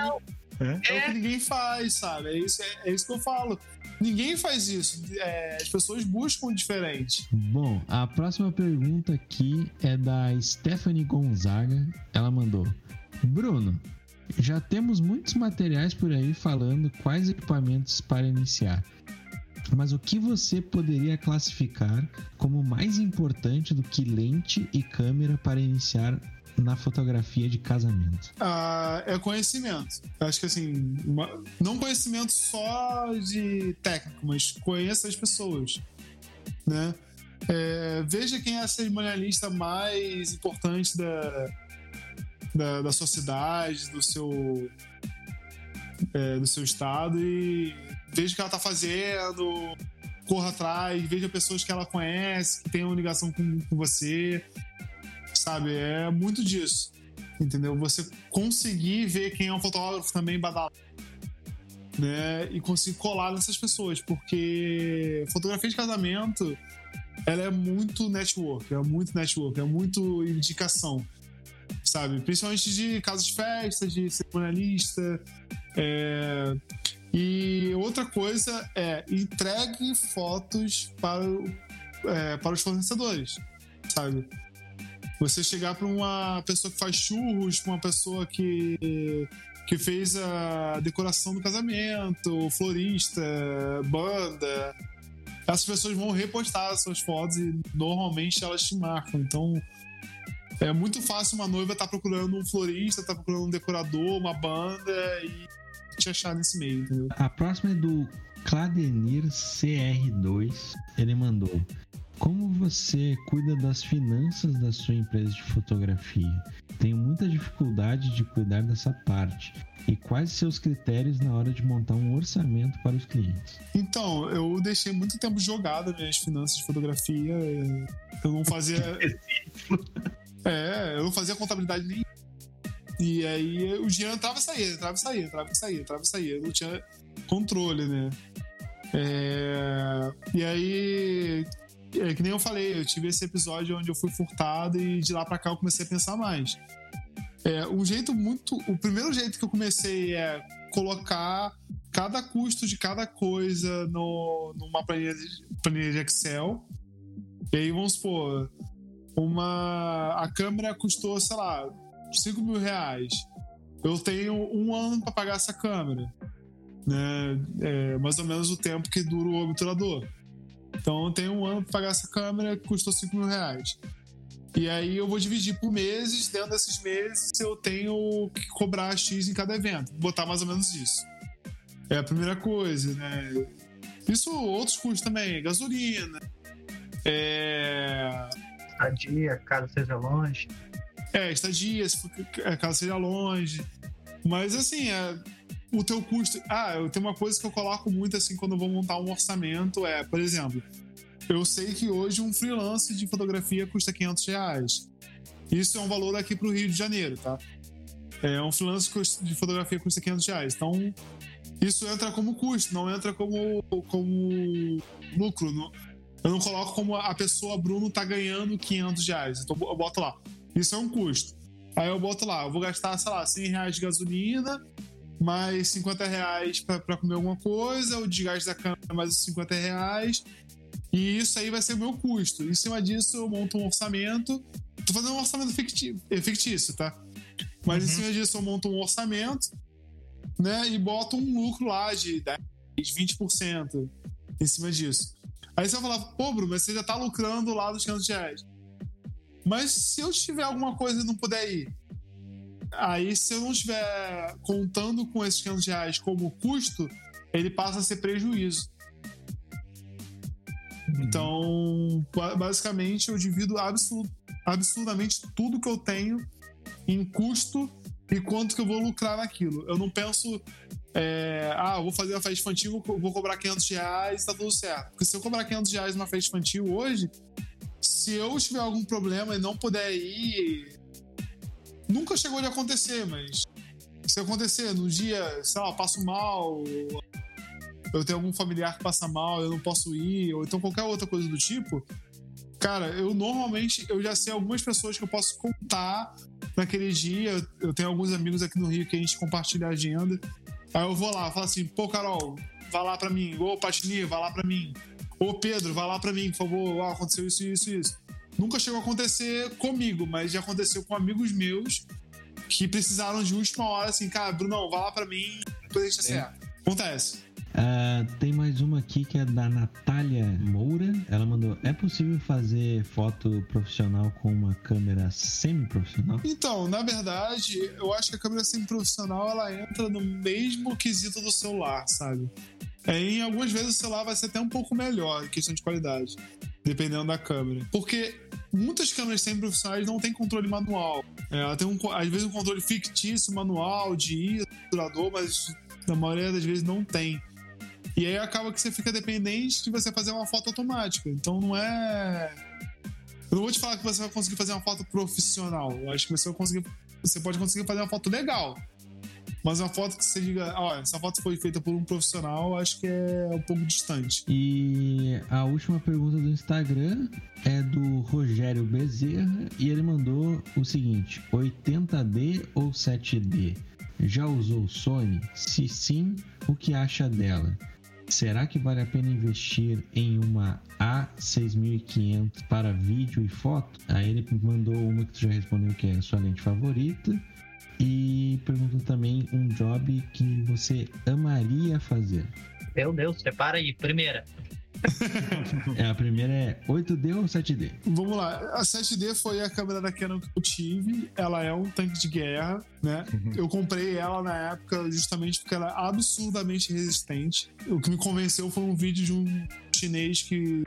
É o que ninguém faz, sabe? É isso, é, é isso que eu falo. Ninguém faz isso. É, as pessoas buscam o diferente. Bom, a próxima pergunta aqui é da Stephanie Gonzaga. Ela mandou: Bruno, já temos muitos materiais por aí falando quais equipamentos para iniciar. Mas o que você poderia classificar como mais importante do que lente e câmera para iniciar na fotografia de casamento? Ah, é conhecimento. Acho que assim, uma- não conhecimento só de técnico, mas conheça as pessoas, né? É, veja quem é a cerimonialista mais importante da, da, da sua cidade, do seu, é, do seu estado e veja o que ela tá fazendo, corra atrás, veja pessoas que ela conhece, que tenham ligação com, com você, sabe? É muito disso entendeu? Você conseguir ver quem é um fotógrafo também badalado, né? E conseguir colar nessas pessoas, porque fotografia de casamento ela é muito network, é muito network, é muito indicação, sabe? Principalmente de casas de festa, de cerimonialista. é, E outra coisa é entregue fotos para, é, para os fornecedores, sabe? Você chegar para uma pessoa que faz churros, para uma pessoa que, que fez a decoração do casamento, florista, banda. Essas pessoas vão repostar as suas fotos e normalmente elas te marcam. Então é muito fácil uma noiva estar procurando um florista, estar procurando um decorador, uma banda e te achar nesse meio, entendeu? A próxima é do Cladenir CR2. Ele mandou: Como você cuida das finanças da sua empresa de fotografia? Tenho muita dificuldade de cuidar dessa parte. E quais seus critérios na hora de montar um orçamento para os clientes? Então, eu deixei muito tempo jogado minhas finanças de fotografia. Eu não fazia. é, eu não fazia contabilidade nem. E aí o dinheiro entrava e saía, entrava e saía, entrava e saía, entrava e saía. Não tinha controle, né? É, E aí. É que nem eu falei, eu tive esse episódio onde eu fui furtado e de lá pra cá eu comecei a pensar mais. É, um jeito muito. O primeiro jeito que eu comecei é colocar cada custo de cada coisa no, numa planilha de, planilha de Excel. E aí, vamos supor, uma, a câmera custou, sei lá, 5 mil reais. Eu tenho um ano para pagar essa câmera. Né? É mais ou menos o tempo que dura o obturador. Então eu tenho um ano para pagar essa câmera que custou 5 mil reais. E aí eu vou dividir por meses, dentro desses meses eu tenho que cobrar X em cada evento. Vou botar mais ou menos isso. É a primeira coisa, né? Isso outros custos também, gasolina. É. Estadia, caso seja longe. É, estadia, se é, caso seja longe. Mas assim, é, o teu custo. Ah, eu tenho uma coisa que eu coloco muito assim quando eu vou montar um orçamento. É, por exemplo, eu sei que hoje um freelance de fotografia custa 500 reais. Isso é um valor aqui pro Rio de Janeiro, tá? É, um freelance de fotografia custa 500 reais. Então, isso entra como custo, não entra como, como lucro. eu não coloco como a pessoa Bruno tá ganhando 500 reais. Então, eu boto lá. Isso é um custo. Aí eu boto lá, eu vou gastar, sei lá, 100 reais de gasolina, mais 50 reais pra, pra comer alguma coisa, o desgaste da câmera mais os 50 reais. E isso aí vai ser o meu custo. Em cima disso, eu monto um orçamento. Tô fazendo um orçamento fictício, fictício tá? Mas em cima disso, eu monto um orçamento, né? E boto um lucro lá de 10, 20% em cima disso. Aí você vai falar, pô, Bruno, mas você já tá lucrando lá dos 500 reais. Mas se eu tiver alguma coisa e não puder ir, aí se eu não estiver contando com esses 500 reais como custo, ele passa a ser prejuízo. Então, ba- basicamente, eu divido absurd- absurdamente tudo que eu tenho em custo e quanto que eu vou lucrar naquilo. Eu não penso, é, ah, vou fazer uma festa infantil, vou cobrar 500 reais, tá tudo certo. Porque se eu cobrar 500 reais numa festa infantil hoje, se eu tiver algum problema e não puder ir, nunca chegou de acontecer, mas se acontecer no dia, sei lá, passo mal, eu tenho algum familiar que passa mal, eu não posso ir, ou então qualquer outra coisa do tipo, cara, eu normalmente eu já sei algumas pessoas que eu posso contar naquele dia. Eu tenho alguns amigos aqui no Rio que a gente compartilha a agenda. Aí eu vou lá, falo assim, pô, Carol, vai lá pra mim. Ô, Patini, vai lá pra mim. Ô, Pedro, vai lá pra mim, por favor. Ah, aconteceu isso, isso, isso. Nunca chegou a acontecer comigo, mas já aconteceu com amigos meus que precisaram de última hora, assim, cara, Brunão, vai lá pra mim, depois a gente acerta. Acontece. Ah, tem mais uma aqui que é da Natália Moura. Ela mandou: É possível fazer foto profissional com uma câmera semi-profissional? Então, na verdade, eu acho que a câmera semi-profissional ela entra no mesmo quesito do celular, sabe? É, em algumas vezes o celular vai ser até um pouco melhor em questão de qualidade, dependendo da câmera. Porque muitas câmeras semi-profissionais não têm controle manual. É, ela tem, um, às vezes, um controle fictício manual de ISO, durador, mas na maioria das vezes não tem. E aí acaba que você fica dependente de você fazer uma foto automática. Então não é. Eu não vou te falar que você vai conseguir fazer uma foto profissional. Eu acho que você vai conseguir. Você pode conseguir fazer uma foto legal. Mas uma foto que você diga, ó, essa foto foi feita por um profissional, acho que é um pouco distante. E a última pergunta do Instagram é do Rogério Bezerra e ele mandou o seguinte: 80D ou 7D? Já usou Sony? Se sim, o que acha dela? Será que vale a pena investir em uma A6500 para vídeo e foto? Aí ele mandou uma que tu já respondeu que é a sua lente favorita. E perguntou também um job que você amaria fazer. Meu Deus, separa aí. Primeira. É, a primeira é 8D ou 7D? Vamos lá, a 7D foi a câmera da Canon que eu tive. Ela é um tanque de guerra, né? Eu comprei ela na época justamente porque ela é absurdamente resistente. O que me convenceu foi um vídeo de um chinês que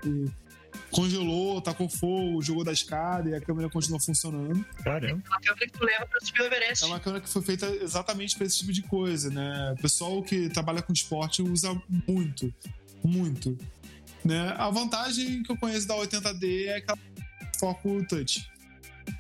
congelou, tacou fogo, jogou da escada e a câmera continuou funcionando. Caramba. Uma câmera que tu leva pra subir o Everest. É uma câmera que foi feita exatamente para esse tipo de coisa, né? O pessoal que trabalha com esporte usa muito, muito. Né? A vantagem que eu conheço da 80D é que ela tem foco touch.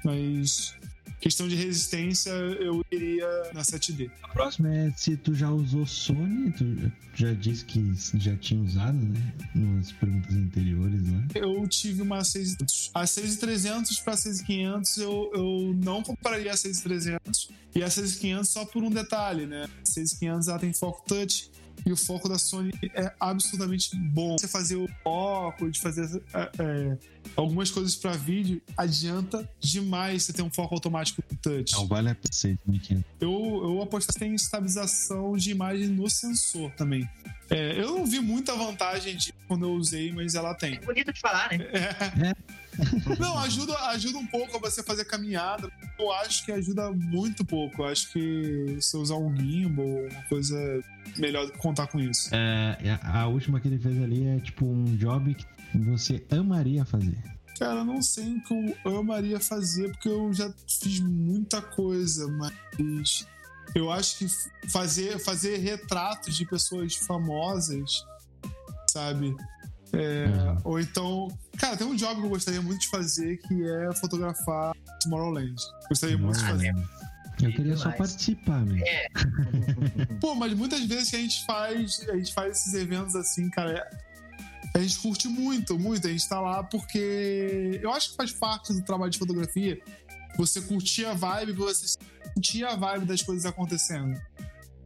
Mas questão de resistência, eu iria na 7D. A próxima é se tu já usou Sony, tu já disse que já tinha usado, né? Nas perguntas anteriores lá. Eu tive uma 6300. A 6300 para 6500 eu, eu não compraria a 6300 e a 6500 só por um detalhe, né? A 6500 ela tem foco touch e o foco da Sony é absurdamente bom. Você fazer o foco, de fazer é, é, algumas coisas para vídeo, adianta demais você ter um foco automático no touch. Não vale a pena ser 1500. Eu, eu aposto que tem estabilização de imagem no sensor também. É, eu não vi muita vantagem de quando eu usei, mas ela tem. Bonito de falar, né? Não, ajuda, ajuda um pouco a você fazer caminhada. Eu acho que ajuda muito pouco. Eu acho que se usar um gimbal, uma coisa melhor do que contar com isso. É, a última que ele fez ali é tipo um job que você amaria fazer. Cara, eu não sei o que eu amaria fazer, porque eu já fiz muita coisa, mas eu acho que fazer, fazer retratos de pessoas famosas, sabe? É, Uhum. Ou então. Cara, tem um job que eu gostaria muito de fazer que é fotografar Tomorrowland. Gostaria muito de fazer. Eu queria só participar, mesmo. É, Pô, mas muitas vezes que a gente faz, a gente faz esses eventos assim, cara, é- a gente curte muito, muito. A gente tá lá porque eu acho que faz parte do trabalho de fotografia você curtir a vibe, você sentir a vibe das coisas acontecendo.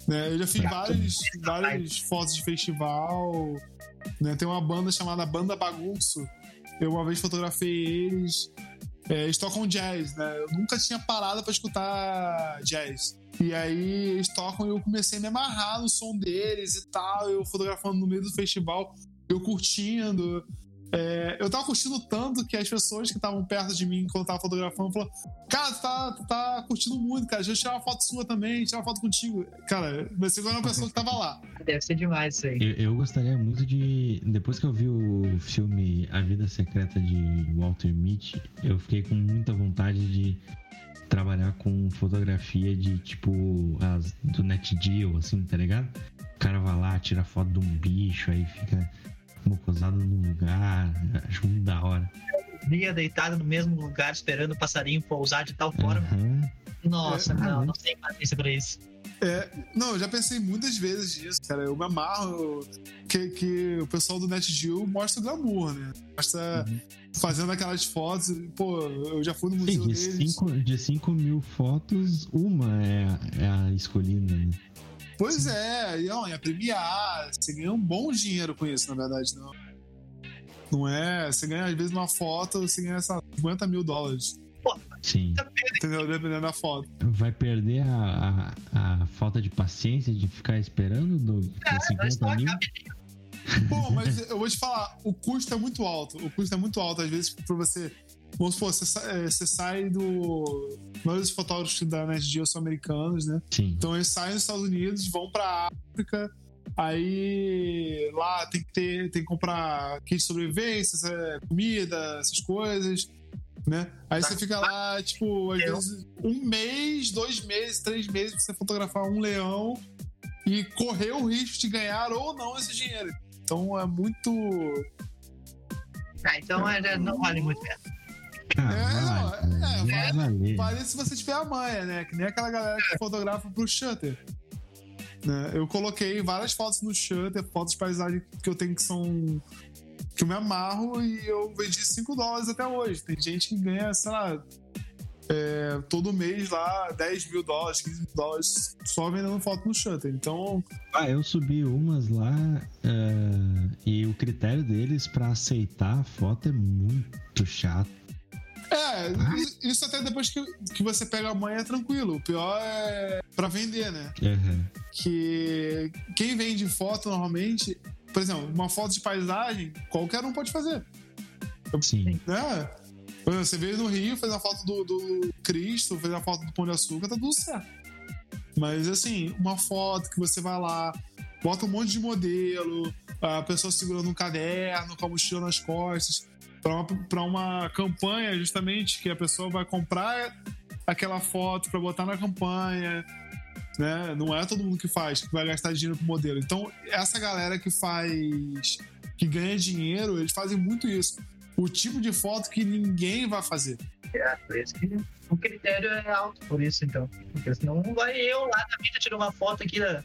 Né? Eu já fiz várias, várias fotos de festival. Né? Tem uma banda chamada Banda Bagunço. Eu uma vez fotografei eles. É, eles tocam jazz, né? Eu nunca tinha parado pra escutar jazz. E aí eles tocam e eu comecei a me amarrar no som deles e tal. Eu fotografando no meio do festival, eu curtindo. É, eu tava curtindo tanto que as pessoas que estavam perto de mim quando eu tava fotografando falaram: Cara, tu tá, tu tá curtindo muito, cara. Deixa eu tirar uma foto sua também, tirar uma foto contigo. Cara, você igual uma pessoa que tava lá. deve ser demais isso aí. Eu, eu gostaria muito de. Depois que eu vi o filme A Vida Secreta de Walter Mitty, eu fiquei com muita vontade de trabalhar com fotografia de tipo as do NetGeo, assim, tá ligado? O cara vai lá, tira foto de um bicho, aí fica mocosado num lugar. Acho muito da hora. Dia deitado no mesmo lugar, esperando o passarinho pousar de tal forma. Aham. Nossa, É. não, não tem paciência pra isso. É, não, eu já pensei muitas vezes nisso, cara. Eu me amarro que, que o pessoal do NetGeo mostra o glamour, né? Mostra fazendo aquelas fotos. Pô, eu já fui no Sim, museu de deles. 5 de cinco mil fotos, uma é, é a escolhida, né? Pois é, e ó, é premiar. Você ganha um bom dinheiro com isso, na verdade, não. Não é? Você ganha, às vezes, uma foto, você ganha lá, 50 mil dólares. Sim. Entendeu? Dependendo da foto. Vai perder a, a, a falta de paciência de ficar esperando do, É, por 50 mil? Pô, mas eu vou te falar, o custo é muito alto. O custo é muito alto, às vezes, pra você. Vamos supor, você, é, você sai do. Maioria dos fotógrafos da NetGeo são americanos, né? Sim. Então eles saem dos Estados Unidos, vão pra África, aí lá tem que ter, tem que comprar kit de sobrevivência, é, comida, essas coisas, né? Aí você fica lá, tipo, às vezes um mês, dois meses, três meses pra você fotografar um leão e correr o risco de ganhar ou não esse dinheiro. Então é muito. Ah, então é, não vale muito pena. Ah, É, vai valer. Vale se você tiver a manha, né? Que nem aquela galera que fotografa pro Shutter. Né? Eu coloquei várias fotos no Shutter, fotos de paisagem que eu tenho que são. que eu me amarro e eu vendi 5 dólares até hoje. Tem gente que ganha, sei lá, é, todo mês lá 10 mil dólares, 15 mil dólares só vendendo foto no Shutter. Então, Ah, eu subi umas lá eh, e o critério deles pra aceitar a foto é muito chato. É, isso- até depois que, que você pega a manha é tranquilo. O pior é pra vender, né? Aham. que quem vende foto normalmente, por exemplo, uma foto de paisagem, qualquer um pode fazer, Sim. né? Você veio no Rio, fez uma foto do, do Cristo, fez uma foto do Pão de Açúcar, tá tudo certo. Mas assim, uma foto que você vai lá, bota um monte de modelo, a pessoa segurando um caderno com a mochila nas costas, pra uma, uma campanha justamente que a pessoa vai comprar aquela foto pra botar na campanha, né? Não é todo mundo que faz, que vai gastar dinheiro com modelo. Então, essa galera que faz, que ganha dinheiro, eles fazem muito isso. O tipo de foto que ninguém vai fazer. É, por isso que o critério é alto, por isso então. Porque senão vai eu lá na vida tirar uma foto aqui da,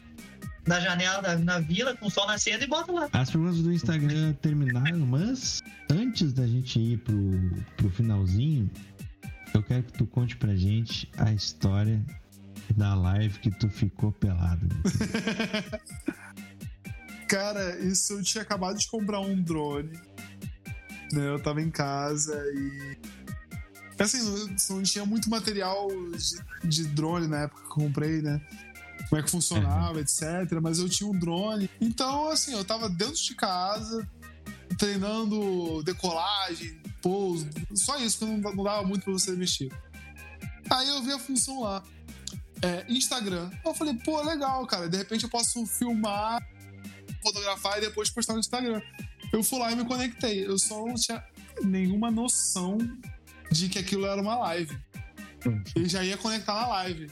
da janela da, na vila com o sol nascendo e bota lá. As perguntas do Instagram terminaram, mas antes da gente ir pro, pro finalzinho, eu quero que tu conte pra gente a história da live que tu ficou pelado. Cara, isso eu tinha acabado de comprar um drone. Né? Eu tava em casa e. Assim, não, não tinha muito material de, de drone na época que eu comprei, né? Como é que funcionava, etc. Mas eu tinha um drone. Então, assim, eu tava dentro de casa, treinando decolagem, Pô, só isso que não, não dava muito pra você mexer. Aí eu vi a função lá. É, Instagram. Eu falei, pô, legal, cara. De repente eu posso filmar, fotografar e depois postar no Instagram. Eu fui lá e me conectei. Eu só não tinha nenhuma noção de que aquilo era uma live. E já ia conectar na live.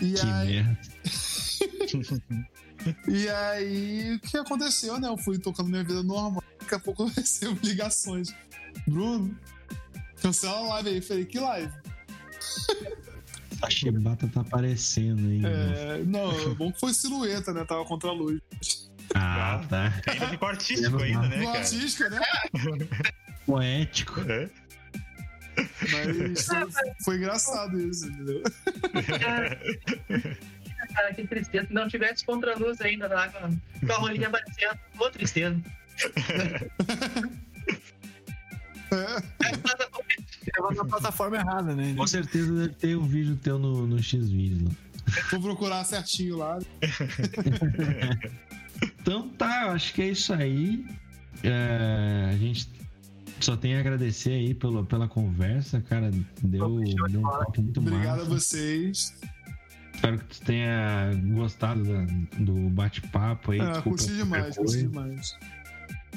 E Que aí, merda. e aí, o que aconteceu, né? Eu fui tocando minha vida normal. Daqui a pouco eu recebo ligações. Bruno, cancela a live aí. Eu falei, que live? Tá O Bata tá aparecendo aí. né? É, não, bom que foi silhueta, né? Tava contra a luz. Ah, tá. Ainda ficou artístico ainda, né, cara? artística, né? Poético. É. Mas foi, engraçado isso, entendeu? Cara, que tristeza. Se não tivesse contra-luz ainda lá com a rolinha aparecendo. Ô, tristeza. Tava na plataforma errada, né? Com certeza deve ter um vídeo teu no, no X-Vídeo. Vou procurar certinho lá. Então tá, eu acho que é isso aí. É, a gente só tem a agradecer aí pelo, pela conversa, cara. Deu, deu um papo muito Obrigado a massa. vocês. Espero que tu tenha gostado da- do bate-papo aí. Ah, desculpa curti demais, curti demais.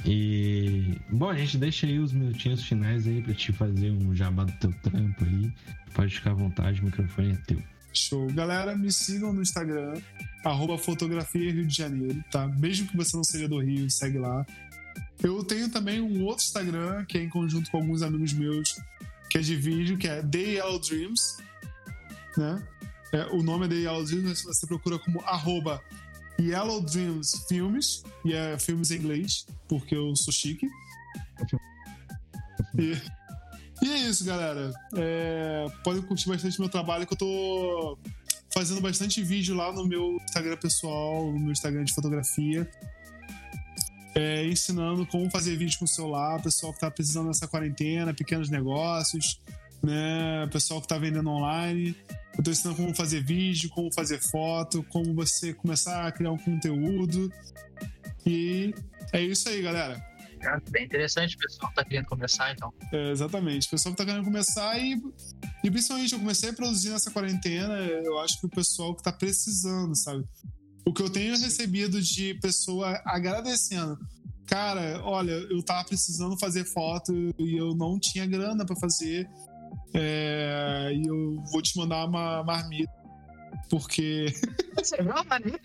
E bom, a gente deixa aí os minutinhos finais aí pra te fazer um jabá do teu trampo aí. Pode ficar à vontade, o microfone é teu. Show. Galera, me sigam no Instagram, arroba fotografia Rio de Janeiro, tá? Mesmo que você não seja do Rio, segue lá. Eu tenho também um outro Instagram, que é em conjunto com alguns amigos meus, que é de vídeo, que é The Dreams, né? É, o nome é The Dreams, você procura como arroba Yellow Dreams Filmes, e é filmes em inglês, porque eu sou chique. E, e é isso, galera. É, podem curtir bastante meu trabalho, que eu tô fazendo bastante vídeo lá no meu Instagram pessoal, no meu Instagram de fotografia. É, ensinando como fazer vídeo com o celular, pessoal que tá precisando dessa quarentena, pequenos negócios, né? Pessoal que tá vendendo online. Eu tô ensinando como fazer vídeo, como fazer foto, como você começar a criar um conteúdo. E é isso aí, galera. Bem interessante o pessoal que tá querendo começar, então. É, exatamente. O pessoal que tá querendo começar e, e principalmente eu comecei a produzir nessa quarentena, eu acho que o pessoal que tá precisando, sabe? O que eu tenho recebido de pessoa agradecendo. Cara, olha, eu tava precisando fazer foto e eu não tinha grana pra fazer. É, e eu vou te mandar uma marmita. Porque. Você viu uma maneira?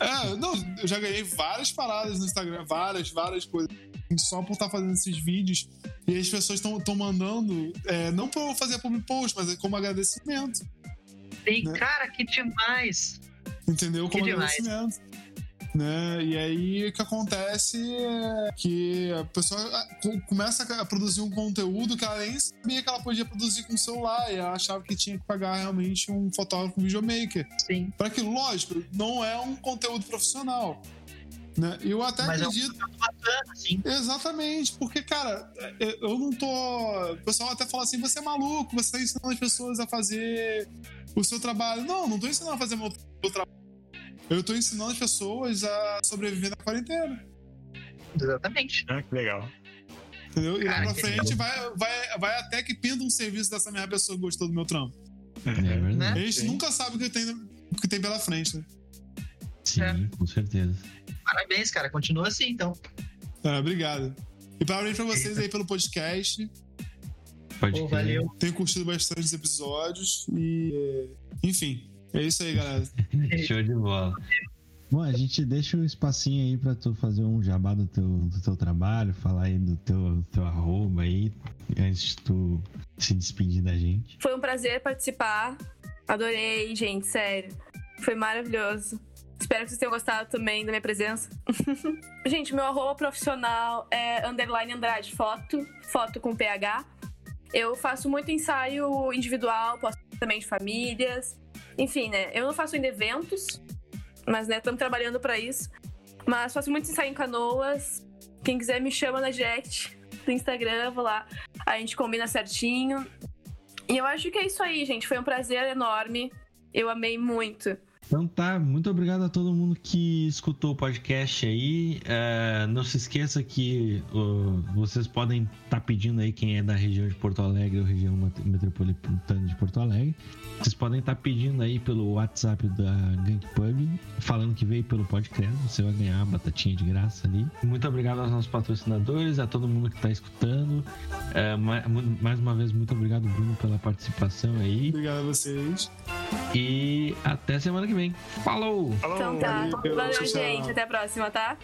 É, não, eu já ganhei várias paradas no Instagram, várias, várias coisas. Só por estar fazendo esses vídeos. E as pessoas estão mandando, é, não pra eu fazer public post, mas é como agradecimento. Tem, Né? cara, que demais. Entendeu? Que Como agradecimento. Né? E aí o que acontece é que a pessoa ah, co- começa a produzir um conteúdo que ela nem sabia que ela podia produzir com o celular. E ela achava que tinha que pagar realmente um fotógrafo videomaker. Sim. Para aquilo, lógico, não é um conteúdo profissional. Né? Eu até Mas é um acredito. Bacana, assim. Exatamente, porque, cara, é, eu não tô. O pessoal até fala assim: você é maluco, você tá ensinando as pessoas a fazer o seu trabalho. Não, não tô ensinando a fazer meu, meu trabalho. Eu tô ensinando as pessoas a sobreviver na quarentena. Exatamente. Ah, que legal. Entendeu? E lá Cara, pra frente vai, vai, vai até que pinta um serviço dessa mesma pessoa que gostou do meu trampo. É verdade. A gente nunca sabe o que tem, o que tem pela frente, né? Sim, É. com certeza. Parabéns, cara. Continua assim, então. Ah, obrigado. E parabéns pra vocês aí pelo podcast. Pode Pô, valeu. Tenho curtido bastante os episódios e. é, Enfim, é isso aí, galera. Show de bola. Bom, a gente deixa um espacinho aí pra tu fazer um jabá do teu, do teu trabalho, falar aí do teu, teu arroba aí, antes de tu se despedir da gente. Foi um prazer participar. Adorei, gente, sério. Foi maravilhoso. Espero que vocês tenham gostado também da minha presença. gente, meu arroba profissional é underline Andrade Foto, foto com PH. Eu faço muito ensaio individual, posto também de famílias. Enfim, né? Eu não faço ainda eventos, mas né, estamos trabalhando para isso. Mas faço muito ensaio em canoas. Quem quiser me chama na direct do Instagram, vou lá. A gente combina certinho. E eu acho que é isso aí, gente. Foi um prazer enorme. Eu amei muito. Então tá, muito obrigado a todo mundo que escutou o podcast aí. É, não se esqueça que ó, vocês podem estar pedindo aí quem é da região de Porto Alegre ou região met- metropolitana de Porto Alegre. Vocês podem estar pedindo aí pelo WhatsApp da Gank Pub, falando que veio pelo podcast. Você vai ganhar uma batatinha de graça ali. Muito obrigado aos nossos patrocinadores, a todo mundo que está escutando. Mu- mais uma vez, muito obrigado, Bruno, pela participação aí. Obrigado a vocês. E até semana que vem vem. Falou! Falou. Então tá. Valeu, Valeu gente. Até a próxima, tá?